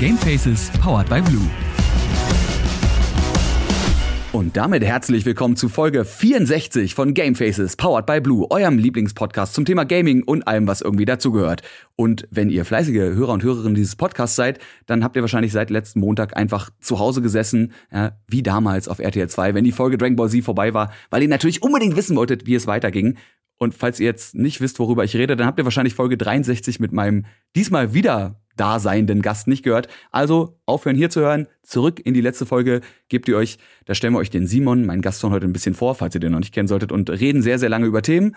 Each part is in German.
Gamefaces powered by Blue. Und damit herzlich willkommen zu Folge 64 von Gamefaces powered by Blue, eurem Lieblingspodcast zum Thema Gaming und allem, was irgendwie dazugehört. Und wenn ihr fleißige Hörer und Hörerinnen dieses Podcasts seid, dann habt ihr wahrscheinlich seit letzten Montag einfach zu Hause gesessen, ja, wie damals auf RTL 2, wenn die Folge Dragon Ball Z vorbei war, weil ihr natürlich unbedingt wissen wolltet, wie es weiterging. Und falls ihr jetzt nicht wisst, worüber ich rede, dann habt ihr wahrscheinlich Folge 63 mit meinem diesmal wieder daseinenden Gast nicht gehört. Also aufhören hier zu hören, zurück in die letzte Folge gebt ihr euch, da stellen wir euch den Simon, meinen Gast von heute ein bisschen vor, falls ihr den noch nicht kennen solltet und reden sehr, sehr lange über Themen.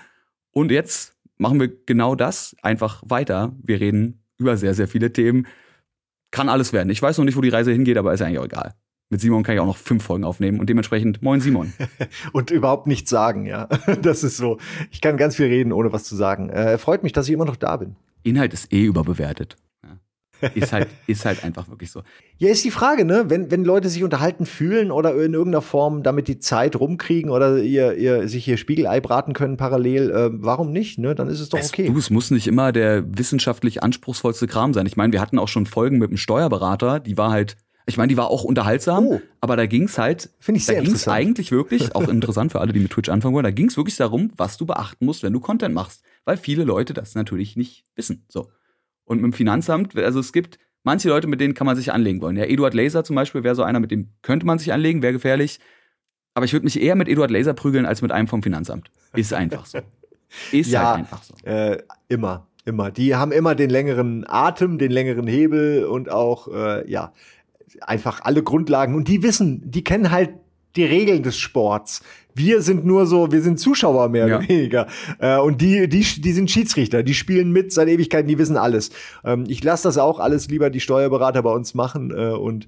Und jetzt machen wir genau das einfach weiter. Wir reden über sehr, sehr viele Themen. Kann alles werden. Ich weiß noch nicht, wo die Reise hingeht, aber ist eigentlich auch egal. Mit Simon kann ich auch noch fünf Folgen aufnehmen und dementsprechend moin Simon. und überhaupt nichts sagen, ja. Das ist so. Ich kann ganz viel reden, ohne was zu sagen. Äh, freut mich, dass ich immer noch da bin. Inhalt ist eh überbewertet. Ist halt, ist halt einfach wirklich so. Ja, ist die Frage, ne? Wenn, wenn Leute sich unterhalten fühlen oder in irgendeiner Form damit die Zeit rumkriegen oder ihr, ihr sich hier Spiegelei braten können parallel, äh, warum nicht, ne? Dann ist es doch okay. du, es muss nicht immer der wissenschaftlich anspruchsvollste Kram sein. Ich meine, wir hatten auch schon Folgen mit einem Steuerberater, die war halt, ich meine, die war auch unterhaltsam, oh. aber da ging's halt, Finde ich sehr da ging's eigentlich wirklich, auch interessant für alle, die mit Twitch anfangen wollen, da ging's wirklich darum, was du beachten musst, wenn du Content machst. Weil viele Leute das natürlich nicht wissen. So. Und mit dem Finanzamt, also es gibt manche Leute, mit denen kann man sich anlegen wollen. Ja, Eduard Laser zum Beispiel wäre so einer, mit dem könnte man sich anlegen, wäre gefährlich. Aber ich würde mich eher mit Eduard Laser prügeln als mit einem vom Finanzamt. Ist einfach so. Ist ja, halt einfach so. Äh, immer, immer. Die haben immer den längeren Atem, den längeren Hebel und auch, äh, ja, einfach alle Grundlagen. Und die wissen, die kennen halt die Regeln des Sports. Wir sind nur so, wir sind Zuschauer mehr ja. oder weniger. Äh, und die, die, die sind Schiedsrichter, die spielen mit seit Ewigkeiten, die wissen alles. Ähm, ich lasse das auch alles lieber die Steuerberater bei uns machen äh, und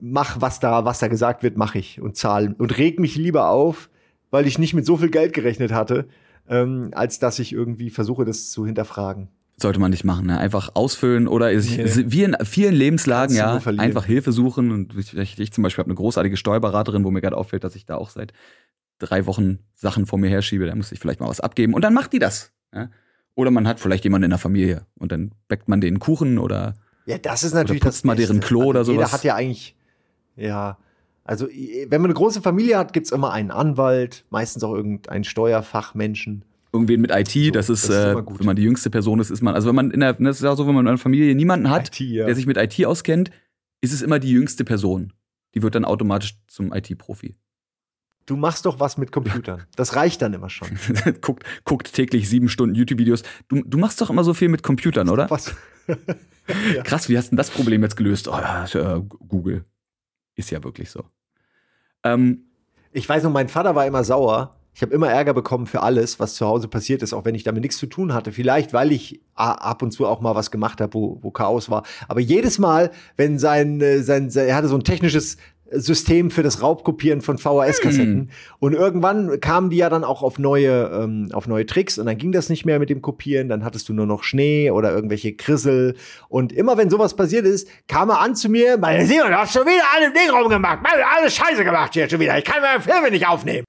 mach, was da, was da gesagt wird, mache ich und zahle. Und reg mich lieber auf, weil ich nicht mit so viel Geld gerechnet hatte, ähm, als dass ich irgendwie versuche, das zu hinterfragen. Sollte man nicht machen, ne? Einfach ausfüllen oder sich, nee. wie in vielen Lebenslagen, ja, einfach Hilfe suchen. Und ich, ich zum Beispiel habe eine großartige Steuerberaterin, wo mir gerade auffällt, dass ich da auch seit drei Wochen Sachen vor mir herschiebe, da muss ich vielleicht mal was abgeben. Und dann macht die das. Ja? Oder man hat vielleicht jemanden in der Familie und dann backt man den Kuchen oder ja, das ist natürlich oder putzt das mal deren Klo also oder sowas. Jeder hat ja eigentlich ja, also wenn man eine große Familie hat, gibt's immer einen Anwalt, meistens auch irgendeinen Steuerfachmenschen irgendwen mit IT, so, das ist, das ist äh, wenn man die jüngste Person ist, ist man, also wenn man in der, das ist auch so, wenn man in einer Familie niemanden hat, IT, ja. der sich mit IT auskennt, ist es immer die jüngste Person. Die wird dann automatisch zum IT-Profi. Du machst doch was mit Computern. Das reicht dann immer schon. guckt, guckt täglich sieben Stunden YouTube-Videos. Du, du machst doch immer so viel mit Computern, oder? Was? ja. Krass, wie hast du denn das Problem jetzt gelöst? Oh, ja, äh, Google. Ist ja wirklich so. Ähm, ich weiß noch, mein Vater war immer sauer, ich habe immer Ärger bekommen für alles, was zu Hause passiert ist, auch wenn ich damit nichts zu tun hatte. Vielleicht, weil ich ab und zu auch mal was gemacht habe, wo, wo Chaos war. Aber jedes Mal, wenn sein, äh, sein, sein er hatte so ein technisches System für das Raubkopieren von VHS-Kassetten. Mm. Und irgendwann kamen die ja dann auch auf neue, ähm, auf neue Tricks und dann ging das nicht mehr mit dem Kopieren. Dann hattest du nur noch Schnee oder irgendwelche Krissel. Und immer wenn sowas passiert ist, kam er an zu mir, meine Simon, du hast schon wieder alle Ding rumgemacht, alles Scheiße gemacht hier schon wieder. Ich kann meine Filme nicht aufnehmen.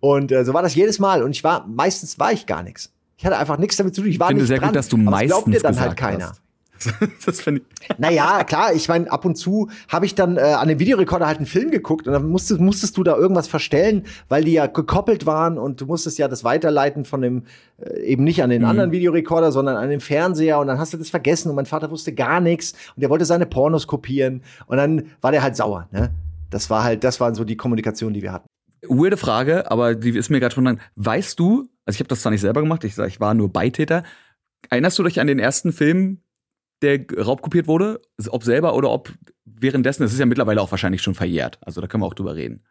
Und äh, so war das jedes Mal. Und ich war, meistens war ich gar nichts. Ich hatte einfach nichts damit zu tun. Ich war ich finde nicht sehr dran. gut, dass du meistens glaubt dir dann halt keiner. Hast. das finde ich. Naja, klar, ich meine, ab und zu habe ich dann äh, an dem Videorekorder halt einen Film geguckt und dann musstest, musstest du da irgendwas verstellen, weil die ja gekoppelt waren und du musstest ja das weiterleiten von dem, äh, eben nicht an den mhm. anderen Videorekorder, sondern an den Fernseher und dann hast du das vergessen und mein Vater wusste gar nichts und der wollte seine Pornos kopieren und dann war der halt sauer, ne? Das war halt, das waren so die Kommunikation, die wir hatten. Weirde Frage, aber die ist mir gerade schon dann. Weißt du, also ich habe das zwar nicht selber gemacht, ich ich war nur Beitäter. Erinnerst du dich an den ersten Film, der raubkopiert wurde? Ob selber oder ob währenddessen? Das ist ja mittlerweile auch wahrscheinlich schon verjährt. Also da können wir auch drüber reden.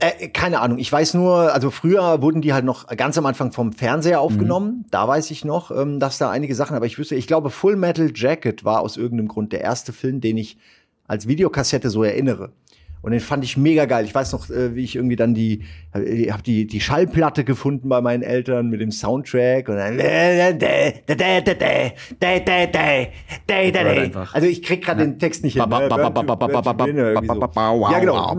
Äh, keine Ahnung. Ich weiß nur, also früher wurden die halt noch ganz am Anfang vom Fernseher aufgenommen. Mhm. Da weiß ich noch, ähm, dass da einige Sachen, aber ich wüsste, ich glaube, Full Metal Jacket war aus irgendeinem Grund der erste Film, den ich als Videokassette so erinnere. Und den fand ich mega geil. Ich weiß noch, äh, wie ich irgendwie dann die, äh, habe die, die Schallplatte gefunden bei meinen Eltern mit dem Soundtrack und dann also ich krieg gerade den Text nicht hin. Ja, genau.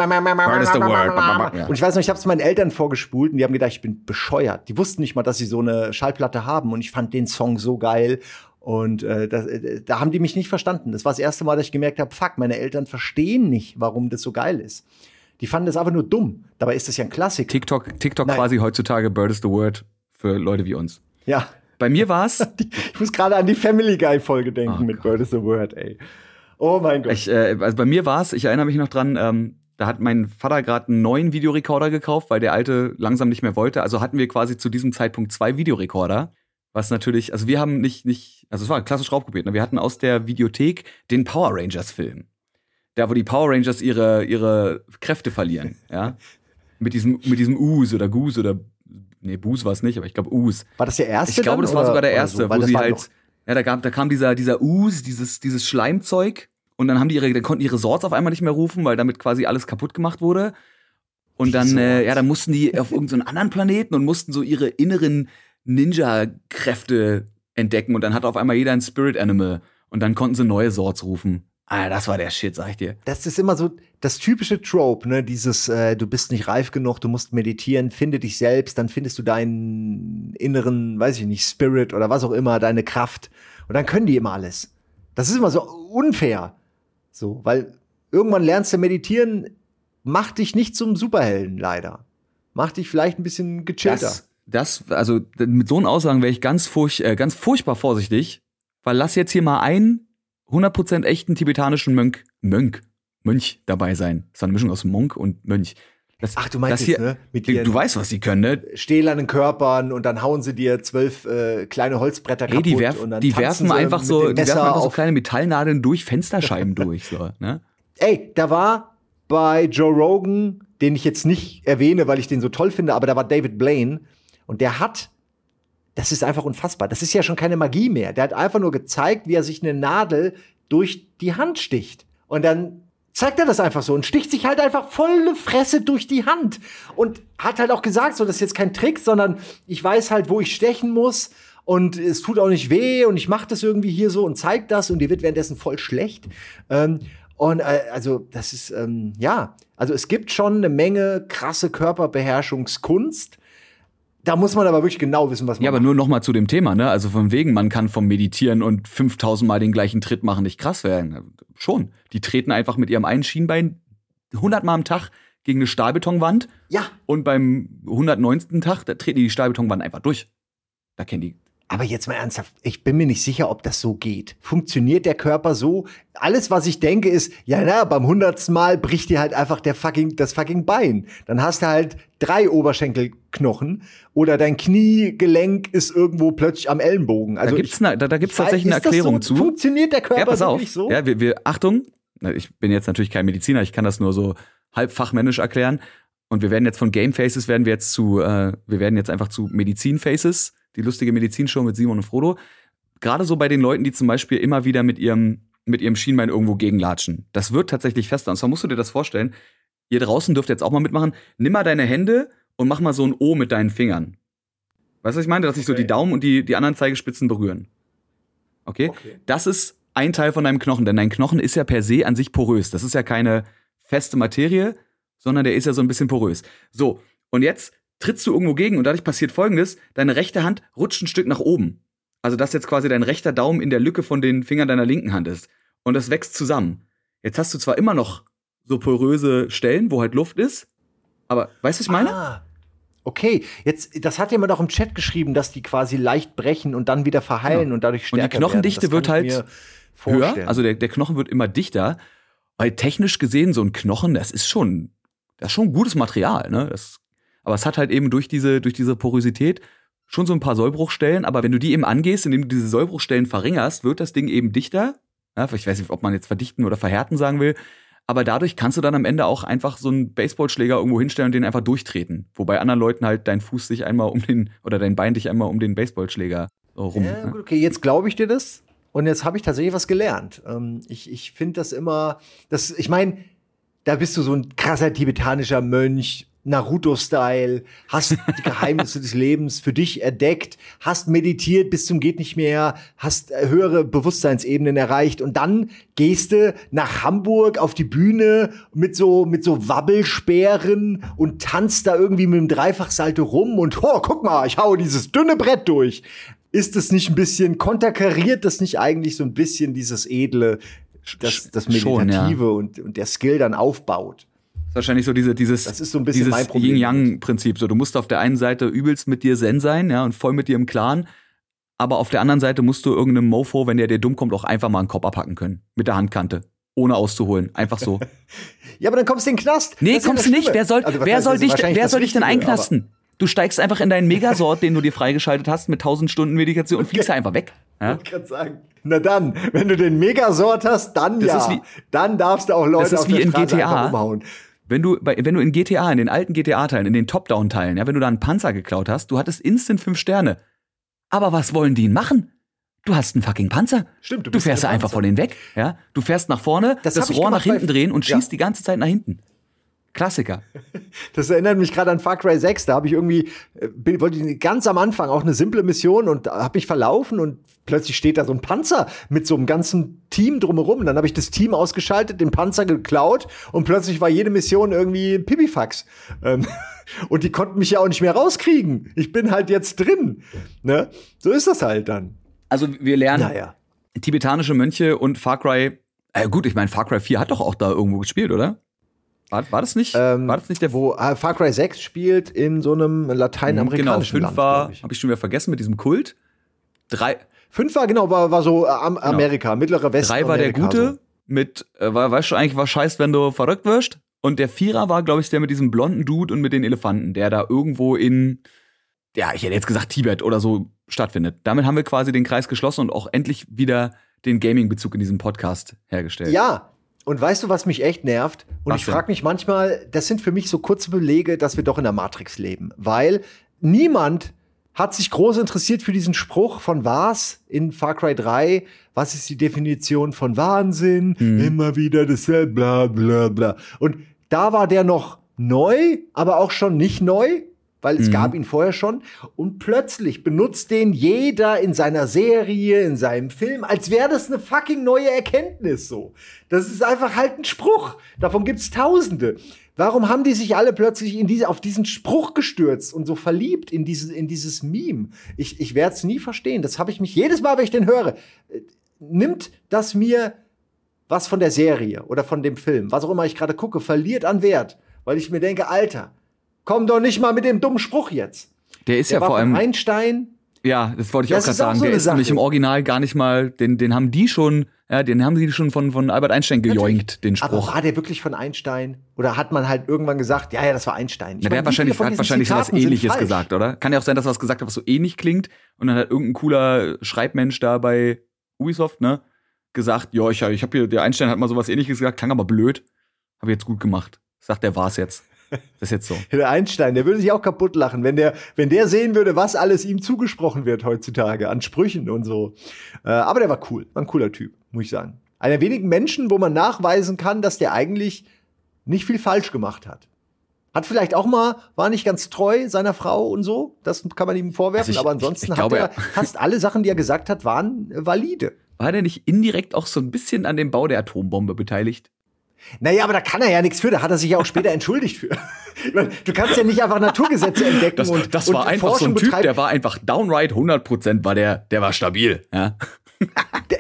Und ich weiß noch, ich habe es meinen Eltern vorgespult und die haben gedacht, ich bin bescheuert. Die wussten nicht mal, dass sie so eine Schallplatte haben und ich fand den Song so geil Und äh, das, äh, da haben die mich nicht verstanden. Das war das erste Mal, dass ich gemerkt habe, fuck, meine Eltern verstehen nicht, warum das so geil ist. Die fanden das einfach nur dumm. Dabei ist das ja ein Klassiker. TikTok, TikTok quasi heutzutage Bird is the Word für Leute wie uns. Ja. Bei mir war's. ich muss gerade an die Family Guy Folge denken oh mit Gott. Bird is the Word, ey. Oh mein Gott. Ich, äh, also bei mir war's, ich erinnere mich noch dran, ähm, da hat mein Vater gerade einen neuen Videorekorder gekauft, weil der alte langsam nicht mehr wollte. Also hatten wir quasi zu diesem Zeitpunkt zwei Videorekorder. Was natürlich, also wir haben nicht, nicht, also es war ein klassisches Raubkopiert. Ne? Wir hatten aus der Videothek den Power Rangers Film. Da, wo die Power Rangers ihre, ihre Kräfte verlieren, ja. Mit diesem, mit diesem Us oder Goose oder, nee, Bus war es nicht, aber ich glaube Us. War das der erste? Ich glaube, das war sogar der erste, so, wo sie halt, ja, da, gab, da kam dieser, dieser Us, dieses, dieses Schleimzeug und dann haben die ihre, dann konnten ihre Swords auf einmal nicht mehr rufen, weil damit quasi alles kaputt gemacht wurde. Und dann, äh, ja, dann mussten die auf irgendeinen so anderen Planeten und mussten so ihre inneren Ninja-Kräfte entdecken und dann hatte auf einmal jeder ein Spirit Animal und dann konnten sie neue Swords rufen. Ah, das war der Shit, sag ich dir. Das ist immer so das typische Trope, ne? Dieses, äh, du bist nicht reif genug, du musst meditieren, finde dich selbst, dann findest du deinen inneren, weiß ich nicht, Spirit oder was auch immer, deine Kraft. Und dann können die immer alles. Das ist immer so unfair. So, weil irgendwann lernst du meditieren, macht dich nicht zum Superhelden, leider. Macht dich vielleicht ein bisschen gechillter. Das, das also mit so einem Aussagen wäre ich ganz, furch, äh, ganz furchtbar vorsichtig, weil lass jetzt hier mal einen 100% echten tibetanischen Mönch, Mönch, Mönch dabei sein. Das ist eine Mischung aus Monk und Mönch. Das, Ach, du meinst hier, ne? Mit du weißt, was sie können, ne? Stählernen Körpern und dann hauen sie dir zwölf äh, kleine Holzbretter kaputt. Hey, die, werf, die werfen einfach so, die werfen einfach so kleine Metallnadeln durch Fensterscheiben durch, so, ne? Ey, da war bei Joe Rogan, den ich jetzt nicht erwähne, weil ich den so toll finde, aber da war David Blaine und der hat das ist einfach unfassbar. Das ist ja schon keine Magie mehr. Der hat einfach nur gezeigt, wie er sich eine Nadel durch die Hand sticht. Und dann zeigt er das einfach so und sticht sich halt einfach volle Fresse durch die Hand. Und hat halt auch gesagt, so, das ist jetzt kein Trick, sondern ich weiß halt, wo ich stechen muss. Und es tut auch nicht weh und ich mache das irgendwie hier so und zeigt das und dir wird währenddessen voll schlecht. Ähm, und äh, also das ist, ähm, ja, also es gibt schon eine Menge krasse Körperbeherrschungskunst da muss man aber wirklich genau wissen, was man Ja, aber macht. nur noch mal zu dem Thema, ne? Also von wegen, man kann vom Meditieren und 5000 Mal den gleichen Tritt machen nicht krass werden. Schon. Die treten einfach mit ihrem einen Schienbein 100 Mal am Tag gegen eine Stahlbetonwand. Ja. Und beim 109. Tag, da treten die die Stahlbetonwand einfach durch. Da kennen die aber jetzt mal ernsthaft, ich bin mir nicht sicher, ob das so geht. Funktioniert der Körper so? Alles, was ich denke, ist, ja, na, beim hundertsten Mal bricht dir halt einfach der fucking, das fucking Bein. Dann hast du halt drei Oberschenkelknochen oder dein Kniegelenk ist irgendwo plötzlich am Ellenbogen. Also da gibt's, ich, ne, da, da gibt's tatsächlich eine Erklärung so, zu. Funktioniert der Körper ja, pass auf. so? Ja, wir, wir, Achtung, ich bin jetzt natürlich kein Mediziner, ich kann das nur so halb fachmännisch erklären. Und wir werden jetzt von Game Faces werden wir jetzt zu, äh, wir werden jetzt einfach zu Medizin Faces die lustige Medizinshow mit Simon und Frodo. Gerade so bei den Leuten, die zum Beispiel immer wieder mit ihrem, mit ihrem Schienbein irgendwo gegenlatschen. Das wird tatsächlich fester. Und zwar musst du dir das vorstellen. Ihr draußen dürft jetzt auch mal mitmachen. Nimm mal deine Hände und mach mal so ein O mit deinen Fingern. Weißt du, was ich meine? Dass sich okay. so die Daumen und die, die anderen Zeigespitzen berühren. Okay? okay? Das ist ein Teil von deinem Knochen, denn dein Knochen ist ja per se an sich porös. Das ist ja keine feste Materie, sondern der ist ja so ein bisschen porös. So, und jetzt trittst du irgendwo gegen und dadurch passiert folgendes: Deine rechte Hand rutscht ein Stück nach oben. Also, dass jetzt quasi dein rechter Daumen in der Lücke von den Fingern deiner linken Hand ist. Und das wächst zusammen. Jetzt hast du zwar immer noch so poröse Stellen, wo halt Luft ist, aber weißt du, was ich meine? Ah. Okay, jetzt, das hat jemand auch im Chat geschrieben, dass die quasi leicht brechen und dann wieder verheilen ja. und dadurch stärker Und die Knochendichte wird halt höher, also der, der Knochen wird immer dichter. Weil technisch gesehen, so ein Knochen, das ist schon, das ist schon gutes Material, ne? Das aber es hat halt eben durch diese, durch diese Porosität schon so ein paar Sollbruchstellen, aber wenn du die eben angehst, indem du diese Sollbruchstellen verringerst, wird das Ding eben dichter. Ja, ich weiß nicht, ob man jetzt verdichten oder verhärten sagen will. Aber dadurch kannst du dann am Ende auch einfach so einen Baseballschläger irgendwo hinstellen und den einfach durchtreten. Wobei anderen Leuten halt dein Fuß sich einmal um den, oder dein Bein dich einmal um den Baseballschläger so rum. Ja, ne? gut, okay, jetzt glaube ich dir das. Und jetzt habe ich tatsächlich was gelernt. Ähm, ich ich finde das immer, das, ich meine, da bist du so ein krasser tibetanischer Mönch Naruto-Style, hast die Geheimnisse des Lebens für dich entdeckt, hast meditiert bis zum geht nicht mehr, hast äh, höhere Bewusstseinsebenen erreicht und dann gehst du nach Hamburg auf die Bühne mit so mit so Wabbelsperren und tanzt da irgendwie mit dem Dreifachsalto rum und oh, guck mal, ich hau dieses dünne Brett durch. Ist das nicht ein bisschen konterkariert das nicht eigentlich so ein bisschen dieses edle das, das Meditative Schon, ja. und, und der Skill dann aufbaut? Wahrscheinlich so diese, dieses, das ist so ein bisschen dieses Yin-Yang-Prinzip. So, du musst auf der einen Seite übelst mit dir Zen sein, ja, und voll mit dir im Clan. Aber auf der anderen Seite musst du irgendeinem Mofo, wenn der dir dumm kommt, auch einfach mal einen Kopf abhacken können. Mit der Handkante. Ohne auszuholen. Einfach so. ja, aber dann kommst du in den Knast. Nee, kommst du nicht. Wer soll, also, wer soll dich, wer soll dich denn einknasten? Du steigst einfach in deinen Megasort, den du dir freigeschaltet hast, mit 1000 Stunden Medikation und fliegst einfach weg. Ja? Ich kann sagen. Na dann, wenn du den Megasort hast, dann das ja. Wie, dann darfst du auch Leute das ist auf wie der in Straße GTA. umhauen wenn du, bei, wenn du in GTA, in den alten GTA-Teilen, in den Top-Down-Teilen, ja, wenn du da einen Panzer geklaut hast, du hattest instant fünf Sterne. Aber was wollen die ihn machen? Du hast einen fucking Panzer. Stimmt, du, du fährst einfach von denen weg, ja. Du fährst nach vorne, das, das Rohr nach hinten drehen und schießt ja. die ganze Zeit nach hinten. Klassiker. Das erinnert mich gerade an Far Cry 6. Da habe ich irgendwie, äh, wollte ich ganz am Anfang auch eine simple Mission und habe mich verlaufen und plötzlich steht da so ein Panzer mit so einem ganzen Team drumherum. Dann habe ich das Team ausgeschaltet, den Panzer geklaut und plötzlich war jede Mission irgendwie Pipifax. Ähm, und die konnten mich ja auch nicht mehr rauskriegen. Ich bin halt jetzt drin. Ne? So ist das halt dann. Also wir lernen naja. tibetanische Mönche und Far Cry. Äh, gut, ich meine, Far Cry 4 hat doch auch da irgendwo gespielt, oder? War, war das nicht? Ähm, war das nicht der wo äh, Far Cry 6 spielt in so einem lateinamerikanischen genau, 5 war, habe ich schon wieder vergessen mit diesem Kult. Drei. 5 war genau war, war so äh, genau. Amerika, genau. mittlere Westen. Drei war der gute so. mit äh, weißt du eigentlich was scheiß, wenn du verrückt wirst? Und der Vierer war, glaube ich, der mit diesem blonden Dude und mit den Elefanten, der da irgendwo in ja, ich hätte jetzt gesagt Tibet oder so stattfindet. Damit haben wir quasi den Kreis geschlossen und auch endlich wieder den Gaming-Bezug in diesem Podcast hergestellt. Ja, und weißt du, was mich echt nervt? Und was ich frage mich manchmal, das sind für mich so kurze Belege, dass wir doch in der Matrix leben. Weil niemand hat sich groß interessiert für diesen Spruch von was in Far Cry 3. Was ist die Definition von Wahnsinn? Mhm. Immer wieder dasselbe, bla bla bla. Und da war der noch neu, aber auch schon nicht neu weil es mhm. gab ihn vorher schon. Und plötzlich benutzt den jeder in seiner Serie, in seinem Film, als wäre das eine fucking neue Erkenntnis so. Das ist einfach halt ein Spruch. Davon gibt's Tausende. Warum haben die sich alle plötzlich in diese, auf diesen Spruch gestürzt und so verliebt in, diese, in dieses Meme? Ich, ich werde es nie verstehen. Das habe ich mich jedes Mal, wenn ich den höre. Äh, nimmt das mir was von der Serie oder von dem Film, was auch immer ich gerade gucke, verliert an Wert, weil ich mir denke, Alter, Komm doch nicht mal mit dem dummen Spruch jetzt. Der ist der ja vor allem Einstein. Ja, das wollte ich das auch gerade sagen. So der ist Sache. nämlich im Original gar nicht mal, den, den haben die schon, ja, den haben sie schon von, von Albert Einstein gejoinkt, den Spruch. Aber war der wirklich von Einstein? Oder hat man halt irgendwann gesagt, ja, ja, das war Einstein? Ich ja, der hat wahrscheinlich, hat wahrscheinlich was ähnliches gesagt, oder? Kann ja auch sein, dass er was gesagt hat, was so ähnlich klingt. Und dann hat irgendein cooler Schreibmensch da bei Ubisoft, ne, gesagt, ja, ich, ich habe hier, der Einstein hat mal sowas ähnliches gesagt, klang aber blöd. Habe jetzt gut gemacht. Sagt, der war's jetzt. Das ist jetzt so. Der Einstein, der würde sich auch kaputt lachen, wenn der, wenn der sehen würde, was alles ihm zugesprochen wird heutzutage an Sprüchen und so. Äh, aber der war cool, war ein cooler Typ, muss ich sagen. Einer wenigen Menschen, wo man nachweisen kann, dass der eigentlich nicht viel falsch gemacht hat. Hat vielleicht auch mal, war nicht ganz treu seiner Frau und so. Das kann man ihm vorwerfen. Also ich, aber ansonsten ich, ich glaube, hat er fast alle Sachen, die er gesagt hat, waren valide. War der nicht indirekt auch so ein bisschen an dem Bau der Atombombe beteiligt? Naja, aber da kann er ja nichts für, da hat er sich ja auch später entschuldigt für. Du kannst ja nicht einfach Naturgesetze entdecken das, und Das war und einfach so ein Typ, der war einfach downright 100% war der, der war stabil, ja.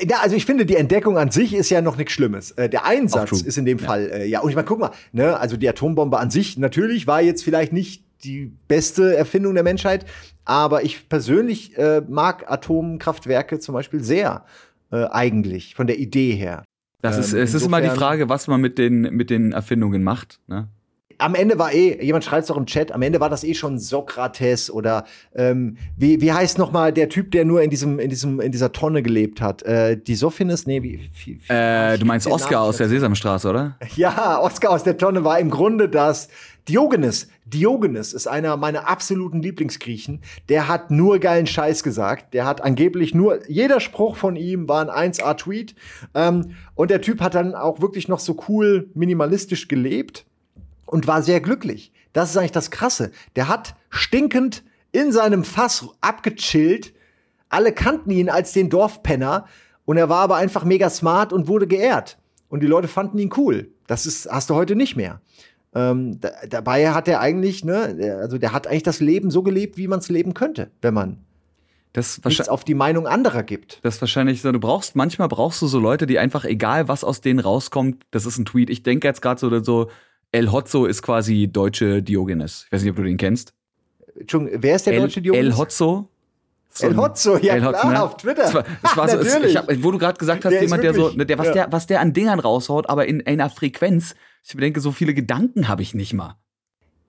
Ja, also ich finde, die Entdeckung an sich ist ja noch nichts Schlimmes. Äh, der Einsatz ist in dem ja. Fall, äh, ja, und ich meine, guck mal, ne, also die Atombombe an sich natürlich war jetzt vielleicht nicht die beste Erfindung der Menschheit, aber ich persönlich äh, mag Atomkraftwerke zum Beispiel sehr, äh, eigentlich, von der Idee her. Das ist, ähm, es ist immer die Frage, was man mit den, mit den Erfindungen macht. Ne? Am Ende war eh, jemand schreibt es doch im Chat, am Ende war das eh schon Sokrates oder ähm, wie, wie heißt noch mal der Typ, der nur in diesem, in diesem, in dieser Tonne gelebt hat? Äh, die Sophinis? Nee, wie, wie, wie äh, Du meinst Oscar aus der Sesamstraße, oder? Ja, Oscar aus der Tonne war im Grunde das Diogenes. Diogenes ist einer meiner absoluten Lieblingsgriechen. Der hat nur geilen Scheiß gesagt. Der hat angeblich nur, jeder Spruch von ihm war ein 1A-Tweet. Ähm, und der Typ hat dann auch wirklich noch so cool minimalistisch gelebt und war sehr glücklich. Das ist eigentlich das Krasse. Der hat stinkend in seinem Fass abgechillt. Alle kannten ihn als den Dorfpenner und er war aber einfach mega smart und wurde geehrt. Und die Leute fanden ihn cool. Das ist, hast du heute nicht mehr. Ähm, da, dabei hat er eigentlich, ne, also der hat eigentlich das Leben so gelebt, wie man es leben könnte, wenn man das nichts auf die Meinung anderer gibt. Das ist wahrscheinlich so, du brauchst, manchmal brauchst du so Leute, die einfach, egal was aus denen rauskommt, das ist ein Tweet. Ich denke jetzt gerade so, so, El Hotzo ist quasi deutsche Diogenes. Ich weiß nicht, ob du den kennst. Entschuldigung, wer ist der El, deutsche Diogenes? El Hotzo. So El Hotzo, ja El Hotzo, klar, ne? auf Twitter. Das war, das war so, es, ich hab, wo du gerade gesagt hast, der jemand, der so, der was, ja. der, was der an Dingern raushaut, aber in, in einer Frequenz, ich denke, so viele Gedanken habe ich nicht mal.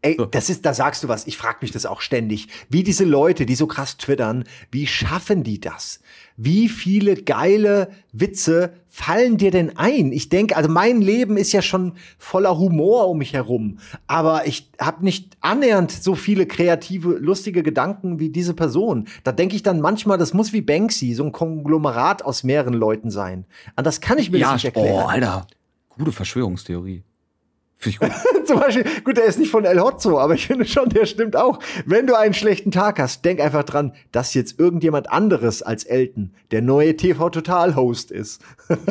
Ey, so. das ist, da sagst du was. Ich frage mich das auch ständig. Wie diese Leute, die so krass twittern, wie schaffen die das? Wie viele geile Witze fallen dir denn ein? Ich denke, also mein Leben ist ja schon voller Humor um mich herum, aber ich habe nicht annähernd so viele kreative, lustige Gedanken wie diese Person. Da denke ich dann manchmal, das muss wie Banksy, so ein Konglomerat aus mehreren Leuten sein. An das kann ich mir ja, nicht erklären. Oh, Alter, gute Verschwörungstheorie. Finde ich gut. Zum Beispiel, gut, der ist nicht von El Hotzo, aber ich finde schon, der stimmt auch. Wenn du einen schlechten Tag hast, denk einfach dran, dass jetzt irgendjemand anderes als Elton der neue TV Total Host ist.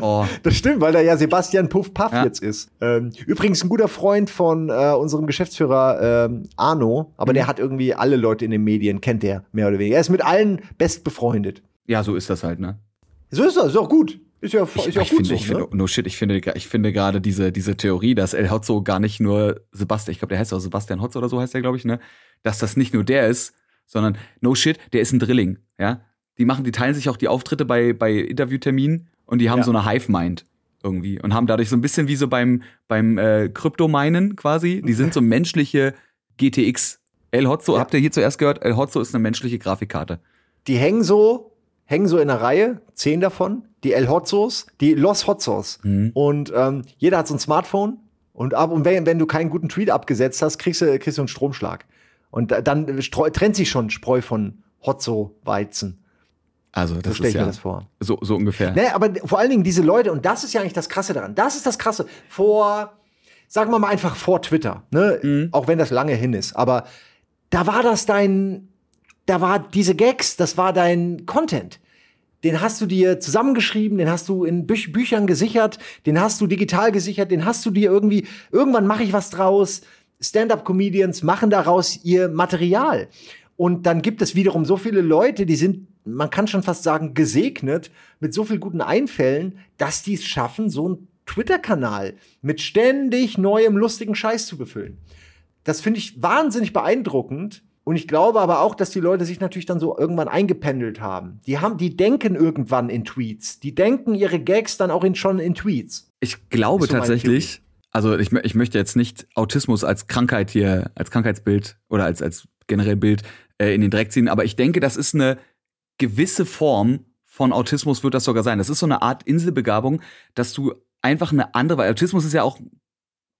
Oh. Das stimmt, weil da ja Sebastian Puff Puff ja. jetzt ist. Ähm, übrigens ein guter Freund von äh, unserem Geschäftsführer ähm, Arno, aber mhm. der hat irgendwie alle Leute in den Medien, kennt der mehr oder weniger. Er ist mit allen best befreundet. Ja, so ist das halt, ne? So ist das, ist auch gut. Ist ja, ist ja ich, gut finde, so, ich ne? finde, no shit, ich finde, ich finde gerade diese, diese Theorie, dass El Hotzo gar nicht nur Sebastian, ich glaube, der heißt auch Sebastian Hotzo oder so heißt der, glaube ich, ne? Dass das nicht nur der ist, sondern no shit, der ist ein Drilling, ja? Die machen, die teilen sich auch die Auftritte bei, bei Interviewterminen und die haben ja. so eine Hive-Mind irgendwie und haben dadurch so ein bisschen wie so beim, beim äh, Kryptominen quasi, die sind so menschliche GTX. El Hotzo, ja. habt ihr hier zuerst gehört? El Hotzo ist eine menschliche Grafikkarte. Die hängen so hängen so in einer Reihe, zehn davon, die El Hotzos, die Los Hotzos. Mhm. Und ähm, jeder hat so ein Smartphone und ab und wenn, wenn du keinen guten Tweet abgesetzt hast, kriegst du, kriegst du einen Stromschlag. Und dann streu, trennt sich schon Spreu von Hotzo-Weizen. Also, das so stelle ich ja mir das vor. So, so ungefähr. Nee, aber vor allen Dingen diese Leute, und das ist ja eigentlich das Krasse daran. Das ist das Krasse. Vor, sagen wir mal einfach vor Twitter, ne? Mhm. Auch wenn das lange hin ist. Aber da war das dein, da war diese Gags, das war dein Content. Den hast du dir zusammengeschrieben, den hast du in Bü Büchern gesichert, den hast du digital gesichert, den hast du dir irgendwie, irgendwann mache ich was draus. Stand-up-Comedians machen daraus ihr Material. Und dann gibt es wiederum so viele Leute, die sind, man kann schon fast sagen, gesegnet mit so viel guten Einfällen, dass die es schaffen, so einen Twitter-Kanal mit ständig neuem, lustigen Scheiß zu befüllen. Das finde ich wahnsinnig beeindruckend und ich glaube aber auch, dass die Leute sich natürlich dann so irgendwann eingependelt haben. Die haben, die denken irgendwann in Tweets. Die denken ihre Gags dann auch in, schon in Tweets. Ich glaube so tatsächlich, also ich, ich möchte jetzt nicht Autismus als Krankheit hier, als Krankheitsbild oder als, als generell Bild äh, in den Dreck ziehen, aber ich denke, das ist eine gewisse Form von Autismus wird das sogar sein. Das ist so eine Art Inselbegabung, dass du einfach eine andere, weil Autismus ist ja auch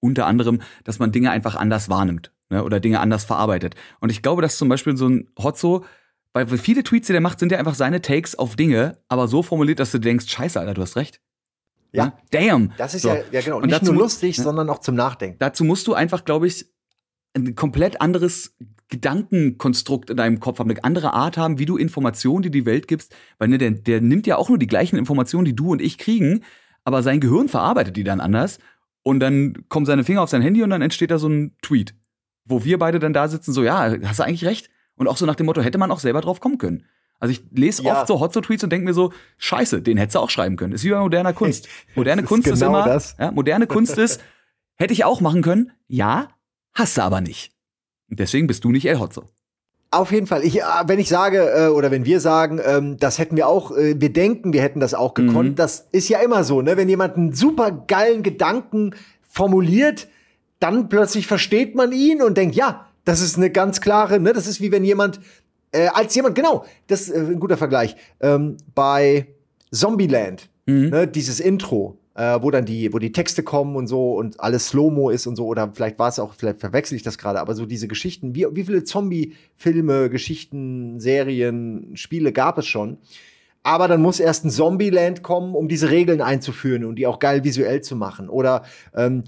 unter anderem, dass man Dinge einfach anders wahrnimmt ne, oder Dinge anders verarbeitet. Und ich glaube, dass zum Beispiel so ein Hotzo, weil viele Tweets, die der macht, sind ja einfach seine Takes auf Dinge, aber so formuliert, dass du denkst, scheiße, Alter, du hast recht. Ja. Damn. Das ist so. ja, ja genau. Und nicht dazu, nur lustig, ne? sondern auch zum Nachdenken. Dazu musst du einfach, glaube ich, ein komplett anderes Gedankenkonstrukt in deinem Kopf haben, eine andere Art haben, wie du Informationen, die die Welt gibst, weil ne, der, der nimmt ja auch nur die gleichen Informationen, die du und ich kriegen, aber sein Gehirn verarbeitet die dann anders und dann kommen seine Finger auf sein Handy und dann entsteht da so ein Tweet wo wir beide dann da sitzen, so, ja, hast du eigentlich recht? Und auch so nach dem Motto, hätte man auch selber drauf kommen können. Also ich lese ja. oft so Hotzo-Tweets und denke mir so, scheiße, den hättest du auch schreiben können. Ist wie bei moderner Kunst. Moderne ist Kunst genau ist immer, das. ja, moderne Kunst ist, hätte ich auch machen können, ja, hast du aber nicht. Und deswegen bist du nicht El Hotzo. Auf jeden Fall. Ich, äh, wenn ich sage äh, oder wenn wir sagen, ähm, das hätten wir auch, äh, wir denken, wir hätten das auch gekonnt, mhm. das ist ja immer so, ne? Wenn jemand einen super geilen Gedanken formuliert, dann plötzlich versteht man ihn und denkt, ja, das ist eine ganz klare, ne, das ist wie wenn jemand, äh, als jemand, genau, das ist äh, ein guter Vergleich, ähm, bei Zombieland, mhm. ne, dieses Intro, äh, wo dann die, wo die Texte kommen und so und alles Slow-Mo ist und so, oder vielleicht war es auch, vielleicht verwechsel ich das gerade, aber so diese Geschichten, wie, wie viele Zombie-Filme, Geschichten, Serien, Spiele gab es schon? Aber dann muss erst ein Zombieland kommen, um diese Regeln einzuführen und die auch geil visuell zu machen. Oder ähm,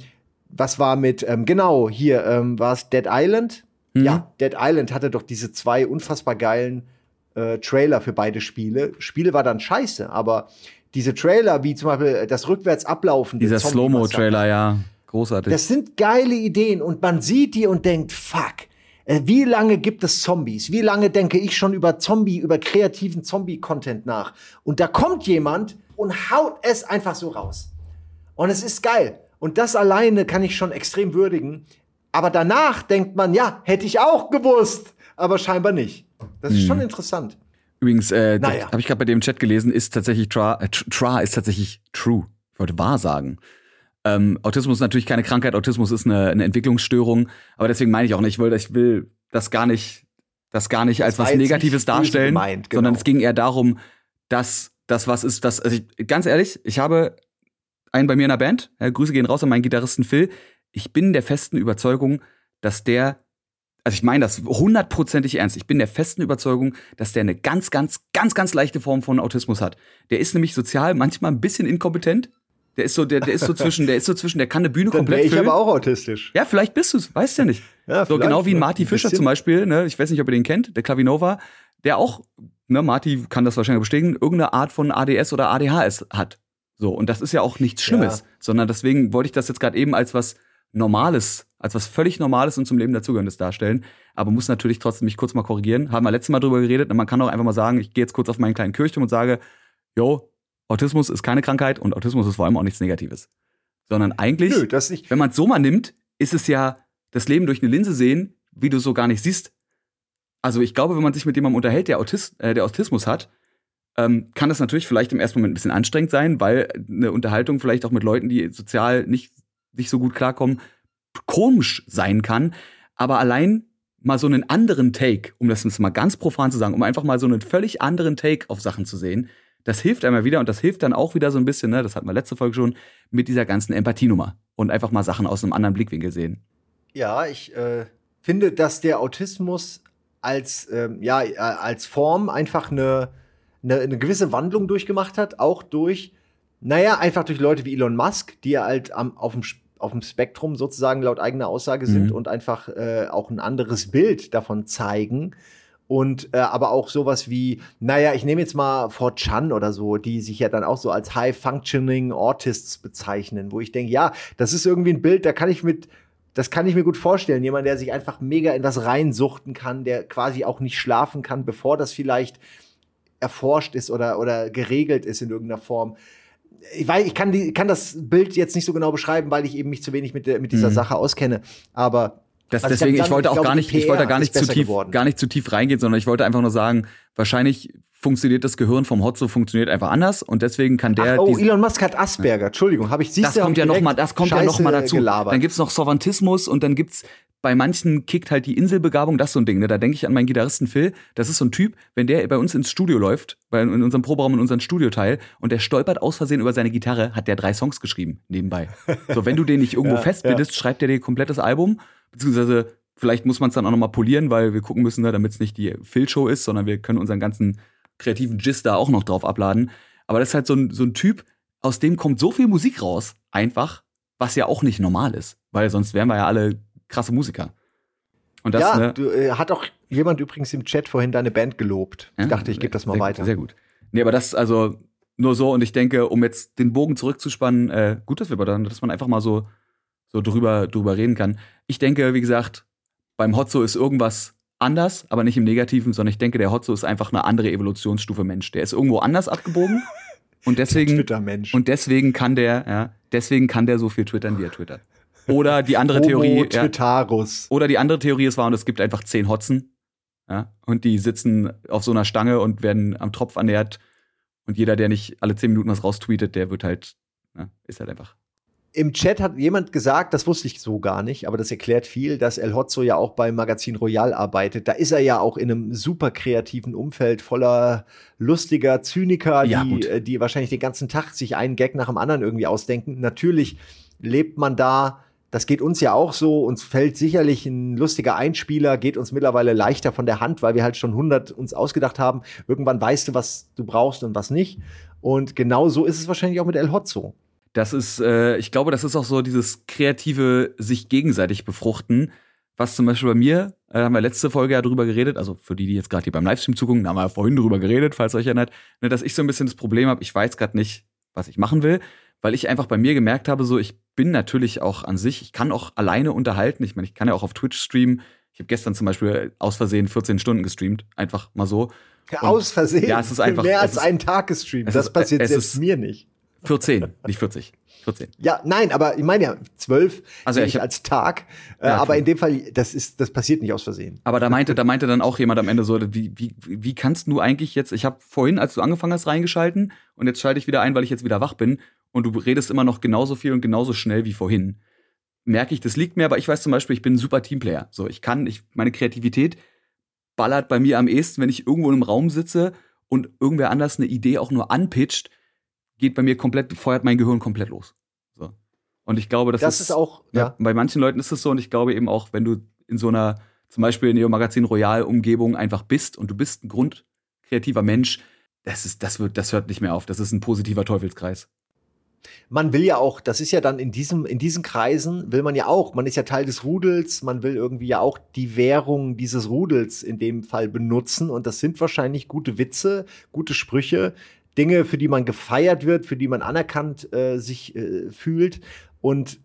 was war mit, ähm, genau, hier, ähm, war es Dead Island? Mhm. Ja, Dead Island hatte doch diese zwei unfassbar geilen äh, Trailer für beide Spiele. Spiel war dann scheiße, aber diese Trailer, wie zum Beispiel das rückwärts ablaufen. Dieser Slow-Mo-Trailer, ja, großartig. Das sind geile Ideen und man sieht die und denkt, fuck, äh, wie lange gibt es Zombies? Wie lange denke ich schon über Zombie, über kreativen Zombie-Content nach? Und da kommt jemand und haut es einfach so raus. Und es ist geil. Und das alleine kann ich schon extrem würdigen. Aber danach denkt man, ja, hätte ich auch gewusst. Aber scheinbar nicht. Das ist Hm. schon interessant. Übrigens, äh, Naja. habe ich gerade bei dem Chat gelesen, ist tatsächlich Tra, äh, Tr- Tra ist tatsächlich true. Ich wollte wahr sagen. Ähm, Autismus ist natürlich keine Krankheit, Autismus ist eine, eine Entwicklungsstörung, aber deswegen meine ich auch nicht, ich will, ich will das gar nicht, das gar nicht als was Negatives darstellen, gemeint, genau. sondern es ging eher darum, dass das was ist, das, also ich, ganz ehrlich, ich habe einen bei mir in der Band, äh, Grüße gehen raus an meinen Gitarristen Phil, ich bin der festen Überzeugung, dass der also ich meine das hundertprozentig ernst. Ich bin der festen Überzeugung, dass der eine ganz, ganz, ganz, ganz leichte Form von Autismus hat. Der ist nämlich sozial manchmal ein bisschen inkompetent. Der ist so, der, der ist so zwischen, der ist so zwischen, der kann eine Bühne Dann komplett ich füllen. aber auch autistisch. Ja, vielleicht bist du's, weißt ja nicht. Ja, so genau wie ein? Marty Ein Fischer zum Beispiel, ne? Ich weiß nicht, ob ihr den kennt, der Klavinova, der auch, ne, Marty kann das wahrscheinlich bestätigen, irgendeine Art von ADS oder ADHS hat. So, und das ist ja auch nichts Schlimmes, Ja. sondern deswegen wollte ich das jetzt gerade eben als was Normales, als was völlig Normales und zum Leben dazugehörendes darstellen. Aber muss natürlich trotzdem mich kurz mal korrigieren. Haben wir letztes Mal drüber geredet. Und man kann auch einfach mal sagen, ich gehe jetzt kurz auf meinen kleinen Kirchturm und sage, yo, Autismus ist keine Krankheit und Autismus ist vor allem auch nichts Negatives. Sondern eigentlich, Nö, das nicht. wenn man es so mal nimmt, ist es ja das Leben durch eine Linse sehen, wie du so gar nicht siehst. Also ich glaube, wenn man sich mit jemandem unterhält, der, Autis äh, der Autismus hat, ähm, kann das natürlich vielleicht im ersten Moment ein bisschen anstrengend sein, weil eine Unterhaltung vielleicht auch mit Leuten, die sozial nicht, nicht so gut klarkommen, komisch sein kann. Aber allein mal so einen anderen Take, um das jetzt mal ganz profan zu sagen, um einfach mal so einen völlig anderen Take auf Sachen zu sehen, das hilft einmal wieder und das hilft dann auch wieder so ein bisschen, ne, das hatten wir letzte Folge schon, mit dieser ganzen Empathienummer und einfach mal Sachen aus einem anderen Blickwinkel sehen. Ja, ich äh, finde, dass der Autismus als, ähm, ja, äh, als Form einfach eine, eine, eine gewisse Wandlung durchgemacht hat, auch durch, naja, einfach durch Leute wie Elon Musk, die ja halt am, auf, dem, auf dem Spektrum sozusagen laut eigener Aussage sind Mhm. und einfach äh, auch ein anderes Bild davon zeigen. Und äh, aber auch sowas wie, naja, ich nehme jetzt mal 4chan oder so, die sich ja dann auch so als High-Functioning Autists bezeichnen, wo ich denke, ja, das ist irgendwie ein Bild, da kann ich mit, das kann ich mir gut vorstellen. Jemand, der sich einfach mega in was reinsuchten kann, der quasi auch nicht schlafen kann, bevor das vielleicht erforscht ist oder, oder geregelt ist in irgendeiner Form. Ich weiß, ich kann, die, kann das Bild jetzt nicht so genau beschreiben, weil ich eben mich zu wenig mit, der, mit dieser Mhm. Sache auskenne. Aber Das, Also ich deswegen, ich dann- wollte ich auch glaube, gar nicht, ich wollte gar nicht zu tief, geworden. gar nicht zu tief reingehen, sondern ich wollte einfach nur sagen, wahrscheinlich funktioniert das Gehirn vom Hotzo funktioniert einfach anders und deswegen kann der Ach, oh, Elon Musk hat Asperger. Entschuldigung, habe ich siehst das kommt ja ich noch mal, das kommt ja noch mal Scheiße dazu. Gelabert. Dann gibt's noch Sovantismus und dann gibt's bei manchen kickt halt die Inselbegabung, das ist so ein Ding. Ne? Da denke ich an meinen Gitarristen Phil. Das ist so ein Typ, wenn der bei uns ins Studio läuft, bei in unserem Proberaum in unserem Studioteil und der stolpert aus Versehen über seine Gitarre, hat der drei Songs geschrieben nebenbei. So, wenn du den nicht irgendwo Ja, festbindest, schreibt der dir komplettes Album, beziehungsweise vielleicht muss man es dann auch noch mal polieren, weil wir gucken müssen, ne, damit es nicht die Phil-Show ist, sondern wir können unseren ganzen kreativen Gist da auch noch drauf abladen. Aber das ist halt so ein, so ein Typ, aus dem kommt so viel Musik raus, einfach, was ja auch nicht normal ist, weil sonst wären wir ja alle krasse Musiker. Und das, ja, ne, du, äh, hat auch jemand übrigens im Chat vorhin deine Band gelobt. Ich Ja, dachte, ich gebe das mal sehr, weiter. Sehr gut. Nee, aber das also nur so und ich denke, um jetzt den Bogen zurückzuspannen, äh, gut, dass wir dann, dass man einfach mal so so drüber drüber reden kann. Ich denke, wie gesagt, beim Hotzo ist irgendwas anders, aber nicht im Negativen, sondern ich denke, der Hotzo ist einfach eine andere Evolutionsstufe Mensch. Der ist irgendwo anders abgebogen und deswegen und deswegen kann der, ja, deswegen kann der so viel twittern, wie er twittert. Oder die andere Theorie, ja, oder die andere Theorie ist war, und es gibt einfach zehn Hotzen. Ja, und die sitzen auf so einer Stange und werden am Tropf ernährt. Und jeder, der nicht alle zehn Minuten was raustweetet, der wird halt, ja, ist halt einfach. Im Chat hat jemand gesagt, das wusste ich so gar nicht, aber das erklärt viel, dass El Hotzo ja auch beim Magazin Royal arbeitet. Da ist er ja auch in einem super kreativen Umfeld voller lustiger Zyniker, Ja, die, gut. äh, die wahrscheinlich den ganzen Tag sich einen Gag nach dem anderen irgendwie ausdenken. Natürlich lebt man da, das geht uns ja auch so, uns fällt sicherlich ein lustiger Einspieler, geht uns mittlerweile leichter von der Hand, weil wir halt schon 100 uns ausgedacht haben. Irgendwann weißt du, was du brauchst und was nicht. Und genau so ist es wahrscheinlich auch mit El Hotzo. Das ist, äh, ich glaube, das ist auch so dieses kreative sich gegenseitig befruchten, was zum Beispiel bei mir, äh, haben wir letzte Folge ja drüber geredet, also für die, die jetzt gerade hier beim Livestream zugucken, da haben wir ja vorhin drüber geredet, falls euch erinnert, ne, dass ich so ein bisschen das Problem habe, ich weiß gerade nicht, was ich machen will, weil ich einfach bei mir gemerkt habe, so ich bin natürlich auch an sich, ich kann auch alleine unterhalten, ich meine, ich kann ja auch auf Twitch streamen, ich habe gestern zum Beispiel aus Versehen 14 Stunden gestreamt, einfach mal so. Und aus Versehen? Ja, es ist einfach. Mehr als ist, einen Tag gestreamt. Das ist, passiert selbst ist, mir nicht. 14, nicht 40. 14. Ja, nein, aber ich meine ja, 12 also, ich als Tag. Äh, ja, aber in dem Fall, das ist, das passiert nicht aus Versehen. Aber da meinte, da meinte dann auch jemand am Ende so, wie, wie, wie kannst du eigentlich jetzt, ich habe vorhin, als du angefangen hast, reingeschalten und jetzt schalte ich wieder ein, weil ich jetzt wieder wach bin und du redest immer noch genauso viel und genauso schnell wie vorhin. Merke ich, das liegt mir, aber ich weiß zum Beispiel, ich bin ein super Teamplayer. So, ich kann, ich, meine Kreativität ballert bei mir am ehesten, wenn ich irgendwo in einem Raum sitze und irgendwer anders eine Idee auch nur anpitcht, geht bei mir komplett, feuert mein Gehirn komplett los. So. Und ich glaube, das, das ist, ist auch, ja. ja. Bei manchen Leuten ist es so und ich glaube eben auch, wenn du in so einer, zum Beispiel Neo Magazin Royal Umgebung einfach bist und du bist ein grundkreativer Mensch, das ist, das wird, das hört nicht mehr auf. Das ist ein positiver Teufelskreis. Man will ja auch, das ist ja dann in diesem, in diesen Kreisen will man ja auch, man ist ja Teil des Rudels, man will irgendwie ja auch die Währung dieses Rudels in dem Fall benutzen und das sind wahrscheinlich gute Witze, gute Sprüche, Dinge, für die man gefeiert wird, für die man anerkannt äh, sich äh, fühlt. Und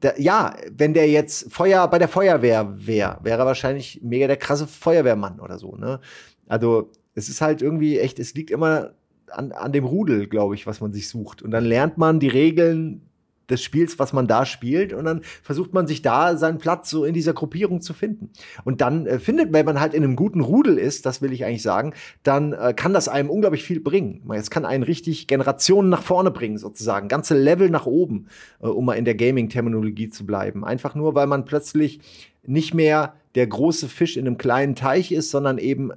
da, ja, wenn der jetzt Feuer bei der Feuerwehr wäre, wäre er wahrscheinlich mega der krasse Feuerwehrmann oder so. Ne? Also es ist halt irgendwie echt, es liegt immer an, an dem Rudel, glaube ich, was man sich sucht. Und dann lernt man die Regeln des Spiels, was man da spielt, und dann versucht man sich da seinen Platz so in dieser Gruppierung zu finden. Und dann äh, findet, wenn man halt in einem guten Rudel ist, das will ich eigentlich sagen, dann äh, kann das einem unglaublich viel bringen. Es kann einen richtig Generationen nach vorne bringen, sozusagen, ganze Level nach oben, äh, um mal in der Gaming-Terminologie zu bleiben. Einfach nur, weil man plötzlich nicht mehr der große Fisch in einem kleinen Teich ist, sondern eben,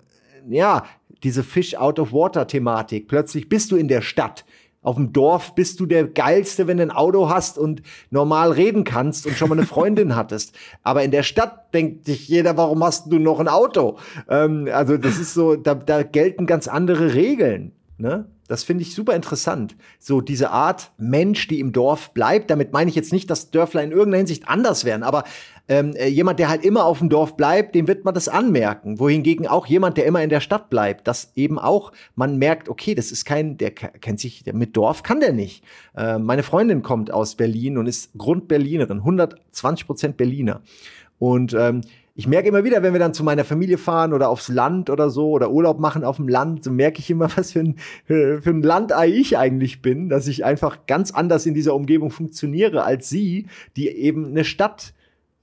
ja, diese Fish-out-of-water-Thematik. Plötzlich bist du in der Stadt auf dem Dorf bist du der Geilste, wenn du ein Auto hast und normal reden kannst und schon mal eine Freundin hattest. Aber in der Stadt denkt sich jeder, warum hast du noch ein Auto? Ähm, also das ist so, da, da gelten ganz andere Regeln. Ne? Das finde ich super interessant. So diese Art Mensch, die im Dorf bleibt. Damit meine ich jetzt nicht, dass Dörfler in irgendeiner Hinsicht anders wären, aber ähm, äh, jemand, der halt immer auf dem Dorf bleibt, dem wird man das anmerken. Wohingegen auch jemand, der immer in der Stadt bleibt, das eben auch, man merkt, okay, das ist kein, der kennt sich, der mit Dorf kann der nicht. Äh, meine Freundin kommt aus Berlin und ist Grundberlinerin, 120 Prozent Berliner. Und ähm, ich merke immer wieder, wenn wir dann zu meiner Familie fahren oder aufs Land oder so oder Urlaub machen auf dem Land, so merke ich immer, was für ein, für ein Landei ich eigentlich bin, dass ich einfach ganz anders in dieser Umgebung funktioniere als sie, die eben eine Stadt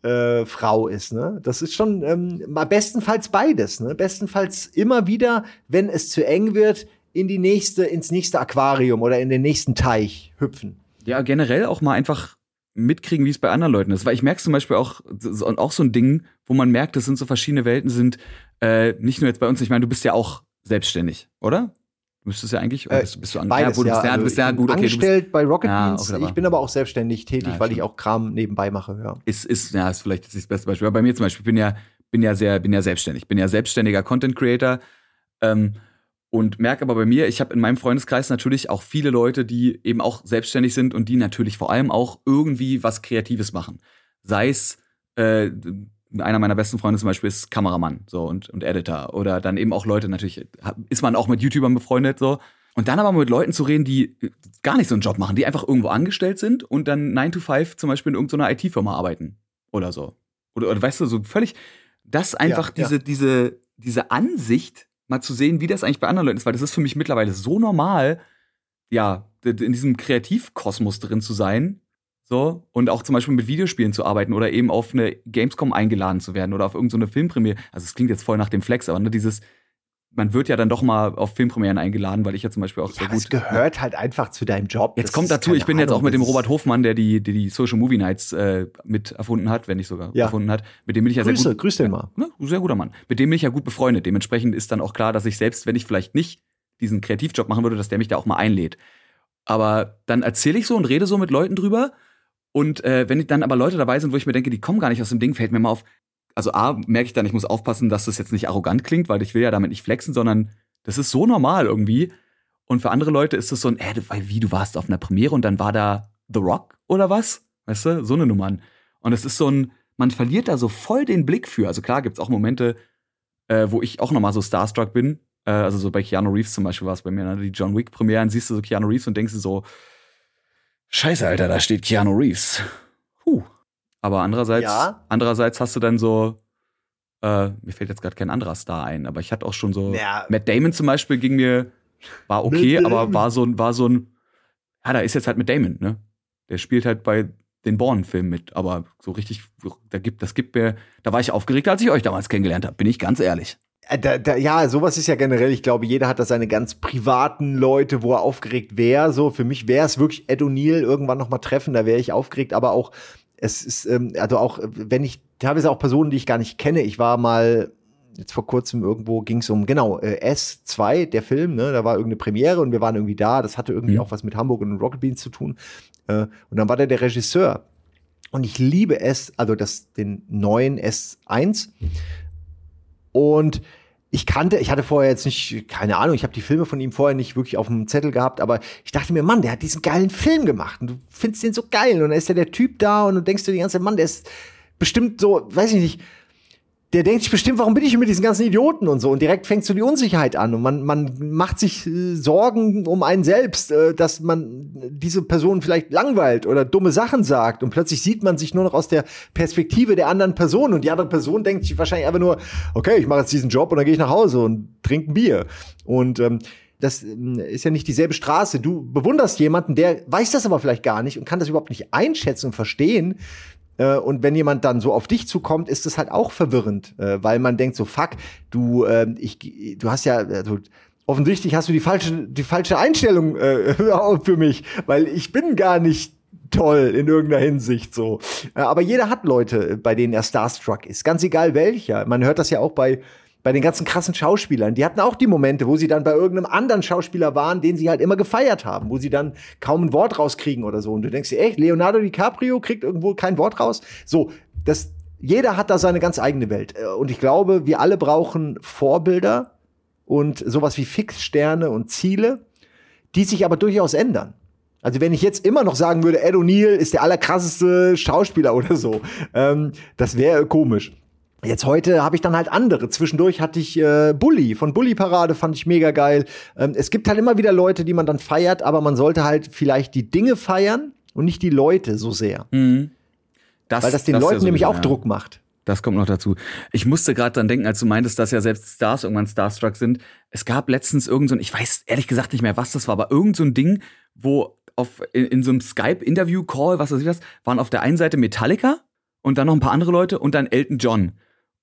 äh, Frau ist. Ne? Das ist schon ähm, bestenfalls beides. Ne? Bestenfalls immer wieder, wenn es zu eng wird, in die nächste, ins nächste Aquarium oder in den nächsten Teich hüpfen. Ja, generell auch mal einfach mitkriegen, wie es bei anderen Leuten ist. Weil ich merke zum Beispiel auch, auch so ein Ding, wo man merkt, das sind so verschiedene Welten, sind äh, nicht nur jetzt bei uns, ich meine, du bist ja auch selbstständig, oder? Müsstest ja eigentlich, oder bist, bist du an, beides, ja, du bist ja, also du bist ja gut, okay, angestellt bei Rocket ja, Beans. Okay, ich bin aber auch selbstständig tätig, ja, weil ich auch Kram nebenbei mache. Ja. Ist, ist, ja, ist vielleicht das beste Beispiel. Aber bei mir zum Beispiel, ich bin ja, bin ja sehr, bin ja selbstständig, bin ja selbstständiger Content Creator ähm, und merke aber bei mir, ich habe in meinem Freundeskreis natürlich auch viele Leute, die eben auch selbstständig sind und die natürlich vor allem auch irgendwie was Kreatives machen. Sei es äh, einer meiner besten Freunde zum Beispiel ist Kameramann so und, und Editor. Oder dann eben auch Leute, natürlich ist man auch mit YouTubern befreundet so. Und dann aber mit Leuten zu reden, die gar nicht so einen Job machen, die einfach irgendwo angestellt sind und dann 9 to 5 zum Beispiel in irgendeiner IT-Firma arbeiten. Oder so. Oder, oder weißt du, so völlig, das einfach ja, diese, ja. diese, diese Ansicht mal zu sehen, wie das eigentlich bei anderen Leuten ist, weil das ist für mich mittlerweile so normal, ja, in diesem Kreativkosmos drin zu sein, so, und auch zum Beispiel mit Videospielen zu arbeiten oder eben auf eine Gamescom eingeladen zu werden oder auf irgendeine so Filmpremiere. Also es klingt jetzt voll nach dem Flex, aber ne, dieses, man wird ja dann doch mal auf Filmpremieren eingeladen, weil ich ja zum Beispiel auch ja, sehr gut. Es gehört halt einfach zu deinem Job. Jetzt das kommt dazu, ich bin Ahnung, jetzt auch mit dem Robert Hofmann, der die, die, die Social Movie Nights äh, mit erfunden hat, wenn nicht sogar ja. erfunden hat. Mit dem bin ich ja Grüße, sehr gut. Grüß den mal. Ne, sehr guter Mann. Mit dem bin ich ja gut befreundet. Dementsprechend ist dann auch klar, dass ich selbst, wenn ich vielleicht nicht diesen Kreativjob machen würde, dass der mich da auch mal einlädt. Aber dann erzähle ich so und rede so mit Leuten drüber und äh, wenn dann aber Leute dabei sind, wo ich mir denke, die kommen gar nicht aus dem Ding, fällt mir mal auf. Also A, merke ich dann, ich muss aufpassen, dass das jetzt nicht arrogant klingt, weil ich will ja damit nicht flexen, sondern das ist so normal irgendwie. Und für andere Leute ist es so ein, äh, wie, du warst auf einer Premiere und dann war da The Rock oder was? Weißt du, so eine Nummern. Und es ist so ein, man verliert da so voll den Blick für. Also klar gibt's auch Momente, äh, wo ich auch nochmal so starstruck bin. Äh, also so bei Keanu Reeves zum Beispiel war es bei mir, ne? die John Wick-Premieren, siehst du so Keanu Reeves und denkst du so, Scheiße, Alter, da steht Keanu Reeves. Huh. Aber andererseits, ja. andererseits hast du dann so, äh, mir fällt jetzt gerade kein anderer Star ein, aber ich hatte auch schon so, ja. Matt Damon zum Beispiel ging mir, war okay, aber war so, war so ein, ja, da ist jetzt halt mit Damon, ne? Der spielt halt bei den Born-Filmen mit, aber so richtig, da gibt, das gibt mir, da war ich aufgeregt, als ich euch damals kennengelernt habe, bin ich ganz ehrlich. Äh, da, da, ja, sowas ist ja generell, ich glaube, jeder hat da seine ganz privaten Leute, wo er aufgeregt wäre. So, für mich wäre es wirklich Ed O'Neill irgendwann noch mal treffen, da wäre ich aufgeregt, aber auch, es ist, ähm, also auch, wenn ich, teilweise auch Personen, die ich gar nicht kenne, ich war mal jetzt vor kurzem irgendwo ging es um, genau, äh, S2, der Film, ne, da war irgendeine Premiere und wir waren irgendwie da, das hatte irgendwie mhm. auch was mit Hamburg und Rocket Beans zu tun. Äh, und dann war der der Regisseur. Und ich liebe S, also das, den neuen S1. Und ich kannte, ich hatte vorher jetzt nicht, keine Ahnung, ich habe die Filme von ihm vorher nicht wirklich auf dem Zettel gehabt, aber ich dachte mir, Mann, der hat diesen geilen Film gemacht und du findest den so geil. Und dann ist ja der Typ da und du denkst dir die ganze Zeit, Mann, der ist bestimmt so, weiß ich nicht, der denkt sich bestimmt, warum bin ich mit diesen ganzen Idioten und so. Und direkt fängt so die Unsicherheit an. Und man, man macht sich äh, Sorgen um einen selbst, äh, dass man diese Person vielleicht langweilt oder dumme Sachen sagt. Und plötzlich sieht man sich nur noch aus der Perspektive der anderen Person. Und die andere Person denkt sich wahrscheinlich einfach nur, okay, ich mache jetzt diesen Job und dann gehe ich nach Hause und trinke ein Bier. Und ähm, das ähm, ist ja nicht dieselbe Straße. Du bewunderst jemanden, der weiß das aber vielleicht gar nicht und kann das überhaupt nicht einschätzen und verstehen, und wenn jemand dann so auf dich zukommt, ist es halt auch verwirrend, äh, weil man denkt so, fuck, du, äh, ich, du hast ja, also, offensichtlich hast du die falsche, die falsche Einstellung äh, für mich, weil ich bin gar nicht toll in irgendeiner Hinsicht so. Aber jeder hat Leute, bei denen er starstruck ist, ganz egal welcher. Man hört das ja auch bei bei den ganzen krassen Schauspielern. Die hatten auch die Momente, wo sie dann bei irgendeinem anderen Schauspieler waren, den sie halt immer gefeiert haben, wo sie dann kaum ein Wort rauskriegen oder so. Und du denkst dir, echt, Leonardo DiCaprio kriegt irgendwo kein Wort raus? So, das, jeder hat da seine ganz eigene Welt. Und ich glaube, wir alle brauchen Vorbilder und sowas wie Fixsterne und Ziele, die sich aber durchaus ändern. Also wenn ich jetzt immer noch sagen würde, Ed O'Neill ist der allerkrasseste Schauspieler oder so, ähm, das wäre komisch. Jetzt heute habe ich dann halt andere. Zwischendurch hatte ich äh, Bully von Bully Parade, fand ich mega geil. Ähm, es gibt halt immer wieder Leute, die man dann feiert, aber man sollte halt vielleicht die Dinge feiern und nicht die Leute so sehr. Mhm. Das, Weil das den das Leuten ja nämlich auch ja. Druck macht. Das kommt noch dazu. Ich musste gerade dran denken, als du meintest, dass ja selbst Stars irgendwann Starstruck sind. Es gab letztens irgend so ein, ich weiß ehrlich gesagt nicht mehr, was das war, aber irgend so ein Ding, wo auf, in, in so einem Skype-Interview-Call, was weiß ich was, waren auf der einen Seite Metallica und dann noch ein paar andere Leute und dann Elton John.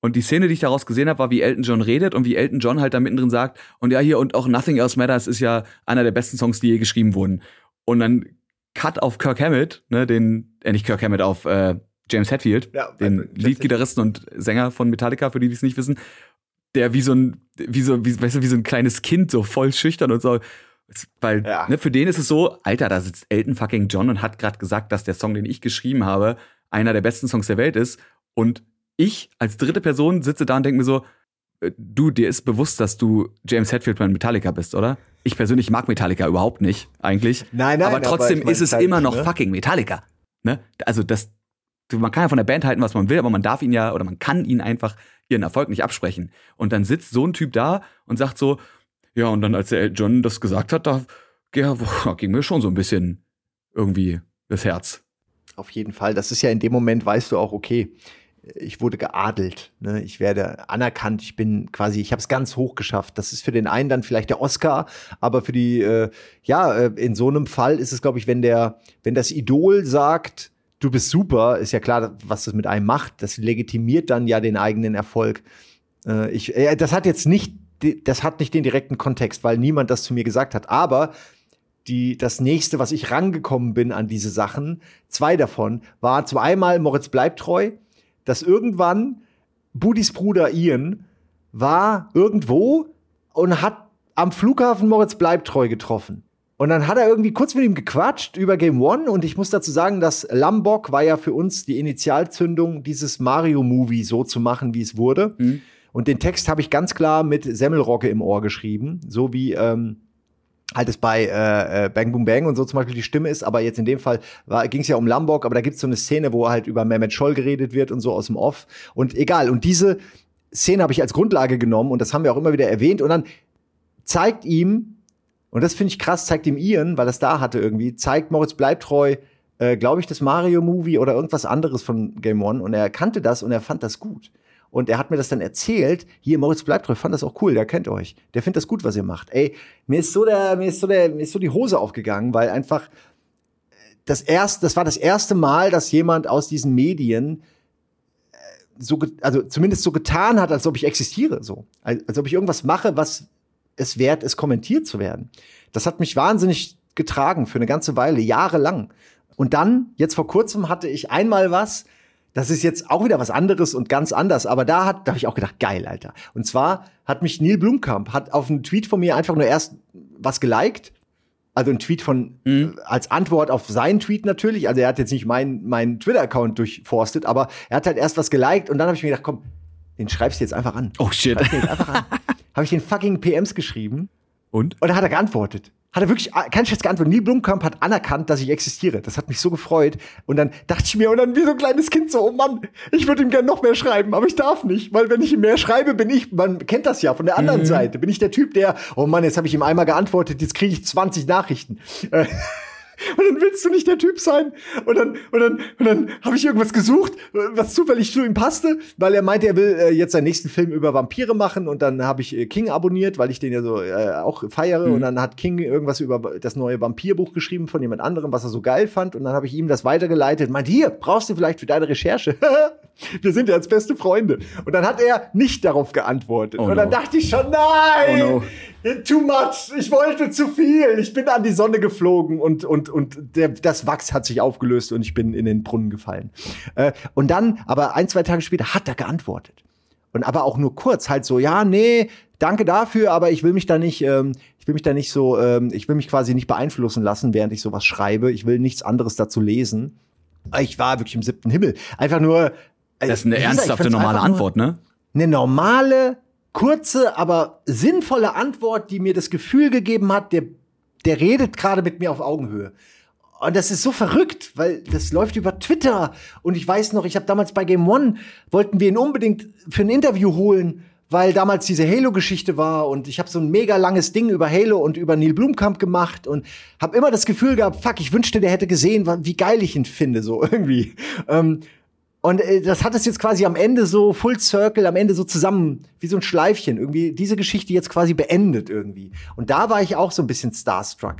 Und die Szene, die ich daraus gesehen habe, war, wie Elton John redet und wie Elton John halt da mittendrin sagt, und ja, hier und auch Nothing Else Matters ist ja einer der besten Songs, die je geschrieben wurden. Und dann Cut auf Kirk Hammett, ne, den, äh, nicht Kirk Hammett, auf äh, James Hetfield, ja, den Leadgitarristen und Sänger von Metallica, für die, die es nicht wissen, der wie so ein, wie so, wie, weißt du, wie so ein kleines Kind, so voll schüchtern und so. Weil, ja. ne, für den ist es so, Alter, da sitzt Elton fucking John und hat gerade gesagt, dass der Song, den ich geschrieben habe, einer der besten Songs der Welt ist. Und ich als dritte Person sitze da und denke mir so, äh, du, dir ist bewusst, dass du James Hetfield bei Metallica bist, oder? Ich persönlich mag Metallica überhaupt nicht, eigentlich. Nein, nein, aber trotzdem aber ist es immer noch ne? fucking Metallica. Ne? Also das, man kann ja von der Band halten, was man will, aber man darf ihn ja oder man kann ihn einfach ihren Erfolg nicht absprechen. Und dann sitzt so ein Typ da und sagt so, ja, und dann als der John das gesagt hat, da ja, ging mir schon so ein bisschen irgendwie das Herz. Auf jeden Fall. Das ist ja in dem Moment, weißt du auch, okay, ich wurde geadelt, ne? ich werde anerkannt, ich bin quasi, ich habe es ganz hoch geschafft. Das ist für den einen dann vielleicht der Oscar, aber für die, äh, ja, äh, in so einem Fall ist es, glaube ich, wenn der, wenn das Idol sagt, du bist super, ist ja klar, was das mit einem macht. Das legitimiert dann ja den eigenen Erfolg. Äh, ich, äh, das hat jetzt nicht, das hat nicht den direkten Kontext, weil niemand das zu mir gesagt hat. Aber die, das nächste, was ich rangekommen bin an diese Sachen, zwei davon, war zum einmal Moritz bleibt treu dass irgendwann Budis Bruder Ian war irgendwo und hat am Flughafen Moritz Bleibtreu getroffen. Und dann hat er irgendwie kurz mit ihm gequatscht über Game One und ich muss dazu sagen, dass Lambok war ja für uns die Initialzündung, dieses Mario-Movie so zu machen, wie es wurde. Mhm. Und den Text habe ich ganz klar mit Semmelrocke im Ohr geschrieben, so wie ähm, halt es bei äh, äh, Bang Boom Bang und so zum Beispiel die Stimme ist, aber jetzt in dem Fall ging es ja um Lombok, aber da gibt es so eine Szene, wo halt über Mehmet Scholl geredet wird und so aus dem Off. Und egal, und diese Szene habe ich als Grundlage genommen und das haben wir auch immer wieder erwähnt. Und dann zeigt ihm, und das finde ich krass, zeigt ihm Ian, weil das da hatte irgendwie, zeigt Moritz Bleibtreu, äh, glaube ich, das Mario-Movie oder irgendwas anderes von Game One. Und er kannte das und er fand das gut. Und er hat mir das dann erzählt. Hier, Moritz Bleibtreu fand das auch cool, der kennt euch. Der findet das gut, was ihr macht. Ey, mir ist so der, mir ist so der, mir ist so die Hose aufgegangen, weil einfach das erste, das war das erste Mal, dass jemand aus diesen Medien äh, so, also zumindest so getan hat, als ob ich existiere, so. Als, als ob ich irgendwas mache, was es wert ist, kommentiert zu werden. Das hat mich wahnsinnig getragen für eine ganze Weile, jahrelang. Und dann, jetzt vor kurzem, hatte ich einmal was, das ist jetzt auch wieder was anderes und ganz anders, aber da hat, da habe ich auch gedacht, geil, Alter. Und zwar hat mich Neil Blumkamp hat auf einen Tweet von mir einfach nur erst was geliked, also ein Tweet von mhm. als Antwort auf seinen Tweet natürlich. Also er hat jetzt nicht meinen mein Twitter-Account durchforstet, aber er hat halt erst was geliked und dann habe ich mir gedacht, komm, den schreibst du jetzt einfach an. Oh shit. habe ich den fucking PMs geschrieben. Und? Und dann hat er geantwortet hat er wirklich kein Scherz geantwortet. Neil Blumkamp hat anerkannt, dass ich existiere. Das hat mich so gefreut. Und dann dachte ich mir, und dann wie so ein kleines Kind so, oh Mann, ich würde ihm gerne noch mehr schreiben, aber ich darf nicht, weil wenn ich ihm mehr schreibe, bin ich, man kennt das ja von der anderen mhm. Seite, bin ich der Typ, der, oh Mann, jetzt habe ich ihm einmal geantwortet, jetzt kriege ich 20 Nachrichten. Äh, und dann willst du nicht der Typ sein. Und dann, und dann, und dann habe ich irgendwas gesucht, was zufällig zu ihm passte, weil er meinte, er will äh, jetzt seinen nächsten Film über Vampire machen. Und dann habe ich äh, King abonniert, weil ich den ja so äh, auch feiere. Mhm. Und dann hat King irgendwas über das neue Vampirbuch geschrieben von jemand anderem, was er so geil fand. Und dann habe ich ihm das weitergeleitet. Meint, hier, brauchst du vielleicht für deine Recherche? Wir sind ja jetzt beste Freunde. Und dann hat er nicht darauf geantwortet. Oh und dann no. dachte ich schon, nein! Oh no too much, ich wollte zu viel. Ich bin an die Sonne geflogen und, und, und der, das Wachs hat sich aufgelöst und ich bin in den Brunnen gefallen. Äh, und dann, aber ein, zwei Tage später hat er geantwortet. Und aber auch nur kurz, halt so, ja, nee, danke dafür, aber ich will mich da nicht, ähm, ich will mich da nicht so, ähm, ich will mich quasi nicht beeinflussen lassen, während ich sowas schreibe. Ich will nichts anderes dazu lesen. Ich war wirklich im siebten Himmel. Einfach nur. Das ist eine ernsthafte normale Antwort, ne? Eine normale, kurze, aber sinnvolle Antwort, die mir das Gefühl gegeben hat, der, der redet gerade mit mir auf Augenhöhe. Und das ist so verrückt, weil das läuft über Twitter. Und ich weiß noch, ich habe damals bei Game One, wollten wir ihn unbedingt für ein Interview holen, weil damals diese Halo-Geschichte war. Und ich habe so ein mega langes Ding über Halo und über Neil Blumkamp gemacht und habe immer das Gefühl gehabt, fuck, ich wünschte, der hätte gesehen, wie geil ich ihn finde, so irgendwie. Ähm, und äh, das hat es jetzt quasi am Ende so Full Circle, am Ende so zusammen, wie so ein Schleifchen, irgendwie diese Geschichte jetzt quasi beendet irgendwie. Und da war ich auch so ein bisschen starstruck.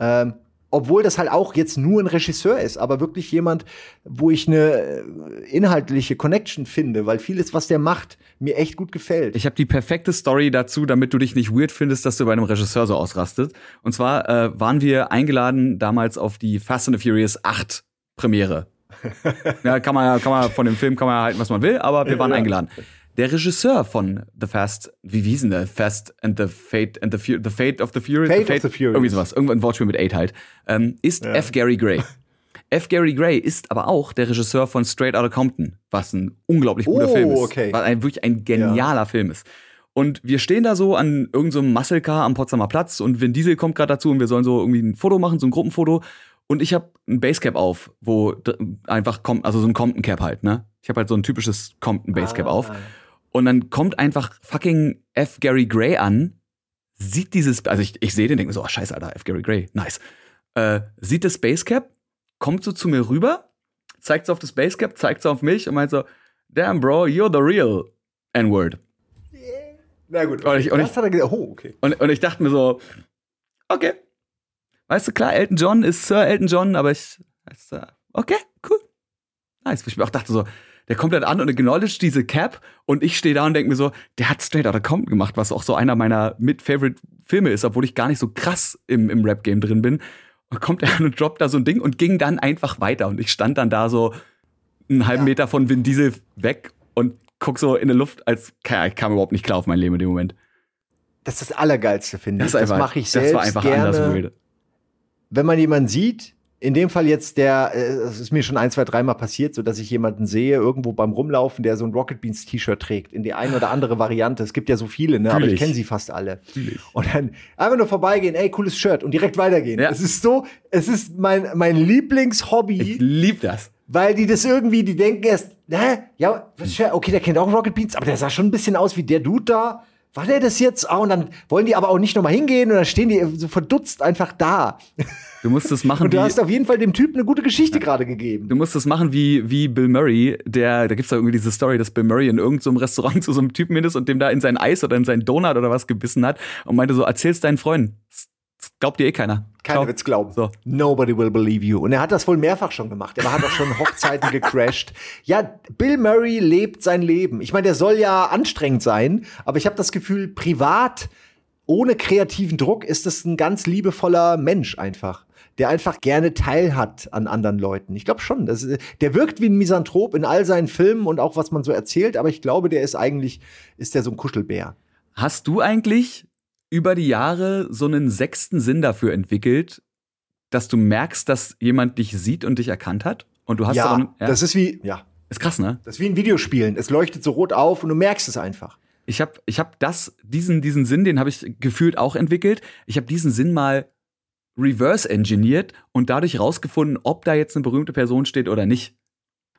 Ähm, obwohl das halt auch jetzt nur ein Regisseur ist, aber wirklich jemand, wo ich eine äh, inhaltliche Connection finde, weil vieles, was der macht, mir echt gut gefällt. Ich habe die perfekte Story dazu, damit du dich nicht weird findest, dass du bei einem Regisseur so ausrastet. Und zwar äh, waren wir eingeladen damals auf die Fast and the Furious 8 Premiere ja, kann man kann man von dem Film kann man ja halten, was man will, aber wir waren ja. eingeladen. Der Regisseur von The Fast, wie hieß denn der? Fast and the Fate and the, Fu the Fate of the Furious? Fate, Fate of the Furious. Irgendwie sowas. Irgendwann ein Wortspiel mit Eight halt. Ähm, ist ja. F. Gary Gray. F. Gary Gray ist aber auch der Regisseur von Straight Outta Compton, was ein unglaublich guter oh, Film ist. Okay. Was ein, wirklich ein genialer ja. Film ist. Und wir stehen da so an irgendeinem so Muscle Car am Potsdamer Platz und Vin Diesel kommt gerade dazu und wir sollen so irgendwie ein Foto machen, so ein Gruppenfoto. Und ich habe ein Basecap auf, wo einfach kommt, also so ein Compton Cap halt, ne? Ich habe halt so ein typisches Compton Basecap ah, auf. Und dann kommt einfach fucking F. Gary Gray an, sieht dieses, also ich, ich sehe den, denke mir so, oh scheiße, Alter, F. Gary Gray, nice. Äh, sieht das Basecap, kommt so zu mir rüber, zeigt so auf das Basecap, zeigt so auf mich und meint so, damn bro, you're the real N-Word. Na gut. Und ich, und ich, oh, okay. Und, und ich dachte mir so, okay, Weißt du, klar, Elton John ist Sir Elton John, aber ich, weißt du, okay, cool. Nice. Ich mir auch dachte so, der kommt halt an und acknowledge diese Cap und ich stehe da und denke mir so, der hat Straight Outta Compton gemacht, was auch so einer meiner mit-Favorite-Filme ist, obwohl ich gar nicht so krass im, im Rap-Game drin bin. Und kommt er an und droppt da so ein Ding und ging dann einfach weiter. Und ich stand dann da so einen halben ja. Meter von Vin Diesel weg und guck so in der Luft, als ich kam überhaupt nicht klar auf mein Leben in dem Moment. Das ist das Allergeilste, finde ich. Das, das mache ich selbst Das war einfach gerne. anders weird wenn man jemanden sieht, in dem Fall jetzt der, äh, es ist mir schon ein, zwei, dreimal passiert, so dass ich jemanden sehe, irgendwo beim Rumlaufen, der so ein Rocket Beans T-Shirt trägt, in die eine oder andere Variante. Es gibt ja so viele, ne? aber ich, kenne sie fast alle. Und dann einfach nur vorbeigehen, ey, cooles Shirt und direkt weitergehen. Ja. Es ist so, es ist mein, mein Lieblingshobby. Ich lieb das. Weil die das irgendwie, die denken erst, hä? Ja, okay, der kennt auch Rocket Beans, aber der sah schon ein bisschen aus wie der Dude da war der das jetzt? Ah, und dann wollen die aber auch nicht nochmal hingehen und dann stehen die so verdutzt einfach da. Du musst das machen. und du wie, hast auf jeden Fall dem Typen eine gute Geschichte ja. gerade gegeben. Du musst das machen wie, wie Bill Murray, der, da gibt's da irgendwie diese Story, dass Bill Murray in irgendeinem so Restaurant zu so einem Typen hin ist und dem da in sein Eis oder in seinen Donut oder was gebissen hat und meinte so, erzähl's deinen Freunden. Glaubt dir eh keiner. Keiner wird's glauben. So. Nobody will believe you. Und er hat das wohl mehrfach schon gemacht. Er hat auch schon Hochzeiten gecrashed. Ja, Bill Murray lebt sein Leben. Ich meine, der soll ja anstrengend sein, aber ich habe das Gefühl, privat, ohne kreativen Druck, ist das ein ganz liebevoller Mensch einfach der einfach gerne teilhat an anderen Leuten. Ich glaube schon, das, der wirkt wie ein Misanthrop in all seinen Filmen und auch was man so erzählt, aber ich glaube, der ist eigentlich, ist der so ein Kuschelbär. Hast du eigentlich über die Jahre so einen sechsten Sinn dafür entwickelt, dass du merkst, dass jemand dich sieht und dich erkannt hat? Und du hast ja, aber, ja, das ist wie, ja. Ist krass, ne? Das ist wie in Videospielen. Es leuchtet so rot auf und du merkst es einfach. Ich habe ich hab das, diesen, diesen Sinn, den habe ich gefühlt auch entwickelt. Ich habe diesen Sinn mal reverse engineert und dadurch rausgefunden, ob da jetzt eine berühmte Person steht oder nicht.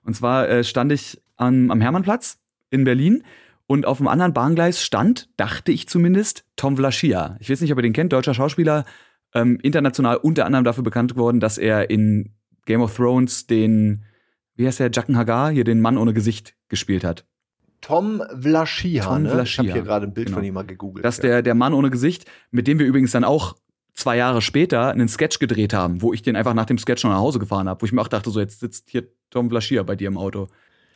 Und zwar äh, stand ich an, am Hermannplatz in Berlin und auf dem anderen Bahngleis stand, dachte ich zumindest, Tom Vlaschia. Ich weiß nicht, ob ihr den kennt, deutscher Schauspieler, ähm, international unter anderem dafür bekannt geworden, dass er in Game of Thrones den, wie heißt der, Jacken Hagar, hier den Mann ohne Gesicht gespielt hat. Tom Vlaschia, Tom ne? Vlaschia. Ich habe hier gerade ein Bild genau. von ihm mal gegoogelt. Das ist der, der Mann ohne Gesicht, mit dem wir übrigens dann auch zwei Jahre später einen Sketch gedreht haben, wo ich den einfach nach dem Sketch noch nach Hause gefahren habe, wo ich mir auch dachte, so jetzt sitzt hier Tom Vlaschia bei dir im Auto.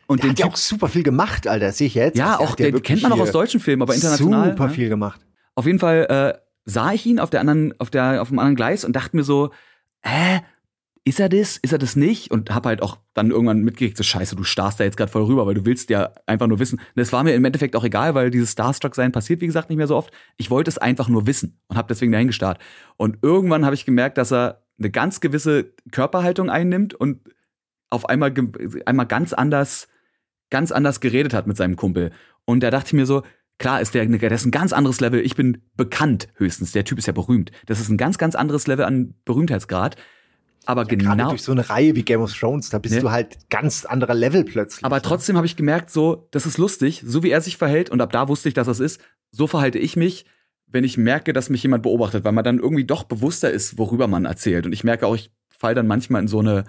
Und der den hat ja auch super viel gemacht, Alter, sehe ich jetzt. Ja, auch der, der kennt man auch aus deutschen Filmen, aber international. Super ne? viel gemacht. Auf jeden Fall äh, sah ich ihn auf der anderen, auf der, auf dem anderen Gleis und dachte mir so, hä, ist er das? Ist er das nicht? Und hab halt auch dann irgendwann mitgekriegt, so scheiße, du starrst da jetzt gerade voll rüber, weil du willst ja einfach nur wissen. Das war mir im Endeffekt auch egal, weil dieses Starstruck-Sein passiert, wie gesagt, nicht mehr so oft. Ich wollte es einfach nur wissen und habe deswegen dahin gestarrt. Und irgendwann habe ich gemerkt, dass er eine ganz gewisse Körperhaltung einnimmt und auf einmal, einmal ganz anders ganz anders geredet hat mit seinem Kumpel. Und da dachte ich mir so, klar ist der, der ist ein ganz anderes Level. Ich bin bekannt höchstens. Der Typ ist ja berühmt. Das ist ein ganz, ganz anderes Level an Berühmtheitsgrad. Aber ja, genau. durch so eine Reihe wie Game of Thrones, da bist ne? du halt ganz anderer Level plötzlich. Aber ne? trotzdem habe ich gemerkt, so, das ist lustig, so wie er sich verhält, und ab da wusste ich, dass das ist, so verhalte ich mich, wenn ich merke, dass mich jemand beobachtet, weil man dann irgendwie doch bewusster ist, worüber man erzählt. Und ich merke auch, ich falle dann manchmal in so eine,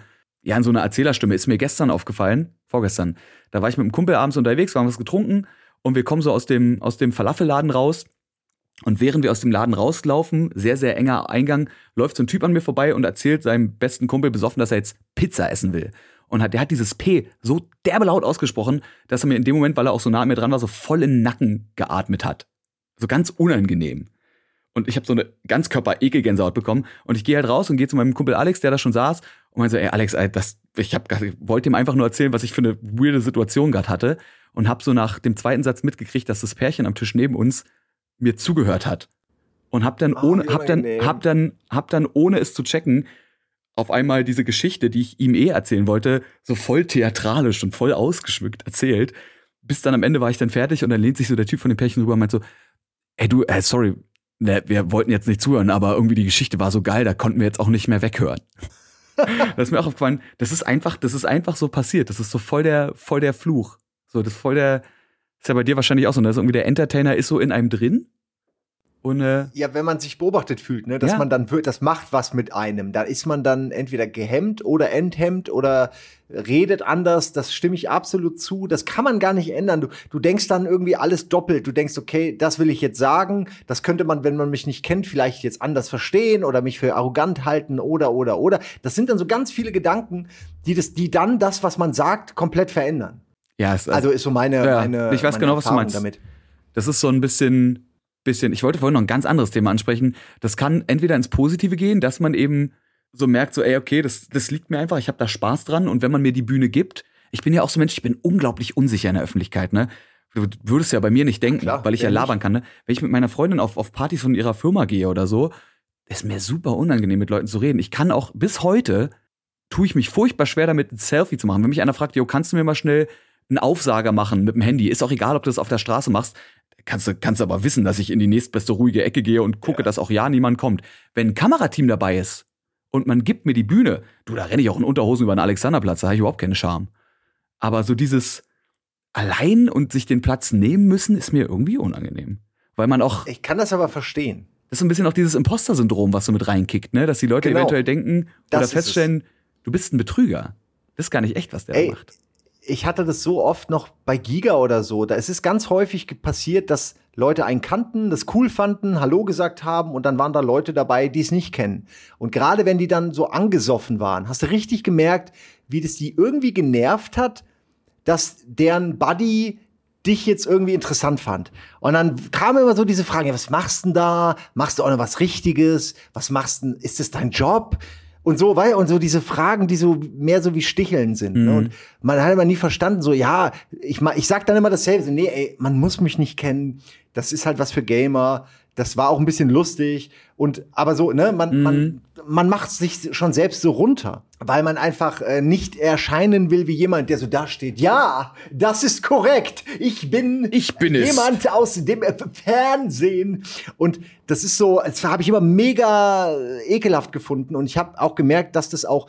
ja, in so eine Erzählerstimme. Ist mir gestern aufgefallen, vorgestern. Da war ich mit einem Kumpel abends unterwegs, wir haben was getrunken und wir kommen so aus dem, aus dem Falafelladen raus. Und während wir aus dem Laden rauslaufen, sehr, sehr enger Eingang, läuft so ein Typ an mir vorbei und erzählt seinem besten Kumpel besoffen, dass er jetzt Pizza essen will. Und hat, der hat dieses P so derbe laut ausgesprochen, dass er mir in dem Moment, weil er auch so nah an mir dran war, so voll in den Nacken geatmet hat. So ganz unangenehm. Und ich habe so eine ganz Körper-Ekel-Gänsehaut bekommen. Und ich gehe halt raus und gehe zu meinem Kumpel Alex, der da schon saß, und meinte so, ey Alex, ey, das, ich hab, wollte ihm einfach nur erzählen, was ich für eine weirde Situation gerade hatte. Und hab so nach dem zweiten Satz mitgekriegt, dass das Pärchen am Tisch neben uns mir zugehört hat. Und hab dann oh, ohne, hab dann, hab dann, hab dann, ohne es zu checken, auf einmal diese Geschichte, die ich ihm eh erzählen wollte, so voll theatralisch und voll ausgeschmückt erzählt. Bis dann am Ende war ich dann fertig und dann lehnt sich so der Typ von dem Pärchen rüber und meint so, ey du, äh, sorry, ne, wir wollten jetzt nicht zuhören, aber irgendwie die Geschichte war so geil, da konnten wir jetzt auch nicht mehr weghören. Das ist mir auch aufgefallen, das ist einfach, das ist einfach so passiert. Das ist so voll der, voll der Fluch. So, das ist voll der, ist ja bei dir wahrscheinlich auch so, ne? irgendwie der Entertainer ist so in einem drin und, äh, ja, wenn man sich beobachtet fühlt, ne, dass ja. man dann wird, das macht was mit einem. Da ist man dann entweder gehemmt oder enthemmt oder redet anders. Das stimme ich absolut zu. Das kann man gar nicht ändern. Du, du denkst dann irgendwie alles doppelt. Du denkst, okay, das will ich jetzt sagen. Das könnte man, wenn man mich nicht kennt, vielleicht jetzt anders verstehen oder mich für arrogant halten oder, oder, oder. Das sind dann so ganz viele Gedanken, die das, die dann das, was man sagt, komplett verändern. Ja, es, also, also ist so meine, ja, meine ich weiß meine genau, Erfahrung was du meinst. Damit. Das ist so ein bisschen bisschen, ich wollte vorhin noch ein ganz anderes Thema ansprechen. Das kann entweder ins Positive gehen, dass man eben so merkt, so, ey, okay, das, das liegt mir einfach, ich habe da Spaß dran und wenn man mir die Bühne gibt, ich bin ja auch so ein Mensch, ich bin unglaublich unsicher in der Öffentlichkeit, ne? Du würdest ja bei mir nicht denken, Klar, weil ich ja labern kann, ne? Wenn ich mit meiner Freundin auf, auf Partys von ihrer Firma gehe oder so, ist mir super unangenehm, mit Leuten zu reden. Ich kann auch bis heute tue ich mich furchtbar schwer damit, ein Selfie zu machen. Wenn mich einer fragt, jo, kannst du mir mal schnell einen Aufsager machen mit dem Handy? Ist auch egal, ob du das auf der Straße machst. Kannst du, kannst aber wissen, dass ich in die nächstbeste ruhige Ecke gehe und gucke, ja. dass auch ja niemand kommt. Wenn ein Kamerateam dabei ist und man gibt mir die Bühne, du, da renne ich auch in Unterhosen über den Alexanderplatz, da habe ich überhaupt keine Charme. Aber so dieses allein und sich den Platz nehmen müssen, ist mir irgendwie unangenehm. Weil man auch. Ich kann das aber verstehen. Das ist ein bisschen auch dieses Imposter-Syndrom, was so mit reinkickt, ne? Dass die Leute genau. eventuell denken das oder feststellen, du bist ein Betrüger. Das ist gar nicht echt, was der Ey, macht. Ich hatte das so oft noch bei Giga oder so. Da ist es ganz häufig passiert, dass Leute einen kannten, das cool fanden, Hallo gesagt haben und dann waren da Leute dabei, die es nicht kennen. Und gerade wenn die dann so angesoffen waren, hast du richtig gemerkt, wie das die irgendwie genervt hat, dass deren Buddy dich jetzt irgendwie interessant fand. Und dann kam immer so diese Frage, was machst du denn da? Machst du auch noch was Richtiges? Was machst du, ist das dein Job? Und so, weil, und so diese Fragen, die so mehr so wie Sticheln sind. Ne? Mhm. Ne? Und man hat immer nie verstanden, so, ja, ich, ich sag dann immer dasselbe, so, nee, ey, man muss mich nicht kennen. Das ist halt was für Gamer das war auch ein bisschen lustig und aber so, ne, man, mhm. man, man macht sich schon selbst so runter, weil man einfach äh, nicht erscheinen will wie jemand, der so da steht. Ja, das ist korrekt. Ich bin, ich bin jemand es. aus dem äh, Fernsehen und das ist so, das habe ich immer mega ekelhaft gefunden und ich habe auch gemerkt, dass das auch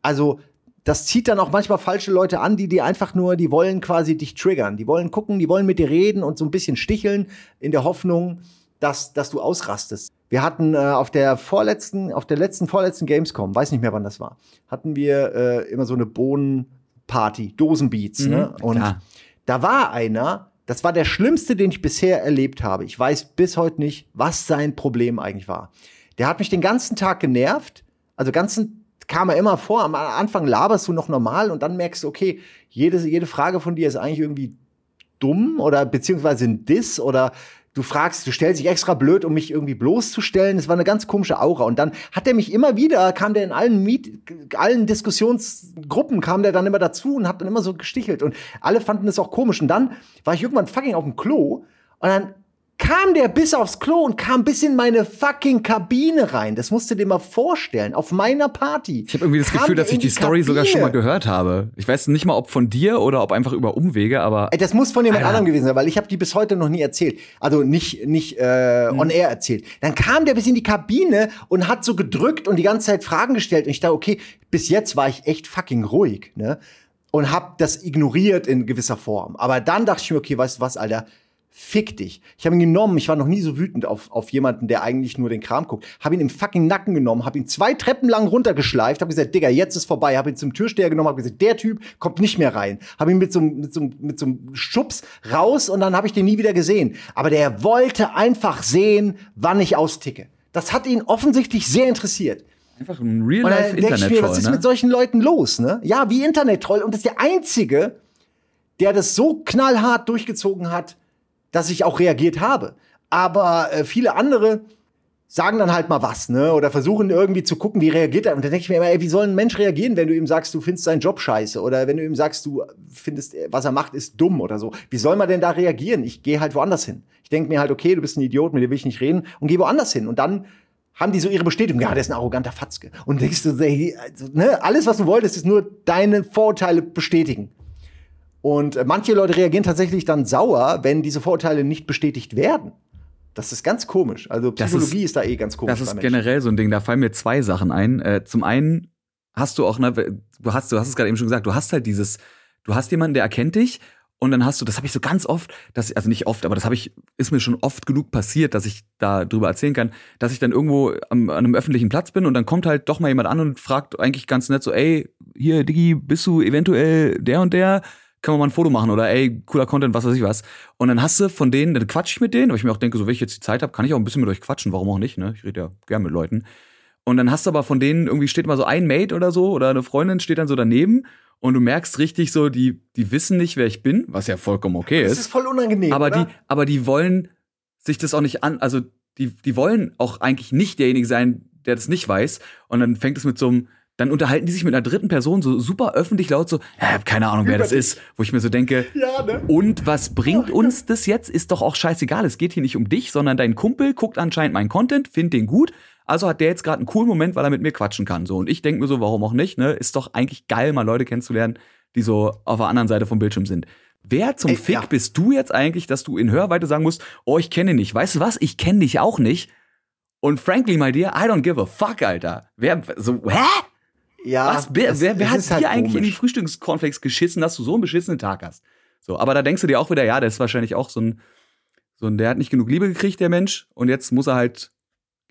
also das zieht dann auch manchmal falsche Leute an, die dir einfach nur, die wollen quasi dich triggern. Die wollen gucken, die wollen mit dir reden und so ein bisschen sticheln in der Hoffnung, dass, dass du ausrastest. Wir hatten äh, auf der vorletzten, auf der letzten, vorletzten Gamescom, weiß nicht mehr, wann das war, hatten wir äh, immer so eine Bohnenparty, Dosenbeats, mhm, ne? Und klar. da war einer, das war der schlimmste, den ich bisher erlebt habe. Ich weiß bis heute nicht, was sein Problem eigentlich war. Der hat mich den ganzen Tag genervt. Also ganzen kam er immer vor. Am Anfang laberst du noch normal und dann merkst du, okay, jede, jede Frage von dir ist eigentlich irgendwie dumm oder beziehungsweise ein Diss oder du fragst, du stellst dich extra blöd, um mich irgendwie bloßzustellen. Es war eine ganz komische Aura. Und dann hat er mich immer wieder, kam der in allen Meet, allen Diskussionsgruppen, kam der dann immer dazu und hat dann immer so gestichelt. Und alle fanden es auch komisch. Und dann war ich irgendwann fucking auf dem Klo und dann kam der bis aufs Klo und kam bis in meine fucking Kabine rein. Das musst du dir mal vorstellen. Auf meiner Party. Ich habe irgendwie das Gefühl, dass ich die, die Story sogar schon mal gehört habe. Ich weiß nicht mal, ob von dir oder ob einfach über Umwege, aber. Das muss von jemand anderem gewesen sein, weil ich habe die bis heute noch nie erzählt. Also nicht, nicht äh, hm. on air erzählt. Dann kam der bis in die Kabine und hat so gedrückt und die ganze Zeit Fragen gestellt. Und ich dachte, okay, bis jetzt war ich echt fucking ruhig, ne? Und hab das ignoriert in gewisser Form. Aber dann dachte ich mir, okay, weißt du was, Alter? Fick dich. Ich habe ihn genommen, ich war noch nie so wütend auf, auf jemanden, der eigentlich nur den Kram guckt. Habe ihn im fucking Nacken genommen, habe ihn zwei Treppen lang runtergeschleift, habe gesagt, Digga, jetzt ist vorbei. Habe ihn zum Türsteher genommen, habe gesagt, der Typ kommt nicht mehr rein. Habe ihn mit so, mit, so, mit so einem Schubs raus und dann habe ich den nie wieder gesehen. Aber der wollte einfach sehen, wann ich austicke. Das hat ihn offensichtlich sehr interessiert. Einfach ein Real-Life-Internet-Troll, Was ist ne? mit solchen Leuten los, ne? Ja, wie Internet-Troll. Und das ist der Einzige, der das so knallhart durchgezogen hat, dass ich auch reagiert habe. Aber äh, viele andere sagen dann halt mal was, ne? Oder versuchen irgendwie zu gucken, wie reagiert er. Und dann denke ich mir immer, ey, wie soll ein Mensch reagieren, wenn du ihm sagst, du findest seinen Job scheiße? Oder wenn du ihm sagst, du findest, was er macht, ist dumm oder so. Wie soll man denn da reagieren? Ich gehe halt woanders hin. Ich denke mir halt, okay, du bist ein Idiot, mit dem will ich nicht reden und gehe woanders hin. Und dann haben die so ihre Bestätigung, ja, der ist ein arroganter Fatzke. Und denkst du, ey, also, ne, alles, was du wolltest, ist nur deine Vorurteile bestätigen. Und äh, manche Leute reagieren tatsächlich dann sauer, wenn diese Vorurteile nicht bestätigt werden. Das ist ganz komisch. Also Psychologie ist, ist, da eh ganz komisch. Das ist generell so ein Ding. Da fallen mir zwei Sachen ein. Äh, zum einen hast du auch, ne, du hast, du hast es gerade eben schon gesagt, du hast halt dieses, du hast jemanden, der erkennt dich und dann hast du, das habe ich so ganz oft, dass, also nicht oft, aber das habe ich, ist mir schon oft genug passiert, dass ich da drüber erzählen kann, dass ich dann irgendwo am, an einem öffentlichen Platz bin und dann kommt halt doch mal jemand an und fragt eigentlich ganz nett so, ey, hier, Diggi, bist du eventuell der und der? Können wir mal ein Foto machen oder ey, cooler Content, was weiß ich was. Und dann hast du von denen, dann quatsch ich mit denen, weil ich mir auch denke, so wenn ich jetzt die Zeit habe, kann ich auch ein bisschen mit euch quatschen, warum auch nicht, ne? Ich rede ja gern mit Leuten. Und dann hast du aber von denen irgendwie steht mal so ein Mate oder so oder eine Freundin steht dann so daneben und du merkst richtig so, die, die wissen nicht, wer ich bin, was ja vollkommen okay ist. Das ist voll unangenehm. Aber oder? die, aber die wollen sich das auch nicht an, also die, die wollen auch eigentlich nicht derjenige sein, der das nicht weiß. Und dann fängt es mit so einem, dann unterhalten die sich mit einer dritten Person so super öffentlich laut so, ich hab keine Ahnung, wer das ist, wo ich mir so denke, ja, ne? und was bringt uns das jetzt? Ist doch auch scheißegal, es geht hier nicht um dich, sondern dein Kumpel guckt anscheinend meinen Content, findet den gut, Also hat der jetzt gerade einen coolen Moment, weil er mit mir quatschen kann. So. Und ich denke mir so, warum auch nicht? Ne? Ist doch eigentlich geil, mal Leute kennenzulernen, die so auf der anderen Seite vom Bildschirm sind. Wer zum Ey, Fick ja. bist du jetzt eigentlich, dass du in Hörweite sagen musst, oh, ich kenne dich nicht. Weißt du was? Ich kenne dich auch nicht. Und frankly, my dear, I don't give a fuck, Alter. Wer, so, hä? Ja. Was, wer, wer, wer hat dir halt eigentlich komisch. in die Frühstückscornflakes geschissen, dass du so einen beschissenen Tag hast? So, aber da denkst du dir auch wieder, ja, der ist wahrscheinlich auch so ein, so ein, der hat nicht genug Liebe gekriegt, der Mensch, und jetzt muss er halt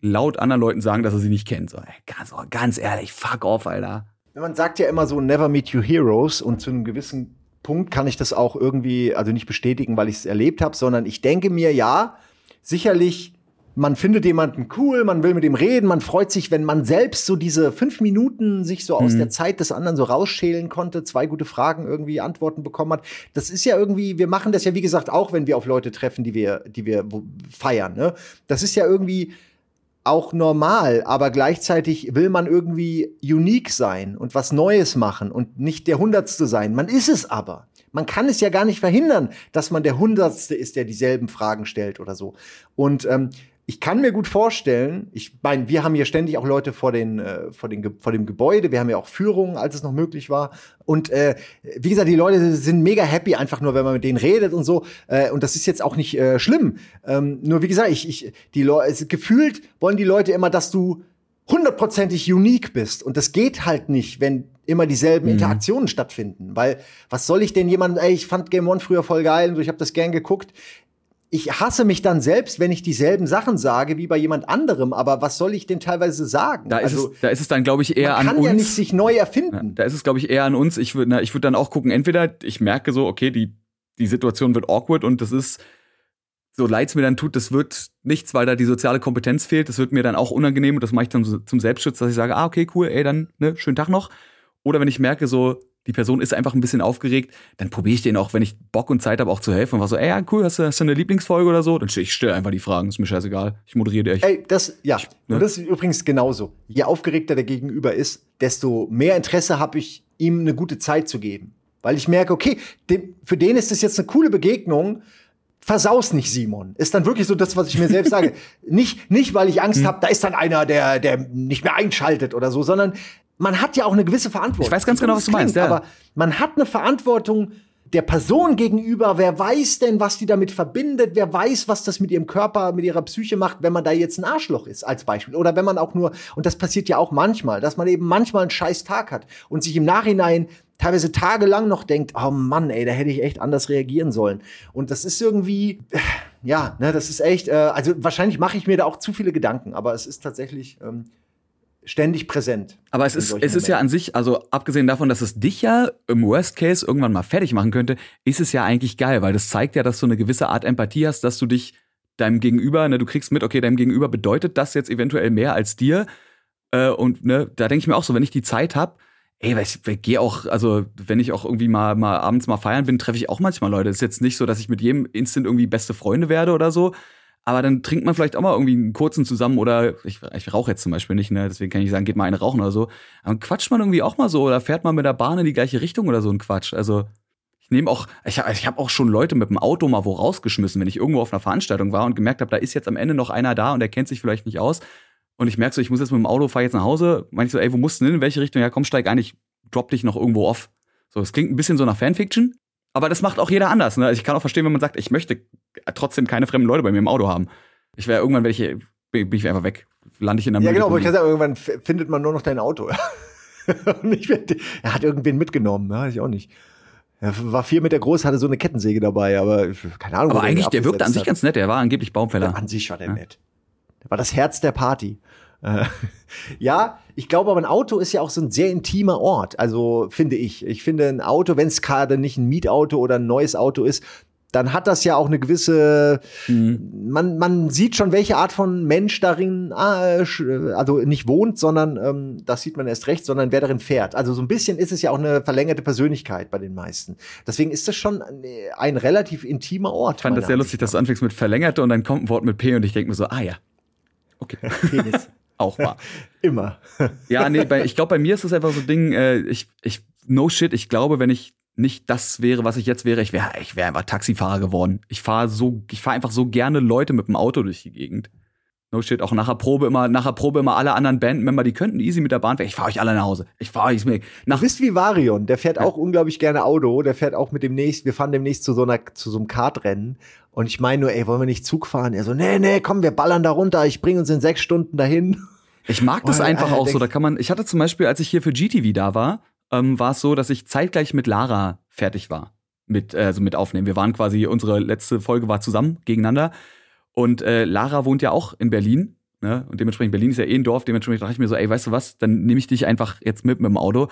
laut anderen Leuten sagen, dass er sie nicht kennt. So, ey, ganz, ganz ehrlich, fuck off, Alter. Man sagt ja immer so, never meet your heroes, und zu einem gewissen Punkt kann ich das auch irgendwie, also nicht bestätigen, weil ich es erlebt habe, sondern ich denke mir, ja, sicherlich man findet jemanden cool, man will mit ihm reden, man freut sich, wenn man selbst so diese fünf Minuten sich so aus mhm. der Zeit des anderen so rausschälen konnte, zwei gute Fragen irgendwie Antworten bekommen hat. Das ist ja irgendwie, wir machen das ja wie gesagt auch, wenn wir auf Leute treffen, die wir, die wir feiern. Ne? Das ist ja irgendwie auch normal, aber gleichzeitig will man irgendwie unique sein und was Neues machen und nicht der Hundertste sein. Man ist es aber. Man kann es ja gar nicht verhindern, dass man der Hundertste ist, der dieselben Fragen stellt oder so. Und ähm, ich kann mir gut vorstellen, ich meine, wir haben hier ständig auch Leute vor, den, äh, vor, den, vor dem Gebäude, wir haben ja auch Führungen, als es noch möglich war. Und äh, wie gesagt, die Leute sind mega happy, einfach nur, wenn man mit denen redet und so. Äh, und das ist jetzt auch nicht äh, schlimm. Ähm, nur wie gesagt, ich, ich, die Leute, gefühlt wollen die Leute immer, dass du hundertprozentig unique bist. Und das geht halt nicht, wenn immer dieselben mhm. Interaktionen stattfinden. Weil was soll ich denn jemandem, ey, ich fand Game One früher voll geil und so, ich habe das gern geguckt ich hasse mich dann selbst, wenn ich dieselben Sachen sage wie bei jemand anderem, aber was soll ich denn teilweise sagen? Da ist, also, es, da ist es dann, glaube ich, eher an uns. Man kann ja nicht sich neu erfinden. Ja, da ist es, glaube ich, eher an uns. Ich würde ich würd dann auch gucken, entweder ich merke so, okay, die, die Situation wird awkward und das ist, so leid es mir dann tut, das wird nichts, weil da die soziale Kompetenz fehlt. Das wird mir dann auch unangenehm und das mache ich dann so zum Selbstschutz, dass ich sage, ah, okay, cool, ey, dann, ne, schönen Tag noch. Oder wenn ich merke, so, die Person ist einfach ein bisschen aufgeregt, dann probiere ich den auch, wenn ich Bock und Zeit habe, auch zu helfen. Und war so, ey, ja, cool, hast du, hast du eine Lieblingsfolge oder so? Dann stelle ich stell einfach die Fragen, ist mir scheißegal. Ich moderiere dir. Ey, das, ja, ich, ne? und das ist übrigens genauso. Je aufgeregter der Gegenüber ist, desto mehr Interesse habe ich, ihm eine gute Zeit zu geben. Weil ich merke, okay, dem, für den ist das jetzt eine coole Begegnung, versaus nicht, Simon. Ist dann wirklich so das, was ich mir selbst sage. nicht, nicht, weil ich Angst hm. habe, da ist dann einer, der, der nicht mehr einschaltet oder so, sondern man hat ja auch eine gewisse Verantwortung. Ich weiß ganz genau, was du meinst. Ja. Aber man hat eine Verantwortung der Person gegenüber. Wer weiß denn, was die damit verbindet? Wer weiß, was das mit ihrem Körper, mit ihrer Psyche macht, wenn man da jetzt ein Arschloch ist, als Beispiel. Oder wenn man auch nur, und das passiert ja auch manchmal, dass man eben manchmal einen scheiß Tag hat und sich im Nachhinein teilweise tagelang noch denkt, oh Mann, ey, da hätte ich echt anders reagieren sollen. Und das ist irgendwie, ja, ne, das ist echt, äh, also wahrscheinlich mache ich mir da auch zu viele Gedanken, aber es ist tatsächlich ähm, ständig präsent. Aber es ist, es ist ja an sich, also abgesehen davon, dass es dich ja im Worst Case irgendwann mal fertig machen könnte, ist es ja eigentlich geil, weil das zeigt ja, dass du eine gewisse Art Empathie hast, dass du dich deinem Gegenüber, ne, du kriegst mit, okay, deinem Gegenüber bedeutet das jetzt eventuell mehr als dir. Äh, und ne, da denke ich mir auch so, wenn ich die Zeit habe, ey, ich, ich gehe auch, also wenn ich auch irgendwie mal, mal abends mal feiern bin, treffe ich auch manchmal Leute. Es ist jetzt nicht so, dass ich mit jedem Instant irgendwie beste Freunde werde oder so. Aber dann trinkt man vielleicht auch mal irgendwie einen kurzen zusammen oder ich, ich rauche jetzt zum Beispiel nicht, ne? deswegen kann ich sagen, geht mal eine rauchen oder so. Dann quatscht man irgendwie auch mal so oder fährt man mit der Bahn in die gleiche Richtung oder so ein Quatsch. Also ich nehme auch, ich habe ich hab auch schon Leute mit dem Auto mal wo rausgeschmissen, wenn ich irgendwo auf einer Veranstaltung war und gemerkt habe, da ist jetzt am Ende noch einer da und der kennt sich vielleicht nicht aus. Und ich merke so, ich muss jetzt mit dem Auto, fahr jetzt nach Hause. Meine ich so, ey, wo musst du denn? In welche Richtung? Ja, komm, steig ein, ich drop dich noch irgendwo off. So, es klingt ein bisschen so nach Fanfiction, aber das macht auch jeder anders. Ne? Also ich kann auch verstehen, wenn man sagt, ich möchte trotzdem keine fremden Leute bei mir im Auto haben. Ich wäre irgendwann, ich, bin ich einfach weg. Lande ich in der Ja, genau, aber ich kann sagen, irgendwann findet man nur noch dein Auto. er hat irgendwen mitgenommen, ja, ich auch nicht. Er war vier Meter groß, hatte so eine Kettensäge dabei, aber keine Ahnung. Aber eigentlich, der wirkte an sich hat. ganz nett, der war angeblich Baumfäller. an sich war der ja. nett. Der war das Herz der Party. Äh, ja, ich glaube aber ein Auto ist ja auch so ein sehr intimer Ort. Also finde ich. Ich finde ein Auto, wenn es gerade nicht ein Mietauto oder ein neues Auto ist, dann hat das ja auch eine gewisse, mhm. man, man sieht schon, welche Art von Mensch darin, äh, also nicht wohnt, sondern ähm, das sieht man erst recht, sondern wer darin fährt. Also so ein bisschen ist es ja auch eine verlängerte Persönlichkeit bei den meisten. Deswegen ist das schon ein relativ intimer Ort. Ich fand das sehr lustig, dass du anfängst mit verlängerte und dann kommt ein Wort mit P und ich denke mir so, ah ja, okay. Penis. Auch wahr. Immer. ja, nee, bei, ich glaube, bei mir ist es einfach so ein Ding, äh, ich, ich, no shit, ich glaube, wenn ich nicht das wäre, was ich jetzt wäre, ich wäre ich wäre einfach Taxifahrer geworden. Ich fahre so ich fahre einfach so gerne Leute mit dem Auto durch die Gegend. No shit, auch nachher Probe immer, nachher Probe immer alle anderen Bandmember, die könnten easy mit der Bahn fahren. Ich fahre euch alle nach Hause. Ich fahre euch mit. Nach du bist wie Varion, der fährt auch unglaublich gerne Auto. Der fährt auch mit demnächst, wir fahren demnächst zu so einer, zu so einem Kartrennen. Und ich meine nur, ey, wollen wir nicht Zug fahren? Er so, nee, nee, komm, wir ballern da runter. Ich bringe uns in sechs Stunden dahin. Ich mag das einfach auch so. Da kann man, ich hatte zum Beispiel, als ich hier für GTV da war, ähm, war es so, dass ich zeitgleich mit Lara fertig war. Mit, äh, also mit aufnehmen. Wir waren quasi, unsere letzte Folge war zusammen gegeneinander. Und äh, Lara wohnt ja auch in Berlin Ne? Und dementsprechend, Berlin ist ja eh ein Dorf, dementsprechend dachte ich mir so, ey, weißt du was, dann nehme ich dich einfach jetzt mit mit dem Auto.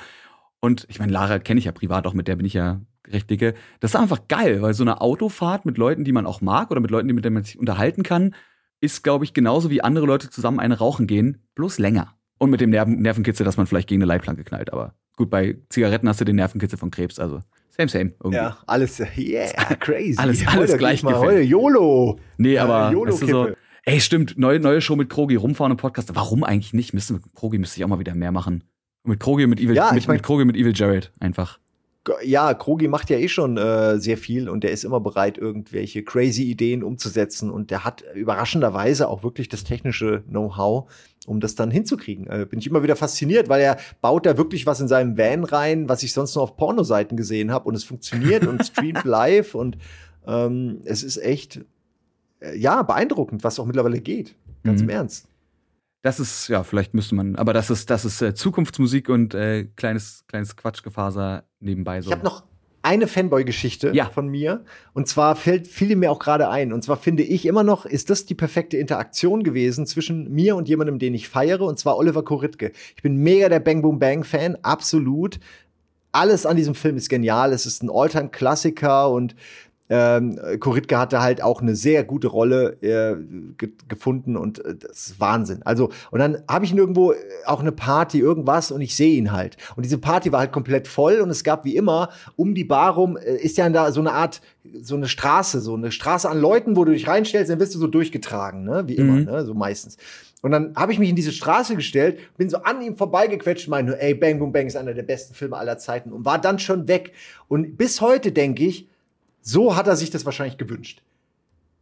Und ich meine, Lara kenne ich ja privat auch, mit der bin ich ja recht dicke. Das ist einfach geil, weil so eine Autofahrt mit Leuten, die man auch mag oder mit Leuten, mit denen man sich unterhalten kann, ist, glaube ich, genauso wie andere Leute zusammen eine rauchen gehen, bloß länger. Und mit dem Nerven Nervenkitzel, dass man vielleicht gegen eine Leitplanke knallt. Aber gut, bei Zigaretten hast du den Nervenkitzel von Krebs, also same, same. Irgendwie. Ja, alles, yeah, crazy. alles, alles gleich mal heute YOLO. Nee, aber ja, weißt du, so, Ey, stimmt, neue, neue Show mit Krogi, rumfahren im Podcast. Warum eigentlich nicht? Müsste, Krogi müsste ich auch mal wieder mehr machen. Mit Krogi und mit Evil, ja, mit, mein, mit Krogi mit Evil Jared einfach. Ja, Krogi macht ja eh schon äh, sehr viel und der ist immer bereit, irgendwelche crazy Ideen umzusetzen und der hat überraschenderweise auch wirklich das technische Know-how, um das dann hinzukriegen. Äh, bin ich immer wieder fasziniert, weil er baut da wirklich was in seinem Van rein, was ich sonst nur auf Pornoseiten gesehen habe und es funktioniert und streamt live und ähm, es ist echt äh, ja, beeindruckend, was auch mittlerweile geht. Ganz mhm. im Ernst. Das ist, ja, vielleicht müsste man, aber das ist, das ist äh, Zukunftsmusik und äh, kleines, kleines Quatschgefaser nebenbei so. Ich habe noch eine Fanboy-Geschichte ja. von mir. Und zwar fällt, fiel mir auch gerade ein. Und zwar finde ich immer noch, ist das die perfekte Interaktion gewesen zwischen mir und jemandem, den ich feiere, und zwar Oliver Koritke. Ich bin mega der Bang Boom Bang Fan, absolut. Alles an diesem Film ist genial. Es ist ein Alltime-Klassiker und ähm, Koritke hatte halt auch eine sehr gute Rolle äh, ge gefunden und äh, das ist Wahnsinn. Also, und dann habe ich nirgendwo äh, auch eine Party, irgendwas und ich sehe ihn halt. Und diese Party war halt komplett voll und es gab wie immer um die Bar rum, äh, ist ja da so eine Art, so eine Straße, so eine Straße an Leuten, wo du dich reinstellst, dann wirst du so durchgetragen, ne? Wie immer, mhm. ne? So meistens. Und dann habe ich mich in diese Straße gestellt, bin so an ihm vorbeigequetscht, meine, ey, Bang Boom Bang ist einer der besten Filme aller Zeiten und war dann schon weg. Und bis heute denke ich, so hat er sich das wahrscheinlich gewünscht.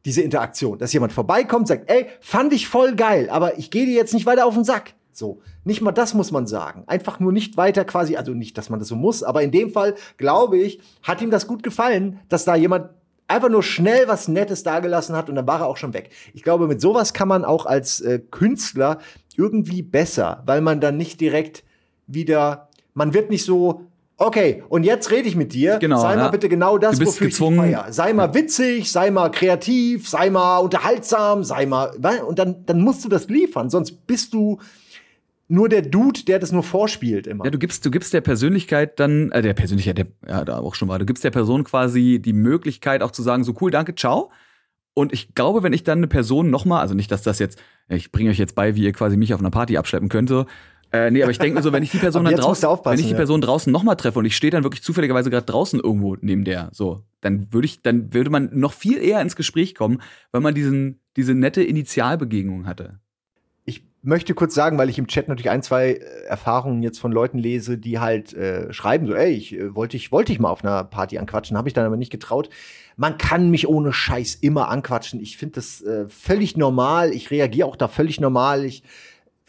Diese Interaktion, dass jemand vorbeikommt, sagt, ey, fand ich voll geil, aber ich gehe dir jetzt nicht weiter auf den Sack. So, nicht mal das muss man sagen. Einfach nur nicht weiter quasi, also nicht, dass man das so muss, aber in dem Fall, glaube ich, hat ihm das gut gefallen, dass da jemand einfach nur schnell was Nettes dagelassen hat und dann war er auch schon weg. Ich glaube, mit sowas kann man auch als äh, Künstler irgendwie besser, weil man dann nicht direkt wieder, man wird nicht so Okay, und jetzt rede ich mit dir. Genau, sei mal ja. bitte genau das, du bist wofür gezwungen. ich feier. Sei mal witzig, sei mal kreativ, sei mal unterhaltsam, sei mal. Und dann, dann musst du das liefern, sonst bist du nur der Dude, der das nur vorspielt immer. Ja, du gibst, du gibst der Persönlichkeit dann, äh, der Persönlichkeit, der ja da auch schon war, du gibst der Person quasi die Möglichkeit auch zu sagen, so cool, danke, ciao. Und ich glaube, wenn ich dann eine Person nochmal, also nicht, dass das jetzt, ich bringe euch jetzt bei, wie ihr quasi mich auf einer Party abschleppen könnte, äh, nee, aber ich denke mir so, wenn ich die Person dann draußen, wenn ich die Person ja. draußen nochmal treffe und ich stehe dann wirklich zufälligerweise gerade draußen irgendwo neben der, so, dann würde ich, dann würde man noch viel eher ins Gespräch kommen, weil man diesen, diese nette Initialbegegnung hatte. Ich möchte kurz sagen, weil ich im Chat natürlich ein, zwei äh, Erfahrungen jetzt von Leuten lese, die halt äh, schreiben so, ey, ich äh, wollte ich wollte ich mal auf einer Party anquatschen, habe ich dann aber nicht getraut. Man kann mich ohne Scheiß immer anquatschen. Ich finde das äh, völlig normal. Ich reagiere auch da völlig normal. Ich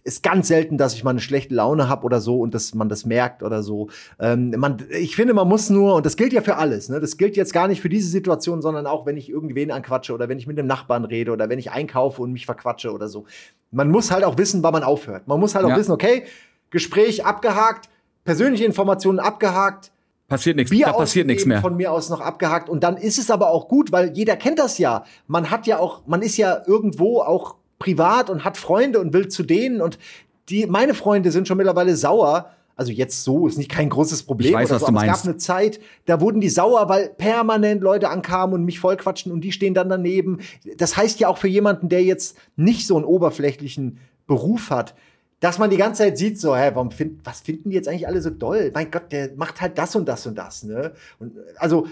ist ganz selten, dass ich mal eine schlechte Laune habe oder so und dass man das merkt oder so. Ähm, man, ich finde, man muss nur, und das gilt ja für alles, ne? das gilt jetzt gar nicht für diese Situation, sondern auch, wenn ich irgendwen anquatsche oder wenn ich mit einem Nachbarn rede oder wenn ich einkaufe und mich verquatsche oder so. Man muss halt auch wissen, wann man aufhört. Man muss halt auch ja. wissen, okay, Gespräch abgehakt, persönliche Informationen abgehakt, Passiert nichts, da passiert nichts mehr. Von mir aus noch abgehakt. Und dann ist es aber auch gut, weil jeder kennt das ja. Man hat ja auch, man ist ja irgendwo auch privat und hat Freunde und will zu denen und die, meine Freunde sind schon mittlerweile sauer. Also jetzt so ist nicht kein großes Problem. Ich weiß, was so, du meinst. Es gab eine Zeit, da wurden die sauer, weil permanent Leute ankamen und mich vollquatschen und die stehen dann daneben. Das heißt ja auch für jemanden, der jetzt nicht so einen oberflächlichen Beruf hat, dass man die ganze Zeit sieht, so, hä, warum find, was finden die jetzt eigentlich alle so doll? Mein Gott, der macht halt das und das und das, ne? Und also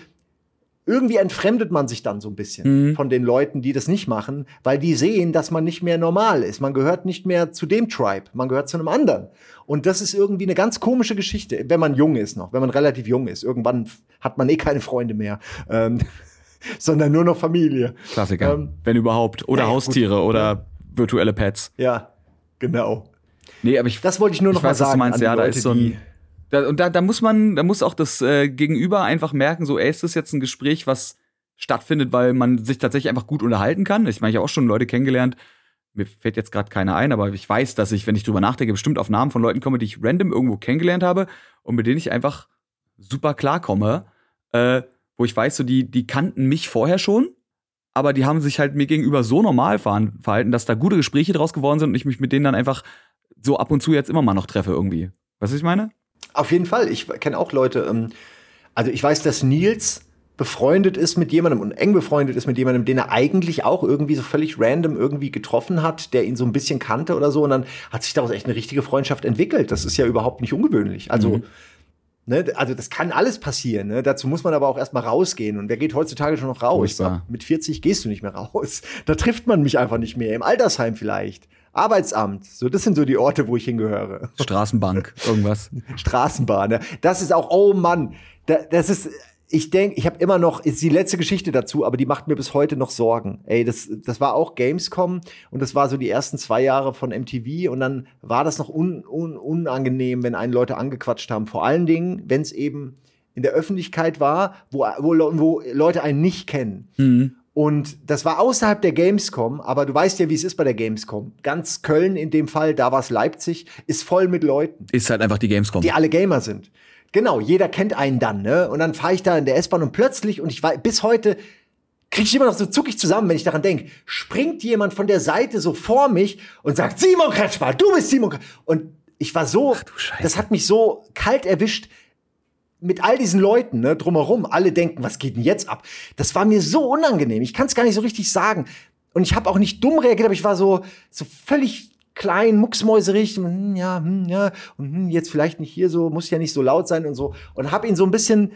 irgendwie entfremdet man sich dann so ein bisschen mhm. von den Leuten, die das nicht machen, weil die sehen, dass man nicht mehr normal ist. Man gehört nicht mehr zu dem Tribe, man gehört zu einem anderen. Und das ist irgendwie eine ganz komische Geschichte, wenn man jung ist noch, wenn man relativ jung ist. Irgendwann hat man eh keine Freunde mehr. Ähm, sondern nur noch Familie. Klassiker. Ähm, wenn überhaupt. Oder ja, Haustiere gut. oder virtuelle Pads. Ja, genau. Nee, aber ich, das wollte ich nur noch ich weiß, mal sagen. Was du meinst, ja, da ist so ein, da, und da, da muss man, da muss auch das äh, Gegenüber einfach merken, so, ey, ist das jetzt ein Gespräch, was stattfindet, weil man sich tatsächlich einfach gut unterhalten kann. Ich meine, ich habe auch schon Leute kennengelernt, mir fällt jetzt gerade keiner ein, aber ich weiß, dass ich, wenn ich drüber nachdenke, bestimmt auf Namen von Leuten komme, die ich random irgendwo kennengelernt habe und mit denen ich einfach super klarkomme, äh, wo ich weiß, so die, die kannten mich vorher schon, aber die haben sich halt mir gegenüber so normal verhalten, dass da gute Gespräche draus geworden sind und ich mich mit denen dann einfach so ab und zu jetzt immer mal noch treffe irgendwie. Was ich meine? Auf jeden Fall. Ich kenne auch Leute. Ähm, also ich weiß, dass Nils befreundet ist mit jemandem und eng befreundet ist mit jemandem, den er eigentlich auch irgendwie so völlig random irgendwie getroffen hat, der ihn so ein bisschen kannte oder so. Und dann hat sich daraus echt eine richtige Freundschaft entwickelt. Das ist ja überhaupt nicht ungewöhnlich. Also, mhm. ne, also das kann alles passieren. Ne? Dazu muss man aber auch erstmal rausgehen. Und wer geht heutzutage schon noch raus? Mit 40 gehst du nicht mehr raus. Da trifft man mich einfach nicht mehr. Im Altersheim vielleicht. Arbeitsamt. So, das sind so die Orte, wo ich hingehöre. Straßenbank, irgendwas. Straßenbahn. Ne? Das ist auch, oh Mann, da, das ist, ich denke, ich habe immer noch, ist die letzte Geschichte dazu, aber die macht mir bis heute noch Sorgen. Ey, das, das war auch Gamescom und das war so die ersten zwei Jahre von MTV und dann war das noch un, un, unangenehm, wenn einen Leute angequatscht haben. Vor allen Dingen, wenn es eben in der Öffentlichkeit war, wo, wo, wo Leute einen nicht kennen. Mhm. Und das war außerhalb der Gamescom, aber du weißt ja, wie es ist bei der Gamescom. Ganz Köln in dem Fall, da war es Leipzig, ist voll mit Leuten. Ist halt einfach die Gamescom. Die alle Gamer sind. Genau, jeder kennt einen dann, ne? Und dann fahre ich da in der S-Bahn und plötzlich, und ich war bis heute, kriege ich immer noch so zuckig zusammen, wenn ich daran denke, springt jemand von der Seite so vor mich und sagt, Simon Kretschmer, du bist Simon Kretschmer. Und ich war so, das hat mich so kalt erwischt, mit all diesen Leuten ne, drumherum, alle denken, was geht denn jetzt ab? Das war mir so unangenehm. Ich kann es gar nicht so richtig sagen. Und ich habe auch nicht dumm reagiert, aber ich war so, so völlig klein, mucksmäuserig, hm, ja, hm, ja, und hm, jetzt vielleicht nicht hier so, muss ja nicht so laut sein und so. Und habe ihn so ein bisschen,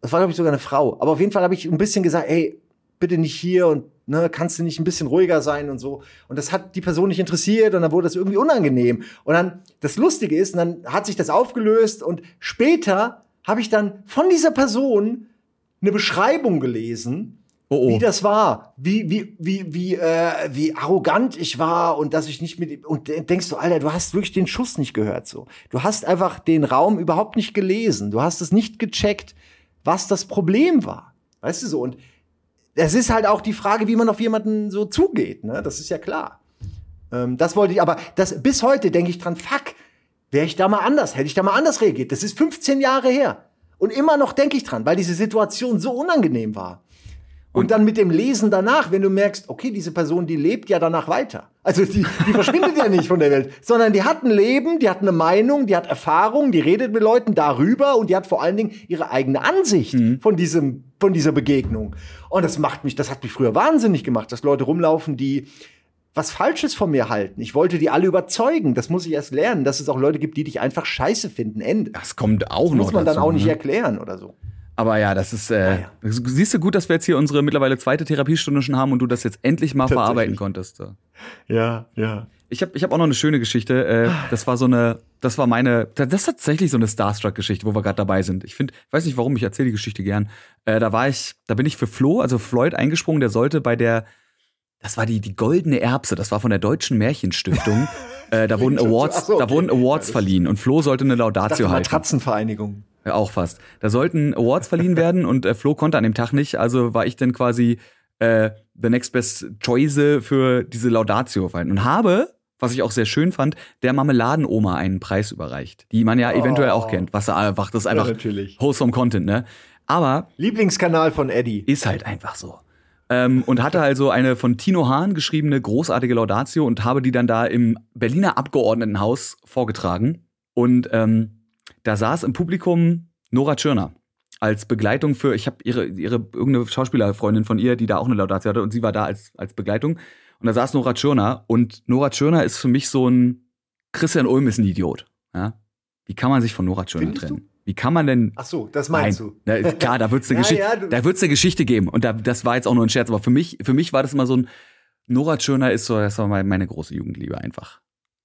das war glaube ich sogar eine Frau, aber auf jeden Fall habe ich ein bisschen gesagt, ey, bitte nicht hier und ne, kannst du nicht ein bisschen ruhiger sein und so. Und das hat die Person nicht interessiert und dann wurde das irgendwie unangenehm. Und dann, das Lustige ist, und dann hat sich das aufgelöst und später habe ich dann von dieser Person eine Beschreibung gelesen, oh oh. wie das war, wie wie wie wie äh, wie arrogant ich war und dass ich nicht mit und denkst du, Alter, du hast wirklich den Schuss nicht gehört so. Du hast einfach den Raum überhaupt nicht gelesen. Du hast es nicht gecheckt, was das Problem war. Weißt du so und es ist halt auch die Frage, wie man auf jemanden so zugeht, ne? Das ist ja klar. Ähm, das wollte ich aber das bis heute denke ich dran, fuck, Wäre ich da mal anders, hätte ich da mal anders reagiert. Das ist 15 Jahre her. Und immer noch denke ich dran, weil diese Situation so unangenehm war. Und dann mit dem Lesen danach, wenn du merkst, okay, diese Person, die lebt ja danach weiter. Also die, die verschwindet ja nicht von der Welt, sondern die hat ein Leben, die hat eine Meinung, die hat Erfahrung, die redet mit Leuten darüber und die hat vor allen Dingen ihre eigene Ansicht mhm. von diesem, von dieser Begegnung. Und das macht mich, das hat mich früher wahnsinnig gemacht, dass Leute rumlaufen, die was Falsches von mir halten. Ich wollte die alle überzeugen. Das muss ich erst lernen, dass es auch Leute gibt, die dich einfach scheiße finden. Ende. Das kommt auch das noch. Muss man dazu, dann auch nicht ne? erklären oder so. Aber ja, das ist. Äh, ja. Siehst du gut, dass wir jetzt hier unsere mittlerweile zweite Therapiestunde schon haben und du das jetzt endlich mal verarbeiten konntest. Ja, ja. Ich habe ich hab auch noch eine schöne Geschichte. Äh, das war so eine, das war meine, das ist tatsächlich so eine Starstruck-Geschichte, wo wir gerade dabei sind. Ich finde, weiß nicht warum, ich erzähle die Geschichte gern. Äh, da war ich, da bin ich für Flo, also Floyd, eingesprungen. Der sollte bei der das war die, die goldene Erbse, das war von der Deutschen Märchenstiftung. äh, da wurden Awards, so, okay. da wurden Awards verliehen und Flo sollte eine Laudatio halten. Matratzenvereinigung. Ja, auch fast. Da sollten Awards verliehen werden und äh, Flo konnte an dem Tag nicht, also war ich dann quasi äh, the next best choice für diese Laudatio und habe was ich auch sehr schön fand, der Marmeladenoma einen Preis überreicht, die man ja eventuell auch oh. kennt, was einfach das ist einfach ja, wholesome Content, ne? Aber Lieblingskanal von Eddie ist halt einfach so. Ähm, und hatte also eine von Tino Hahn geschriebene großartige Laudatio und habe die dann da im Berliner Abgeordnetenhaus vorgetragen. Und ähm, da saß im Publikum Nora Tschirner als Begleitung für, ich habe ihre, ihre irgendeine Schauspielerfreundin von ihr, die da auch eine Laudatio hatte und sie war da als, als Begleitung. Und da saß Nora Tschirner und Nora Tschirner ist für mich so ein Christian Ulm ist ein Idiot. Ja? Wie kann man sich von Nora Tschirner trennen? Du? Wie kann man denn? Ach so, das meinst Nein. du? Na, klar, da wird's eine ja, Geschichte, ja, da wird's eine Geschichte geben. Und da, das war jetzt auch nur ein Scherz. Aber für mich, für mich war das immer so ein Nora Tschirner ist so, das war meine große Jugendliebe einfach.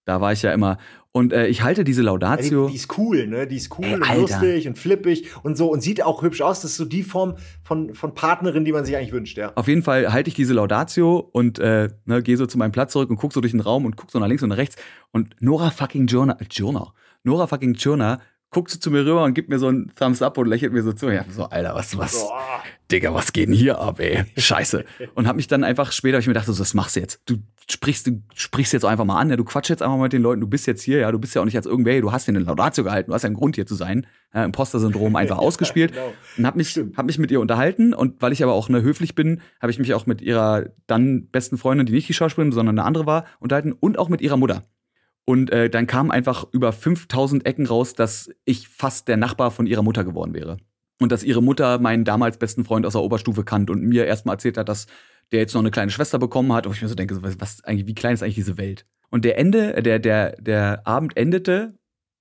Da war ich ja immer. Und äh, ich halte diese Laudatio. Die, die, ist cool, ne? Die ist cool Ey, und Alter. lustig und flippig und so und sieht auch hübsch aus. Das ist so die Form von, von Partnerin, die man sich eigentlich wünscht, ja. Auf jeden Fall halte ich diese Laudatio und äh, ne, gehe so zu meinem Platz zurück und guck so durch den Raum und guck so nach links und nach rechts. Und Nora fucking Jonah, Jonah, Nora fucking Jonah guckt so zu mir rüber und gibt mir so einen Thumbs up und lächelt mir so zu. Ja, so, Alter, was, was, Boah. Digga, was geht denn hier ab, ey? Scheiße. Und hab mich dann einfach später, ich mir gedacht, so, was machst du jetzt? Du sprichst, du sprichst jetzt einfach mal an, ja, du quatsch jetzt einfach mal mit den Leuten, du bist jetzt hier, ja, du bist ja auch nicht als irgendwer, du hast dir eine Laudatio gehalten, du hast ja einen Grund hier zu sein. Ja, Imposter-Syndrom einfach ausgespielt. genau. Und hab mich, Stimmt. hab mich mit ihr unterhalten und weil ich aber auch ne, höflich bin, habe ich mich auch mit ihrer dann besten Freundin, die nicht die Schauspielerin, sondern eine andere war, unterhalten und auch mit ihrer Mutter. Und äh, dann kam einfach über 5000 Ecken raus, dass ich fast der Nachbar von ihrer Mutter geworden wäre. Und dass ihre Mutter meinen damals besten Freund aus der Oberstufe kannte und mir erstmal erzählt hat, dass der jetzt noch eine kleine Schwester bekommen hat. Und ich mir so denke, was, was eigentlich, wie klein ist eigentlich diese Welt? Und der Ende, der, der, der Abend endete,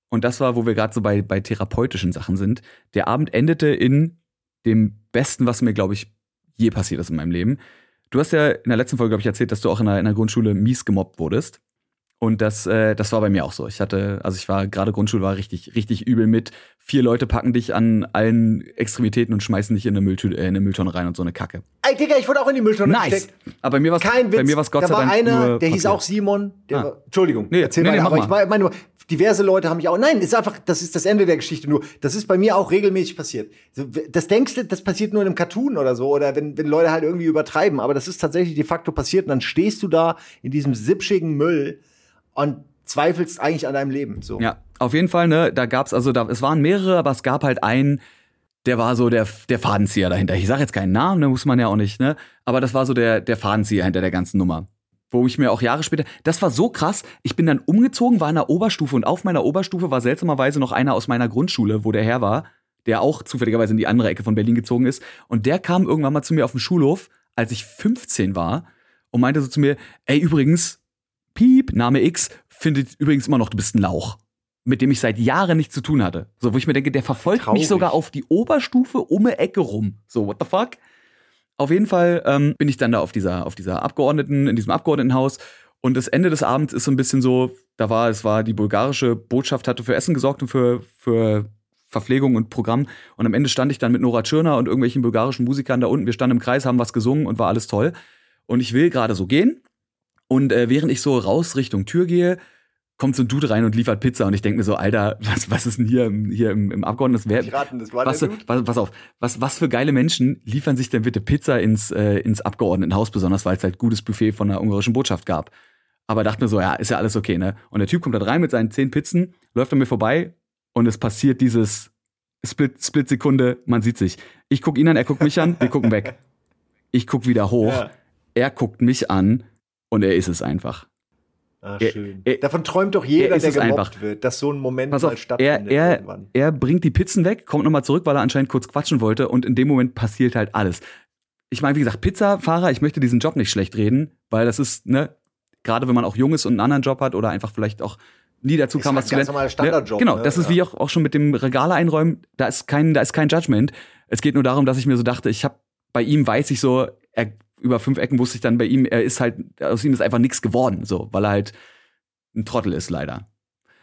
und das war, wo wir gerade so bei, bei therapeutischen Sachen sind, der Abend endete in dem Besten, was mir, glaube ich, je passiert ist in meinem Leben. Du hast ja in der letzten Folge, glaube ich, erzählt, dass du auch in der, in der Grundschule mies gemobbt wurdest. Und das, äh, das war bei mir auch so. Ich hatte, also ich war gerade Grundschule, war richtig, richtig übel mit. Vier Leute packen dich an allen Extremitäten und schmeißen dich in eine, Mülltü äh, in eine Mülltonne rein und so eine Kacke. Ey, Digga, ich wurde auch in die Mülltonne Nice. gesteckt. Aber bei mir war bei mir war's Gott da sei war Dank einer, der hieß passiert. auch Simon. Der Ah. war, Entschuldigung, Nee, erzähl nee, mal. nee, aber mal. ich meine diverse Leute haben mich auch. Nein, ist einfach, das ist das Ende der Geschichte nur. Das ist bei mir auch regelmäßig passiert. Das denkst du, das passiert nur in einem Cartoon oder so, oder wenn, wenn Leute halt irgendwie übertreiben. Aber das ist tatsächlich de facto passiert. Und dann stehst du da in diesem sipschigen Müll und zweifelst eigentlich an deinem Leben. So. Ja, auf jeden Fall, ne, da gab's also da es waren mehrere, aber es gab halt einen, der war so der der Fadenzieher dahinter. Ich sage jetzt keinen Namen, da muss man ja auch nicht, ne, aber das war so der der Fadenzieher hinter der ganzen Nummer. Wo ich mir auch Jahre später, das war so krass, ich bin dann umgezogen, war in der Oberstufe und auf meiner Oberstufe war seltsamerweise noch einer aus meiner Grundschule, wo der Herr war, der auch zufälligerweise in die andere Ecke von Berlin gezogen ist und der kam irgendwann mal zu mir auf dem Schulhof, als ich 15 war und meinte so zu mir, ey übrigens, Piep, Name X, findet übrigens immer noch, du bist ein Lauch. Mit dem ich seit Jahren nichts zu tun hatte. So, wo ich mir denke, der verfolgt Traurig. mich sogar auf die Oberstufe um eine Ecke rum. So, what the fuck? Auf jeden Fall ähm, bin ich dann da auf dieser, auf dieser Abgeordneten, in diesem Abgeordnetenhaus. Und das Ende des Abends ist so ein bisschen so, da war, es war die bulgarische Botschaft, hatte für Essen gesorgt und für, für Verpflegung und Programm. Und am Ende stand ich dann mit Nora Tschirner und irgendwelchen bulgarischen Musikern da unten. Wir standen im Kreis, haben was gesungen und war alles toll. Und ich will gerade so gehen. Und äh, während ich so raus Richtung Tür gehe, kommt so ein Dude rein und liefert Pizza. Und ich denke mir so, Alter, was, was ist denn hier, im- hier im, im Abgeordneten? Ich raten, das war Was, der Dude? was, pass auf, was, was für geile Menschen liefern sich denn bitte Pizza ins, äh, ins Abgeordnetenhaus, besonders weil es halt gutes Buffet von der ungarischen Botschaft gab. Aber dachte mir so, ja, ist ja alles okay, ne? Und der Typ kommt da rein mit seinen zehn Pizzen, läuft an mir vorbei und es passiert dieses Split, Split-Sekunde, man sieht sich. Ich guck ihn an, er guckt mich an, wir gucken weg. Ich guck wieder hoch, Ja. er guckt mich an und er ist es einfach. Ah, Er- schön. er- Davon träumt doch jeder, er ist der gemobbt einfach. wird, dass so ein Moment mal auf, er, stattfindet er, irgendwann. er bringt die Pizzen weg, kommt nochmal zurück, weil er anscheinend kurz quatschen wollte und in dem Moment passiert halt alles. Ich meine, wie gesagt, Pizzafahrer, ich möchte diesen Job nicht schlecht reden, weil das ist, ne, gerade wenn man auch jung ist und einen anderen Job hat oder einfach vielleicht auch nie dazu Ist kam, halt was zu ganz lernen. Standardjob, Genau, ne? das ist Ja. wie auch, auch schon mit dem Regale einräumen, da ist kein, da ist kein Judgment. Es geht nur darum, dass ich mir so dachte, ich habe bei ihm weiß ich so, er, über fünf Ecken wusste ich dann bei ihm, er ist halt, aus ihm ist einfach nichts geworden, so, weil er halt ein Trottel ist, leider.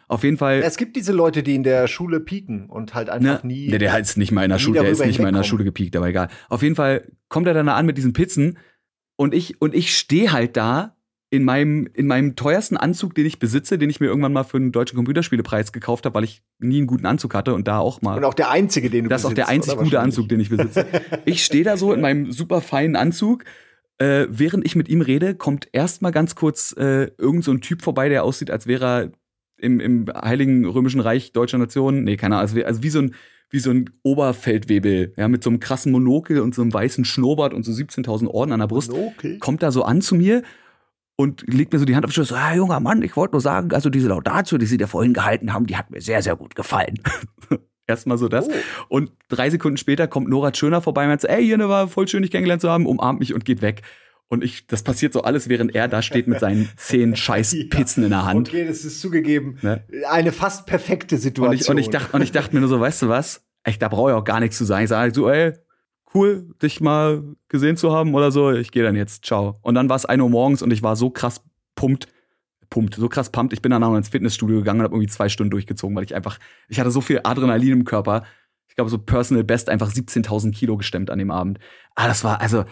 Auf jeden Fall. Es gibt diese Leute, die in der Schule pieken und halt einfach Ne? nie. Nee, der ist nicht mal in der Schule, der ist nicht mal in der. Schule gepiekt, aber egal. Auf jeden Fall kommt er dann da an mit diesen Pizzen und ich und ich stehe halt da in meinem in meinem teuersten Anzug, den ich besitze, den ich mir irgendwann mal für einen deutschen Computerspielepreis gekauft habe, weil ich nie einen guten Anzug hatte und da auch mal und auch der einzige, den du das ist auch der besitzt, einzig gute. Anzug, den ich besitze. Ich stehe da so in meinem super feinen Anzug. Äh, während ich mit ihm rede, kommt erstmal ganz kurz äh, irgend so ein Typ vorbei, der aussieht, als wäre er im, im Heiligen Römischen Reich deutscher Nation. Nee, keine Ahnung. Also, wie- also wie so ein wie so ein Oberfeldwebel, ja, mit so einem krassen Monokel und so einem weißen Schnurrbart und so 17.000 Orden an der Brust Monokel? kommt da so an zu mir und legt mir so die Hand auf die Schulter, so, ah, junger Mann, ich wollte nur sagen, also diese Laudatio, die Sie da vorhin gehalten haben, die hat mir sehr, sehr gut gefallen. Erstmal so das. Oh. Und drei Sekunden später kommt Nora Schöner vorbei und meint so, ey, hier ne, war voll schön, dich kennengelernt zu haben, umarmt mich und geht weg. Und ich, das passiert so alles, während er da steht mit seinen zehn scheiß Ja. In der Hand. Okay, das ist zugegeben. Ne? Eine fast perfekte Situation. Und ich, und ich dachte, und ich dachte mir nur so, weißt du was? Echt, da brauche ich auch gar nichts zu sagen. Ich sage so, ey, cool, dich mal gesehen zu haben oder so. Ich gehe dann jetzt, ciao. Und dann war es 1 Uhr morgens und ich war so krass pumpt. Pumpt, so krass pumpt. Ich bin dann auch ins Fitnessstudio gegangen und habe irgendwie zwei Stunden durchgezogen, weil ich einfach, ich hatte so viel Adrenalin im Körper. Ich glaube, so Personal Best einfach 17.000 Kilo gestemmt an dem Abend. Ah, das war, also,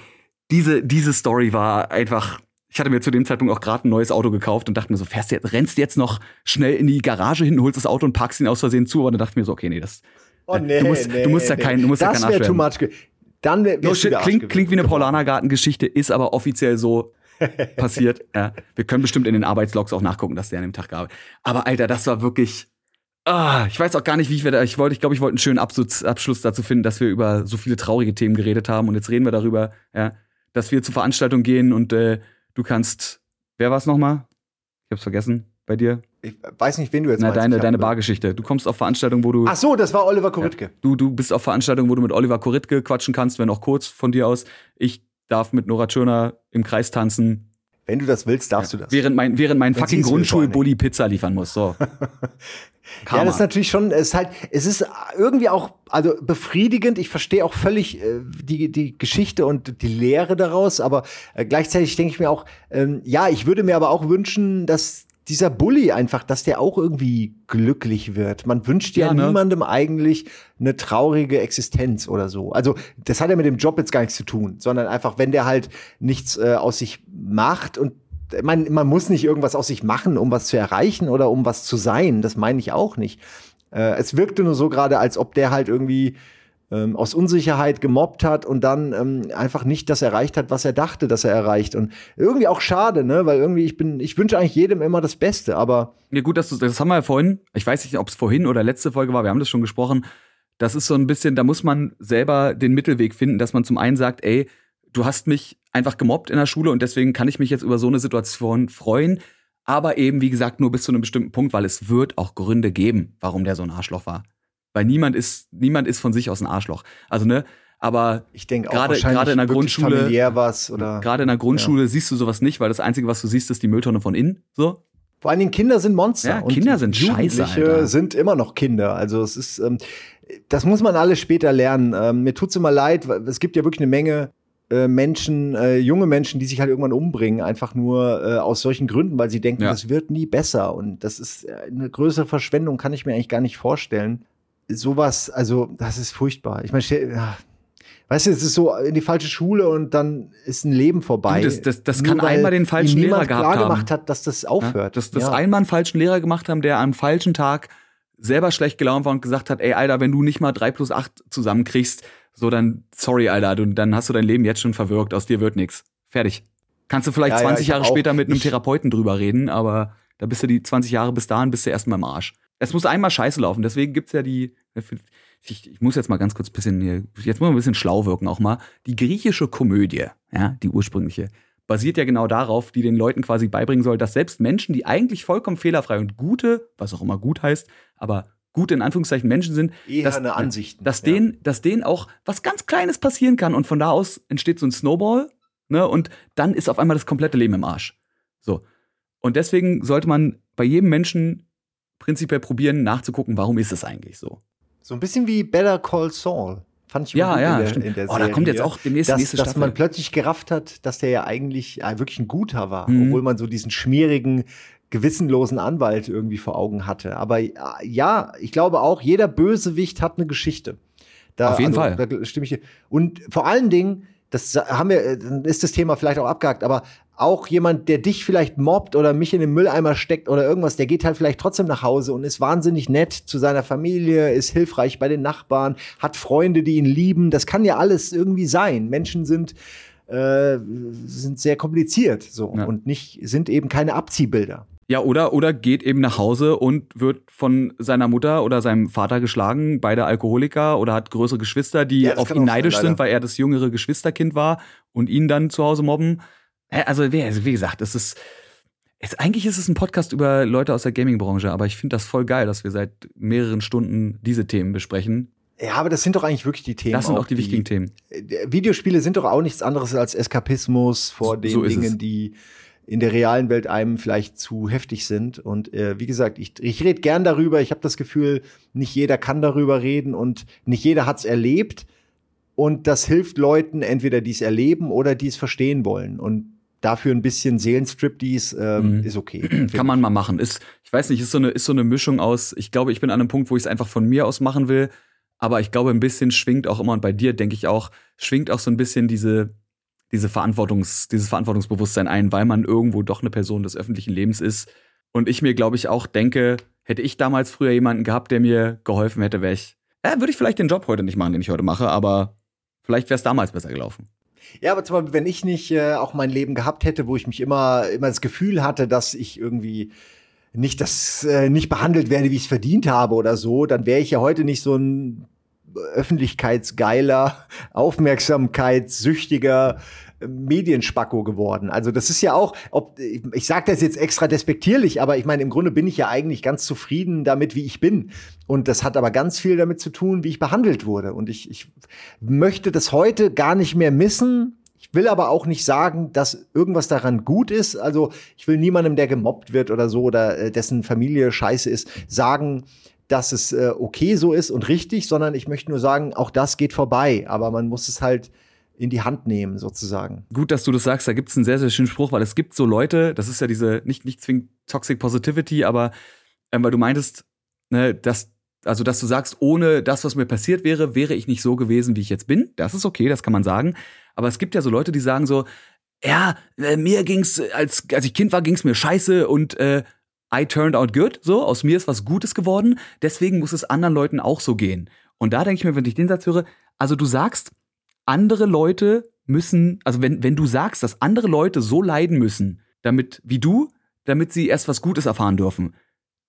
diese, diese Story war einfach, ich hatte mir zu dem Zeitpunkt auch gerade ein neues Auto gekauft und dachte mir so, fährst du jetzt, rennst du jetzt noch schnell in die Garage hin, holst das Auto und parkst ihn aus Versehen zu. Aber dann dachte ich mir so, okay, nee, das. Oh, nee, du musst, nee, du musst nee. ja kein, du musst das ja kein wäre too much. Dann wär, No shit, klingt, klingt wie eine Paulanergarten-Geschichte, ist aber offiziell so passiert. Ja. Wir können bestimmt in den Arbeitslogs auch nachgucken, dass der an dem Tag gab. Aber Alter, das war wirklich. Ah, ich weiß auch gar nicht, wie ich da. Ich wollte, ich glaube, ich wollte einen schönen Abschluss, Abschluss dazu finden, dass wir über so viele traurige Themen geredet haben. Und jetzt reden wir darüber, ja, dass wir zur Veranstaltung gehen und äh, du kannst. Wer war's nochmal? Ich hab's vergessen. Bei dir? Ich weiß nicht, wen du jetzt Na, meinst. deine, deine Bargeschichte. Du kommst auf Veranstaltungen, wo du. Ach so, das war Oliver Koritke. Du, du bist auf Veranstaltungen, wo du mit Oliver Koritke quatschen kannst, wenn auch kurz von dir aus. Ich darf mit Nora Tschirner im Kreis tanzen, Wenn du das willst, darfst du das. während mein, während mein Wenn fucking Grundschulbully Pizza liefern muss. So. Ja, das ist natürlich schon, es ist halt, es ist irgendwie auch, also befriedigend. Ich verstehe auch völlig äh, die, die Geschichte und die Lehre daraus, aber äh, gleichzeitig denke ich mir auch, ähm, ja, ich würde mir aber auch wünschen, dass dieser Bully einfach, dass der auch irgendwie glücklich wird. Man wünscht ja, Ja, ne? niemandem eigentlich eine traurige Existenz oder so. Also das hat ja mit dem Job jetzt gar nichts zu tun, sondern einfach, wenn der halt nichts äh, aus sich macht und man, man muss nicht irgendwas aus sich machen, um was zu erreichen oder um was zu sein. Das meine ich auch nicht. Äh, es wirkte nur so gerade, als ob der halt irgendwie ähm, aus Unsicherheit gemobbt hat und dann ähm, einfach nicht das erreicht hat, was er dachte, dass er erreicht. Und irgendwie auch schade, ne? Weil irgendwie ich bin, ich wünsche eigentlich jedem immer das Beste, aber Ja, gut, dass du, das haben wir ja vorhin, ich weiß nicht, ob es vorhin oder letzte Folge war, wir haben das schon gesprochen. Das ist so ein bisschen, da muss man selber den Mittelweg finden, dass man zum einen sagt, ey, du hast mich einfach gemobbt in der Schule und deswegen kann ich mich jetzt über so eine Situation freuen. Aber eben, wie gesagt, nur bis zu einem bestimmten Punkt, weil es wird auch Gründe geben, warum der so ein Arschloch war. Weil niemand ist, niemand ist von sich aus ein Arschloch. Also, ne, aber ich denke Gerade- gerade in der Grundschule- familiär was oder gerade in der Grundschule siehst du sowas nicht, weil das Einzige, was du siehst, ist die Mülltonne von innen. So. Vor allen Dingen Kinder sind Monster. Ja, Kinder sind Jugendliche scheiße, Alter. sind immer noch Kinder. Also es ist, ähm, das muss man alles später lernen. Ähm, mir tut's immer leid, weil es gibt ja wirklich eine Menge äh, Menschen, äh, junge Menschen, die sich halt irgendwann umbringen, einfach nur äh, aus solchen Gründen, weil sie denken, Ja. das wird nie besser. Und das ist äh, eine größere Verschwendung, kann ich mir eigentlich gar nicht vorstellen. Sowas, also das ist furchtbar. Ich meine, ja, weißt du, es ist so in die falsche Schule und dann ist ein Leben vorbei. Du, das- das- das Nur kann einmal den falschen Lehrer gehabt klar haben. gemacht hat, dass das aufhört. Ja, dass das Ja. einmal einen falschen Lehrer gemacht haben, der am falschen Tag selber schlecht gelaunt war und gesagt hat, ey, Alter, wenn du nicht mal drei plus acht zusammenkriegst, so dann, sorry, Alter, du, dann hast du dein Leben jetzt schon verwirkt, aus dir wird nix. Fertig. Kannst du vielleicht Ja, ja, 20 ich Jahre auch- später mit einem Therapeuten drüber reden, aber da bist du die 20 Jahre bis dahin, bist du erstmal im Arsch. Es muss einmal scheiße laufen, deswegen gibt's ja die, ich, ich muss jetzt mal ganz kurz ein bisschen hier, jetzt muss man ein bisschen schlau wirken auch mal. Die griechische Komödie, ja, die ursprüngliche, basiert ja genau darauf, die den Leuten quasi beibringen soll, dass selbst Menschen, die eigentlich vollkommen fehlerfrei und gute, was auch immer gut heißt, aber gute in Anführungszeichen Menschen sind, dass, eine Ansichten. dass ja. denen, dass denen auch was ganz Kleines passieren kann und von da aus entsteht so ein Snowball, ne, und dann ist auf einmal das komplette Leben im Arsch. So. Und deswegen sollte man bei jedem Menschen prinzipiell probieren, nachzugucken, warum ist es eigentlich so. So ein bisschen wie Better Call Saul. Fand ich Ja, ja, in der, stimmt. in der Oh, da kommt jetzt auch demnächst dass, nächste dass Staffel. man plötzlich gerafft hat, dass der ja eigentlich äh, wirklich ein Guter war, Mhm. obwohl man so diesen schmierigen, gewissenlosen Anwalt irgendwie vor Augen hatte. Aber äh, ja, ich glaube auch, jeder Bösewicht hat eine Geschichte. Da, Auf jeden also, Fall. Da stimme ich. dir. Und vor allen Dingen, das haben wir, äh, dann ist das Thema vielleicht auch abgehakt, aber auch jemand, der dich vielleicht mobbt oder mich in den Mülleimer steckt oder irgendwas, der geht halt vielleicht trotzdem nach Hause und ist wahnsinnig nett zu seiner Familie, ist hilfreich bei den Nachbarn, hat Freunde, die ihn lieben. Das kann ja alles irgendwie sein. Menschen sind äh, sind sehr kompliziert so Ja. und nicht sind eben keine Abziehbilder. Ja, oder, oder geht eben nach Hause und wird von seiner Mutter oder seinem Vater geschlagen, beide Alkoholiker oder hat größere Geschwister, die Ja, auf ihn sein, neidisch leider. sind, weil er das jüngere Geschwisterkind war und ihn dann zu Hause mobben. Also, wie, also wie gesagt, es ist, es, eigentlich ist es ein Podcast über Leute aus der Gaming-Branche, aber ich finde das voll geil, dass wir seit mehreren Stunden diese Themen besprechen. Ja, aber das sind doch eigentlich wirklich die Themen. Das sind auch die wichtigen Themen. Äh, Videospiele sind doch auch nichts anderes als Eskapismus vor den So Dingen, es. die in der realen Welt einem vielleicht zu heftig sind. Und äh, wie gesagt, ich, ich rede gern darüber. Ich habe das Gefühl, nicht jeder kann darüber reden und nicht jeder hat's erlebt. Und das hilft Leuten, entweder die es erleben oder die es verstehen wollen. Und dafür ein bisschen Seelenstriptease ähm, mhm. ist okay. Kann man mal machen. Ist, ich weiß nicht, ist so eine, ist so eine Mischung aus, ich glaube, ich bin an einem Punkt, wo ich es einfach von mir aus machen will, aber ich glaube, ein bisschen schwingt auch immer, und bei dir denke ich auch, schwingt auch so ein bisschen diese, diese Verantwortungs, dieses Verantwortungsbewusstsein ein, weil man irgendwo doch eine Person des öffentlichen Lebens ist. Und ich mir, glaube ich, auch denke, hätte ich damals früher jemanden gehabt, der mir geholfen hätte, wäre ich, äh, würde ich vielleicht den Job heute nicht machen, den ich heute mache, aber vielleicht wäre es damals besser gelaufen. Ja, aber zum Beispiel, wenn ich nicht äh, auch mein Leben gehabt hätte, wo ich mich immer, immer das Gefühl hatte, dass ich irgendwie nicht das äh, nicht behandelt werde, wie ich es verdient habe oder so, dann wäre ich ja heute nicht so ein öffentlichkeitsgeiler, aufmerksamkeitssüchtiger Medienspacko geworden. Also das ist ja auch, ob ich sage das jetzt extra despektierlich, aber ich meine, im Grunde bin ich ja eigentlich ganz zufrieden damit, wie ich bin. Und das hat aber ganz viel damit zu tun, wie ich behandelt wurde. Und ich, ich möchte das heute gar nicht mehr missen, ich will aber auch nicht sagen, dass irgendwas daran gut ist. Also ich will niemandem, der gemobbt wird oder so oder äh, dessen Familie scheiße ist, sagen, dass es äh, okay so ist und richtig, sondern ich möchte nur sagen, auch das geht vorbei. Aber man muss es halt in die Hand nehmen, sozusagen. Gut, dass du das sagst, da gibt es einen sehr, sehr schönen Spruch, weil es gibt so Leute, das ist ja diese, nicht, nicht zwingend Toxic Positivity, aber ähm, weil du meintest, ne, dass, also dass du sagst, ohne das, was mir passiert wäre, wäre ich nicht so gewesen, wie ich jetzt bin. Das ist okay, das kann man sagen. Aber es gibt ja so Leute, die sagen so, ja, äh, mir ging's, als, als ich Kind war, ging's mir scheiße und äh, I turned out good, so, aus mir ist was Gutes geworden, deswegen muss es anderen Leuten auch so gehen. Und da denke ich mir, wenn ich den Satz höre, also du sagst, andere Leute müssen, also wenn, wenn du sagst, dass andere Leute so leiden müssen, damit, wie du, damit sie erst was Gutes erfahren dürfen,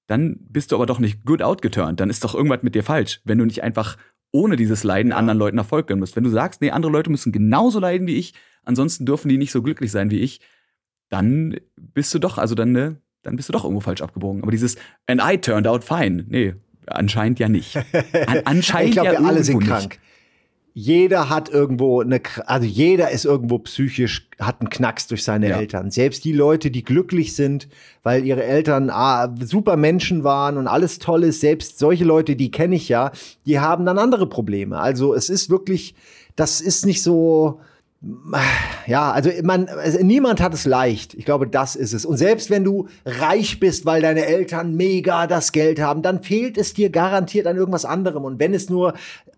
dann bist du aber doch nicht good out geturnt. Dann ist doch irgendwas mit dir falsch, wenn du nicht einfach ohne dieses Leiden ja. anderen Leuten Erfolg gönnen musst. Wenn du sagst, nee, andere Leute müssen genauso leiden wie ich, ansonsten dürfen die nicht so glücklich sein wie ich, dann bist du doch, also dann, ne, dann bist du doch irgendwo falsch abgebogen. Aber dieses and I turned out fine, nee, anscheinend ja nicht. An, anscheinend ich glaube, ja wir alle sind krank. Jeder hat irgendwo eine, also jeder ist irgendwo psychisch, hat einen Knacks durch seine ja. Eltern. Selbst die Leute, die glücklich sind, weil ihre Eltern ah, super Menschen waren und alles toll ist, selbst solche Leute, die kenne ich ja, die haben dann andere Probleme. Also es ist wirklich, das ist nicht so, ja, also man, also niemand hat es leicht. Ich glaube, das ist es. Und selbst wenn du reich bist, weil deine Eltern mega das Geld haben, dann fehlt es dir garantiert an irgendwas anderem. Und wenn es nur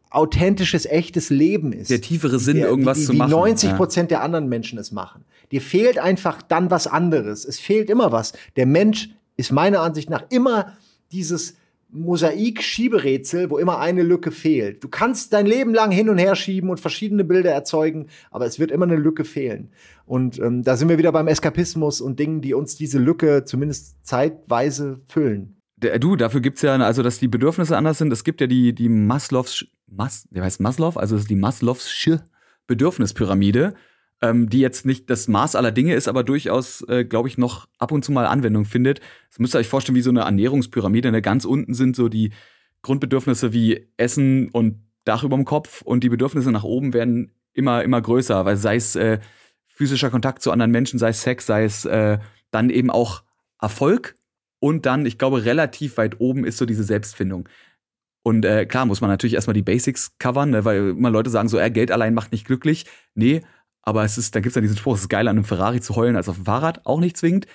authentisches, echtes Leben ist. Der tiefere Sinn, der, irgendwas die, die, zu machen. Wie 90 Prozent ja. der anderen Menschen es machen. Dir fehlt einfach dann was anderes. Es fehlt immer was. Der Mensch ist meiner Ansicht nach immer dieses Mosaik-Schieberätsel, wo immer eine Lücke fehlt. Du kannst dein Leben lang hin und her schieben und verschiedene Bilder erzeugen, aber es wird immer eine Lücke fehlen. Und ähm, da sind wir wieder beim Eskapismus und Dingen, die uns diese Lücke zumindest zeitweise füllen. Du, dafür gibt's ja, also dass die Bedürfnisse anders sind. Es gibt ja die, die Maslows, Mas, der heißt Maslow, also die Maslow'sche Bedürfnispyramide, ähm, die jetzt nicht das Maß aller Dinge ist, aber durchaus, äh, glaube ich, noch ab und zu mal Anwendung findet. Das müsst ihr euch vorstellen wie so eine Ernährungspyramide. Ne? Ganz unten sind so die Grundbedürfnisse wie Essen und Dach über dem Kopf und die Bedürfnisse nach oben werden immer, immer größer, weil sei es äh, physischer Kontakt zu anderen Menschen, sei es Sex, sei es äh, dann eben auch Erfolg und dann, ich glaube, relativ weit oben ist so diese Selbstfindung. Und äh, klar muss man natürlich erstmal die Basics covern, ne, weil immer Leute sagen so, äh, Geld allein macht nicht glücklich. Nee, aber es ist, dann gibt's ja diesen Spruch, es ist geiler, an einem Ferrari zu heulen als auf dem Fahrrad, auch nicht zwingend.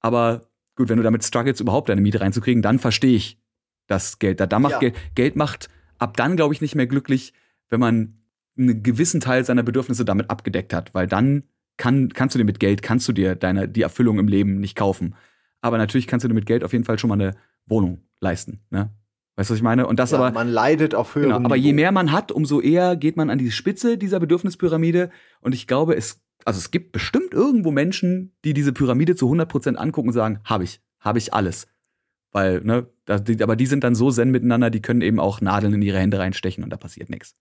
Aber gut, wenn du damit struggles, überhaupt deine Miete reinzukriegen, dann verstehe ich das Geld. Da, da macht ja. Geld, Geld macht ab dann, glaube ich, nicht mehr glücklich, wenn man einen gewissen Teil seiner Bedürfnisse damit abgedeckt hat, weil dann kann, kannst du dir mit Geld, kannst du dir deine, die Erfüllung im Leben nicht kaufen. Aber natürlich kannst du dir mit Geld auf jeden Fall schon mal eine Wohnung leisten. Ne? Weißt du, was ich meine? Und das ja, aber. Man leidet auf höherem genau, Aber je mehr man hat, umso eher geht man an die Spitze dieser Bedürfnispyramide. Und ich glaube, es, also es gibt bestimmt irgendwo Menschen, die diese Pyramide zu 100 Prozent angucken und sagen, habe ich, habe ich alles. Weil, ne, die, aber die sind dann so zen miteinander, die können eben auch Nadeln in ihre Hände reinstechen und da passiert nichts.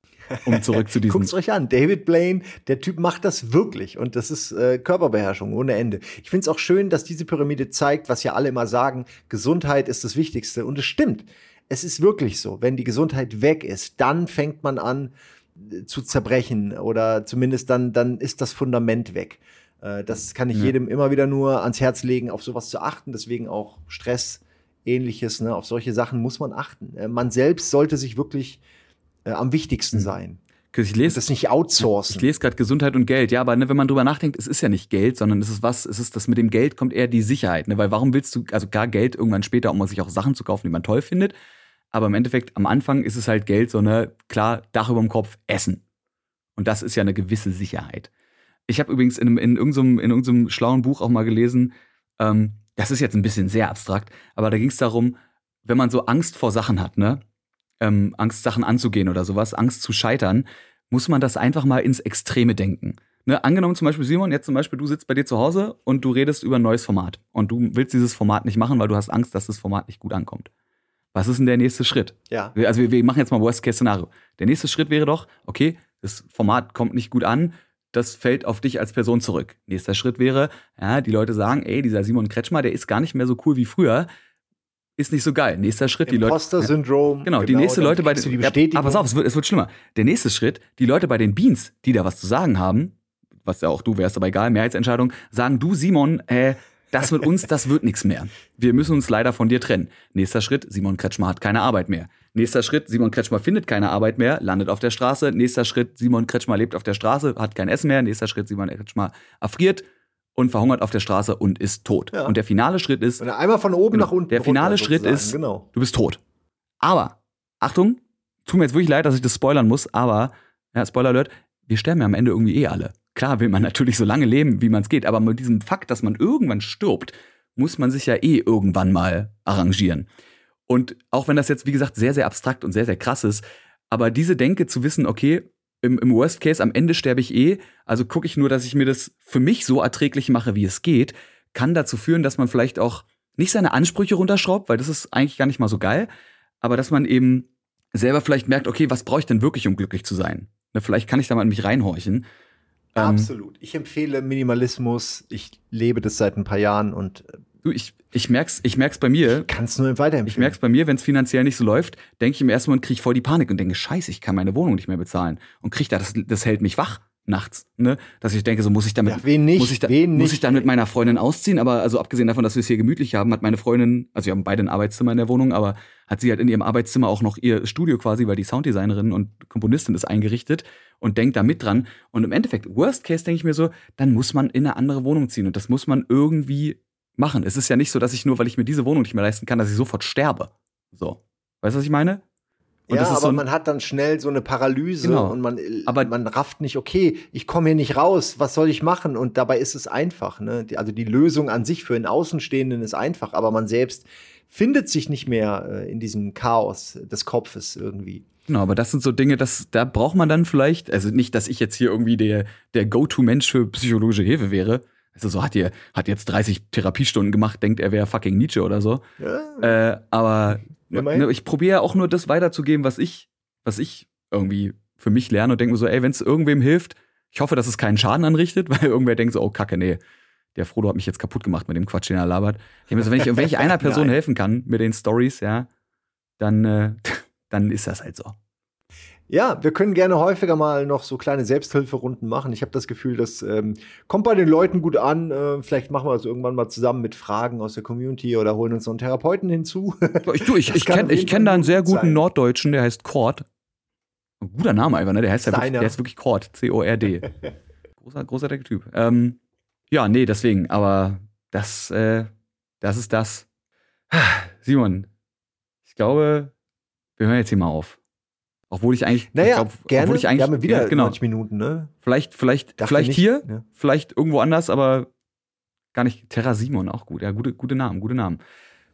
Um zurück zu diesem. Guckt's euch an, David Blaine, der Typ macht das wirklich und das ist äh, Körperbeherrschung ohne Ende. Ich finde es auch schön, dass diese Pyramide zeigt, was ja alle immer sagen, Gesundheit ist das Wichtigste und es stimmt. Es ist wirklich so, wenn die Gesundheit weg ist, dann fängt man an äh, zu zerbrechen oder zumindest dann, dann ist das Fundament weg. Äh, das kann ich ja. jedem immer wieder nur ans Herz legen, auf sowas zu achten, deswegen auch Stress ähnliches. Ne? Auf solche Sachen muss man achten. Äh, man selbst sollte sich wirklich äh, am wichtigsten mhm. sein. Ich lese das nicht outsourcen. Ich lese gerade Gesundheit und Geld. Ja, aber ne, wenn man drüber nachdenkt, es ist ja nicht Geld, sondern es ist was, es ist das mit dem Geld kommt eher die Sicherheit. Ne? Weil warum willst du, also gar Geld irgendwann später, um sich auch Sachen zu kaufen, die man toll findet. Aber im Endeffekt, am Anfang ist es halt Geld, so ne, klar, Dach über dem Kopf, Essen. Und das ist ja eine gewisse Sicherheit. Ich habe übrigens in, in, irgendeinem, in irgendeinem schlauen Buch auch mal gelesen, ähm, das ist jetzt ein bisschen sehr abstrakt, aber da ging es darum, wenn man so Angst vor Sachen hat, ne? Ähm, Angst, Sachen anzugehen oder sowas, Angst zu scheitern, muss man das einfach mal ins Extreme denken. Ne, angenommen zum Beispiel, Simon, jetzt zum Beispiel, du sitzt bei dir zu Hause und du redest über ein neues Format und du willst dieses Format nicht machen, weil du hast Angst, dass das Format nicht gut ankommt. Was ist denn der nächste Schritt? Ja. Also wir, wir machen jetzt mal Worst-Case-Szenario. Der nächste Schritt wäre doch, okay, das Format kommt nicht gut an, das fällt auf dich als Person zurück. Nächster Schritt wäre, ja, die Leute sagen, ey, dieser Simon Kretschmer, der ist gar nicht mehr so cool wie früher. Ist nicht so geil. Nächster Schritt, die Leute. Imposter-Syndrom. Ja, genau, genau, die nächste Leute bei den. Ja, aber pass auf, es wird, es wird schlimmer. Der nächste Schritt, die Leute bei den Beans, die da was zu sagen haben, was ja auch du wärst, aber egal, Mehrheitsentscheidung, sagen, du Simon, äh, das mit uns, das wird nichts mehr. Wir müssen uns leider von dir trennen. Nächster Schritt, Simon Kretschmer hat keine Arbeit mehr. Nächster Schritt, Simon Kretschmer findet keine Arbeit mehr, landet auf der Straße. Nächster Schritt, Simon Kretschmer lebt auf der Straße, hat kein Essen mehr. Nächster Schritt, Simon Kretschmer erfriert und verhungert auf der Straße und ist tot. Ja. Und der finale Schritt ist. Und einmal von oben genau, nach unten. Der finale Schritt ist, genau. du bist tot. Aber, Achtung, tut mir jetzt wirklich leid, dass ich das spoilern muss, aber, ja, Spoiler Alert, wir sterben ja am Ende irgendwie eh alle. Klar will man natürlich so lange leben, wie man es geht, aber mit diesem Fakt, dass man irgendwann stirbt, muss man sich ja eh irgendwann mal arrangieren. Und auch wenn das jetzt, wie gesagt, sehr, sehr abstrakt und sehr, sehr krass ist, aber diese Denke zu wissen, okay, im, im Worst Case am Ende sterbe ich eh, also gucke ich nur, dass ich mir das für mich so erträglich mache, wie es geht, kann dazu führen, dass man vielleicht auch nicht seine Ansprüche runterschraubt, weil das ist eigentlich gar nicht mal so geil, aber dass man eben selber vielleicht merkt, okay, was brauche ich denn wirklich, um glücklich zu sein? Ne, vielleicht kann ich da mal in mich reinhorchen. Ähm, Absolut. Ich empfehle Minimalismus. Ich lebe das seit ein paar Jahren und äh, Du, ich, ich merk's, ich merk's bei mir. Kannst nur weiterempfehlen. Ich merk's bei mir, wenn es finanziell nicht so läuft, denke ich im ersten Moment, kriege ich voll die Panik und denke, scheiße, ich kann meine Wohnung nicht mehr bezahlen. Und krieg da, das, das hält mich wach nachts, ne? Dass ich denke, so muss ich damit, ja, wen nicht, muss ich da, wen muss ich dann mit meiner Freundin ausziehen. Aber also abgesehen davon, dass wir es hier gemütlich haben, hat meine Freundin, also wir haben beide ein Arbeitszimmer in der Wohnung, aber hat sie halt in ihrem Arbeitszimmer auch noch ihr Studio quasi, weil die Sounddesignerin und Komponistin ist eingerichtet und denkt da mit dran. Und im Endeffekt, Worst Case denke ich mir so, dann muss man in eine andere Wohnung ziehen und das muss man irgendwie machen. Es ist ja nicht so, dass ich nur, weil ich mir diese Wohnung nicht mehr leisten kann, dass ich sofort sterbe. So. Weißt du, was ich meine? Und ja, aber so man hat dann schnell so eine Paralyse genau. und man, aber man rafft nicht, okay, ich komme hier nicht raus, was soll ich machen? Und dabei ist es einfach. Ne? Die, also die Lösung an sich für einen Außenstehenden ist einfach, aber man selbst findet sich nicht mehr äh, in diesem Chaos des Kopfes irgendwie. Genau, aber das sind so Dinge, das, da braucht man dann vielleicht, also nicht, dass ich jetzt hier irgendwie der, der Go-To-Mensch für psychologische Hilfe wäre, also so hat ihr hat jetzt 30 Therapiestunden gemacht, denkt er wäre fucking Nietzsche oder so. Ja. Äh, aber ne, ich probiere auch nur das weiterzugeben, was ich was ich irgendwie für mich lerne und denke mir so, ey, wenn es irgendwem hilft, ich hoffe, dass es keinen Schaden anrichtet, weil irgendwer denkt so, oh Kacke, nee, der Frodo hat mich jetzt kaputt gemacht mit dem Quatsch, den er labert. Ich so, wenn ich, wenn ich einer Person helfen kann mit den Stories, ja, dann äh, dann ist das halt so. Ja, wir können gerne häufiger mal noch so kleine Selbsthilferunden machen. Ich habe das Gefühl, das ähm, kommt bei den Leuten gut an. Äh, vielleicht machen wir das irgendwann mal zusammen mit Fragen aus der Community oder holen uns noch einen Therapeuten hinzu. ich ich, ich kenne kenn da einen sehr guten sein. Norddeutschen, der heißt Cord. Ein guter Name einfach, ne? Der heißt ja wirklich, der ist wirklich Cord, C-O-R-D. großer, großartiger Typ. Ähm, ja, nee, deswegen, aber das, äh, das ist das. Simon, ich glaube, wir hören jetzt hier mal auf. Obwohl ich eigentlich, naja, ich glaub, gerne. obwohl ich eigentlich, wir haben wieder ja, genau. 90 Minuten, ne? Vielleicht, vielleicht, Dachte vielleicht nicht, hier, ja. vielleicht irgendwo anders, aber gar nicht. Terra Simon auch gut. Ja, gute, gute Namen, gute Namen.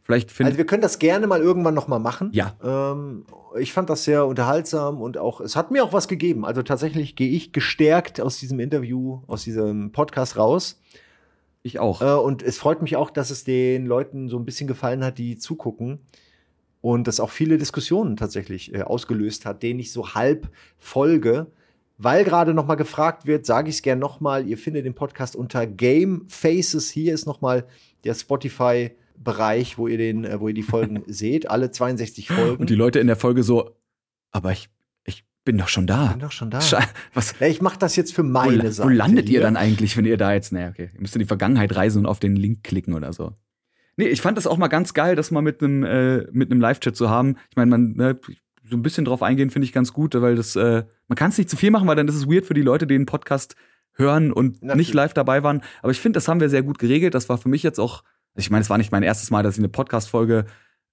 Vielleicht also wir können das gerne mal irgendwann noch mal machen. Ja. Ähm, ich fand das sehr unterhaltsam und auch es hat mir auch was gegeben. Also tatsächlich gehe ich gestärkt aus diesem Interview, aus diesem Podcast raus. Ich auch. Äh, und es freut mich auch, dass es den Leuten so ein bisschen gefallen hat, die zugucken und das auch viele Diskussionen tatsächlich äh, ausgelöst hat, denen ich so halb folge. Weil gerade noch mal gefragt wird, sage ich es gerne noch mal. Ihr findet den Podcast unter Game Faces. Hier ist noch mal der Spotify Bereich, wo ihr den, äh, wo ihr die Folgen seht. Alle 62 Folgen. Und die Leute in der Folge so, aber ich, ich bin doch schon da. Ich bin doch schon da. Was? Ja, ich mache das jetzt für meine wo, Seite. Wo landet hier. ihr dann eigentlich, wenn ihr da jetzt, naja, okay, ihr müsst in die Vergangenheit reisen und auf den Link klicken oder so. Nee, ich fand das auch mal ganz geil, das mal mit einem äh, mit einem Live-Chat zu haben. Ich meine, man, ne, so ein bisschen drauf eingehen, finde ich ganz gut, weil das, äh, man kann es nicht zu viel machen, weil dann ist es weird für die Leute, die den Podcast hören und Natürlich. nicht live dabei waren. Aber ich finde, das haben wir sehr gut geregelt. Das war für mich jetzt auch, ich meine, es war nicht mein erstes Mal, dass ich eine Podcast-Folge,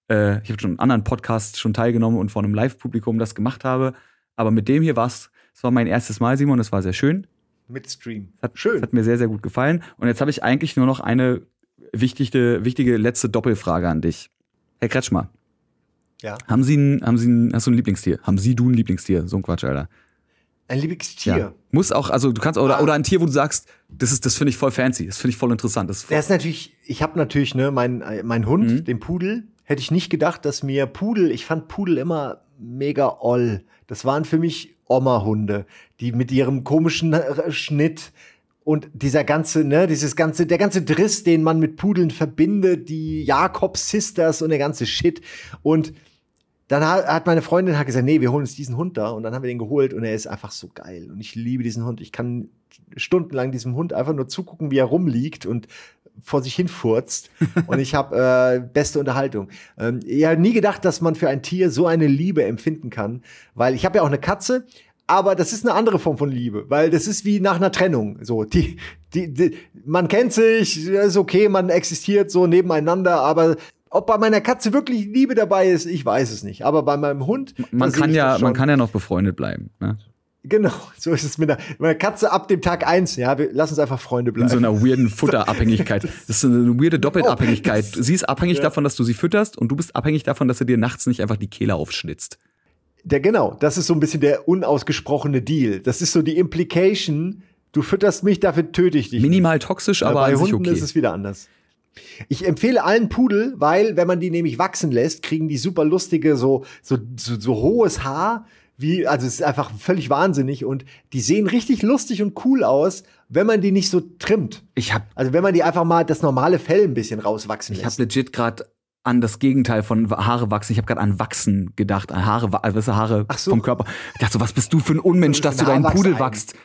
äh, ich habe schon einen anderen Podcast schon teilgenommen und vor einem Live-Publikum das gemacht habe. Aber mit dem hier war es, es war mein erstes Mal, Simon, es war sehr schön. Mit Stream. Hat, schön. Hat mir sehr, sehr gut gefallen. Und jetzt habe ich eigentlich nur noch eine wichtige, wichtige letzte Doppelfrage an dich. Herr Kretschmer. Ja. Haben Sie ein, haben Sie ein, hast du ein Lieblingstier? Haben Sie du ein Lieblingstier? So ein Quatsch, Alter. Ein Lieblingstier? Ja. Muss auch, also du kannst, oder, ah. oder ein Tier, wo du sagst, das ist, das finde ich voll fancy, das finde ich voll interessant. Das ist, voll das ist natürlich, ich habe natürlich, ne, mein, mein Hund, mhm. den Pudel, hätte ich nicht gedacht, dass mir Pudel, ich fand Pudel immer mega oll. Das waren für mich Oma-Hunde, die mit ihrem komischen Schnitt und dieser ganze, ne, dieses ganze, der ganze Driss, den man mit Pudeln verbindet, die Jakob Sisters und der ganze Shit. Und dann hat, meine Freundin hat gesagt, nee, wir holen uns diesen Hund da. Und dann haben wir den geholt und er ist einfach so geil. Und ich liebe diesen Hund. Ich kann stundenlang diesem Hund einfach nur zugucken, wie er rumliegt und vor sich hin furzt. und ich habe äh, beste Unterhaltung. Ähm, ich habe nie gedacht, dass man für ein Tier so eine Liebe empfinden kann, weil ich habe ja auch eine Katze aber das ist eine andere Form von Liebe, weil das ist wie nach einer Trennung. So, die, die, die, man kennt sich, ist okay, man existiert so nebeneinander, aber ob bei meiner Katze wirklich Liebe dabei ist, ich weiß es nicht. Aber bei meinem Hund, man kann ja, man kann ja noch befreundet bleiben. Ne? Genau, so ist es mit der Katze ab dem Tag eins. Ja, wir, lass uns einfach Freunde bleiben. In so einer weirden Futterabhängigkeit. Das ist eine weirde Doppelabhängigkeit. Oh, sie ist abhängig ja. davon, dass du sie fütterst und du bist abhängig davon, dass er dir nachts nicht einfach die Kehle aufschnitzt. Der genau, das ist so ein bisschen der unausgesprochene Deal. Das ist so die Implication, du fütterst mich, dafür töte ich dich. Minimal toxisch, aber bei Hunden okay. ist es wieder anders. Ich empfehle allen Pudel, weil wenn man die nämlich wachsen lässt, kriegen die super lustige so so so, so hohes Haar, wie also es ist einfach völlig wahnsinnig und die sehen richtig lustig und cool aus, wenn man die nicht so trimmt. Ich hab also wenn man die einfach mal das normale Fell ein bisschen rauswachsen lässt. Ich habe legit gerade an das Gegenteil von Haare wachsen. Ich habe gerade an Wachsen gedacht, an Haare, also Haare so. vom Körper. Ich dachte so, was bist du für ein Unmensch, dass du deinen Pudel wachst?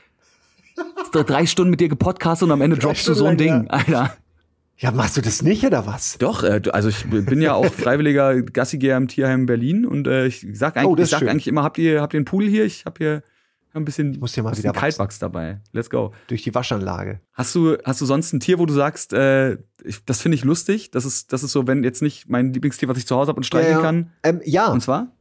Drei Stunden mit dir gepodcastet und am Ende droppst du so ein Ding, ja. Alter. Ja, machst du das nicht oder was? Doch, äh, also ich bin ja auch freiwilliger Gassigeher im Tierheim Berlin und äh, ich sag eigentlich, oh, ich sag eigentlich immer, habt ihr habt ihr einen Pool hier? Ich habe hier ein bisschen, muss dir mal wieder Kaltwachs dabei. Let's go. Durch die Waschanlage. Hast du, hast du sonst ein Tier, wo du sagst, äh, ich, das finde ich lustig? Das ist, das ist so, wenn jetzt nicht mein Lieblingstier, was ich zu Hause habe und streicheln ja, kann. Ähm, ja. Und zwar?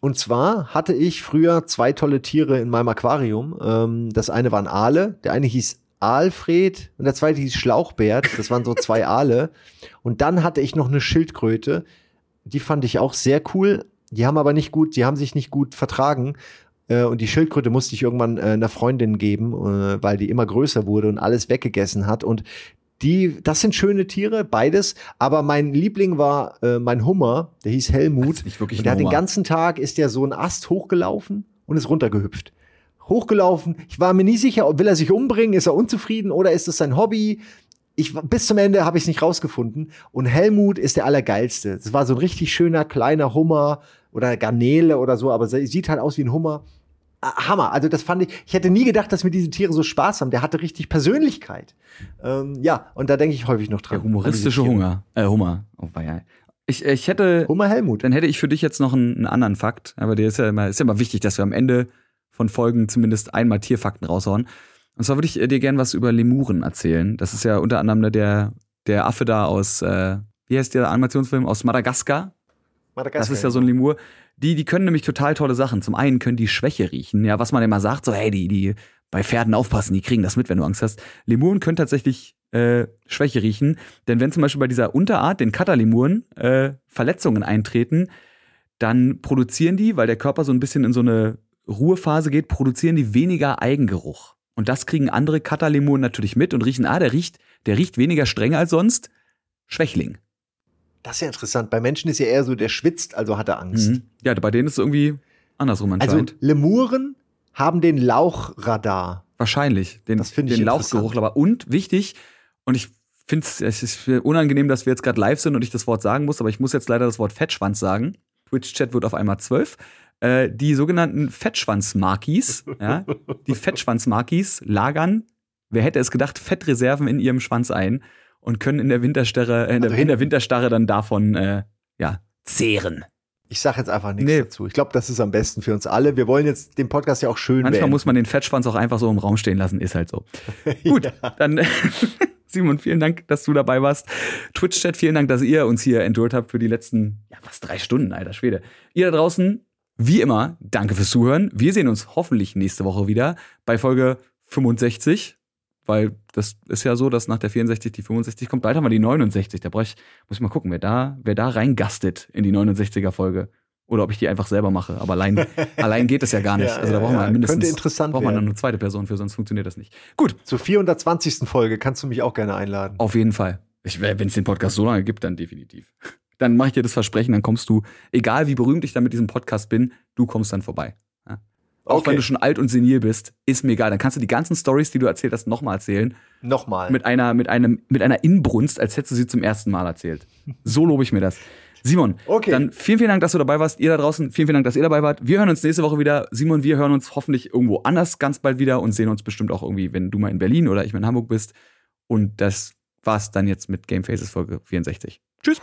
Und zwar hatte ich früher zwei tolle Tiere in meinem Aquarium. Ähm, das eine waren Aale. Der eine hieß Alfred und der zweite hieß Schlauchbert. Das waren so zwei Aale. Und dann hatte ich noch eine Schildkröte. Die fand ich auch sehr cool. Die haben aber nicht gut, die haben sich nicht gut vertragen. Äh, und die Schildkröte musste ich irgendwann äh, einer Freundin geben, äh, weil die immer größer wurde und alles weggegessen hat. Und die, das sind schöne Tiere, beides. Aber mein Liebling war äh, mein Hummer, der hieß Helmut. Nicht wirklich und der hat den ganzen Tag ist der so ein Ast hochgelaufen und ist runtergehüpft. Hochgelaufen. Ich war mir nie sicher, will er sich umbringen, ist er unzufrieden oder ist es sein Hobby? Ich, bis zum Ende habe ich es nicht rausgefunden. Und Helmut ist der Allergeilste. Das war so ein richtig schöner kleiner Hummer oder Garnele oder so, aber sieht halt aus wie ein Hummer. Ah, Hammer. Also das fand ich, ich hätte nie gedacht, dass mir diese Tiere so Spaß haben. Der hatte richtig Persönlichkeit. Ähm, ja, und da denke ich häufig noch dran. Der humoristische Hunger. Äh, Hummer. Oh, ja. Ich, ich hätte. Hummer Helmut. Dann hätte ich für dich jetzt noch einen, einen anderen Fakt. Aber der ist ja immer, ist ja immer wichtig, dass wir am Ende von Folgen zumindest einmal Tierfakten raushauen. Und zwar würde ich dir gerne was über Lemuren erzählen. Das ist ja unter anderem der, der Affe da aus, äh, wie heißt der Animationsfilm? Aus Madagaskar. Madagaskar. Das ist ja so ein Lemur. Die, die können nämlich total tolle Sachen. Zum einen können die Schwäche riechen. Ja, was man immer sagt, so, hey, die, die bei Pferden aufpassen, die kriegen das mit, wenn du Angst hast. Lemuren können tatsächlich äh, Schwäche riechen. Denn wenn zum Beispiel bei dieser Unterart, den Kata-Lemuren, äh, Verletzungen eintreten, dann produzieren die, weil der Körper so ein bisschen in so eine Ruhephase geht, produzieren die weniger Eigengeruch. Und das kriegen andere Kata-Lemuren natürlich mit und riechen, ah, der riecht, der riecht weniger streng als sonst. Schwächling. Das ist ja interessant. Bei Menschen ist ja eher so, der schwitzt, also hat er Angst. Mhm. Ja, bei denen ist es irgendwie andersrum also anscheinend. Also Lemuren haben den Lauchradar. Wahrscheinlich, den, das den Lauchgeruch. Aber und wichtig, und ich finde es ist unangenehm, dass wir jetzt gerade live sind und ich das Wort sagen muss, aber ich muss jetzt leider das Wort Fettschwanz sagen. Twitch-Chat wird auf einmal zwölf. Äh, die sogenannten Fettschwanz-Markis, ja, die Fettschwanz-Markis lagern, wer hätte es gedacht, Fettreserven in ihrem Schwanz ein und können in der Winterstarre, äh, in, der, also in der Winterstarre dann davon äh, ja, zehren. Ich sage jetzt einfach nichts nee. dazu. Ich glaube, das ist am besten für uns alle. Wir wollen jetzt den Podcast ja auch schön Manchmal beenden. muss man den Fettschwanz auch einfach so im Raum stehen lassen, ist halt so. Gut, ja. dann Simon, vielen Dank, dass du dabei warst. Twitch-Chat, vielen Dank, dass ihr uns hier endured habt für die letzten, ja, fast drei Stunden, alter Schwede. Ihr da draußen, wie immer, danke fürs Zuhören. Wir sehen uns hoffentlich nächste Woche wieder bei Folge 65 weil das ist ja so, dass nach der 64 die 65 kommt. Bald haben wir die 69. Da ich, muss ich mal gucken, wer da, wer da reingastet in die 69er Folge. Oder ob ich die einfach selber mache. Aber allein, allein geht es ja gar nicht. Ja, also da braucht man ja, mindestens könnte interessant braucht man dann eine zweite Person für, sonst funktioniert das nicht. Gut. Zur 420. Folge kannst du mich auch gerne einladen. Auf jeden Fall. Wenn es den Podcast so lange gibt, dann definitiv. Dann mache ich dir das Versprechen, dann kommst du, egal wie berühmt ich da mit diesem Podcast bin, du kommst dann vorbei. Auch Okay. wenn du schon alt und senil bist, ist mir egal. Dann kannst du die ganzen Stories, die du erzählt hast, nochmal erzählen. Nochmal. Mit einer, mit einem, mit einer Inbrunst, als hättest du sie zum ersten Mal erzählt. So lobe ich mir das. Simon, Okay. dann vielen, vielen Dank, dass du dabei warst. Ihr da draußen, vielen, vielen Dank, dass ihr dabei wart. Wir hören uns nächste Woche wieder. Simon, wir hören uns hoffentlich irgendwo anders ganz bald wieder und sehen uns bestimmt auch irgendwie, wenn du mal in Berlin oder ich mal in Hamburg bist. Und das war's dann jetzt mit Game Faces Folge 64. Tschüss.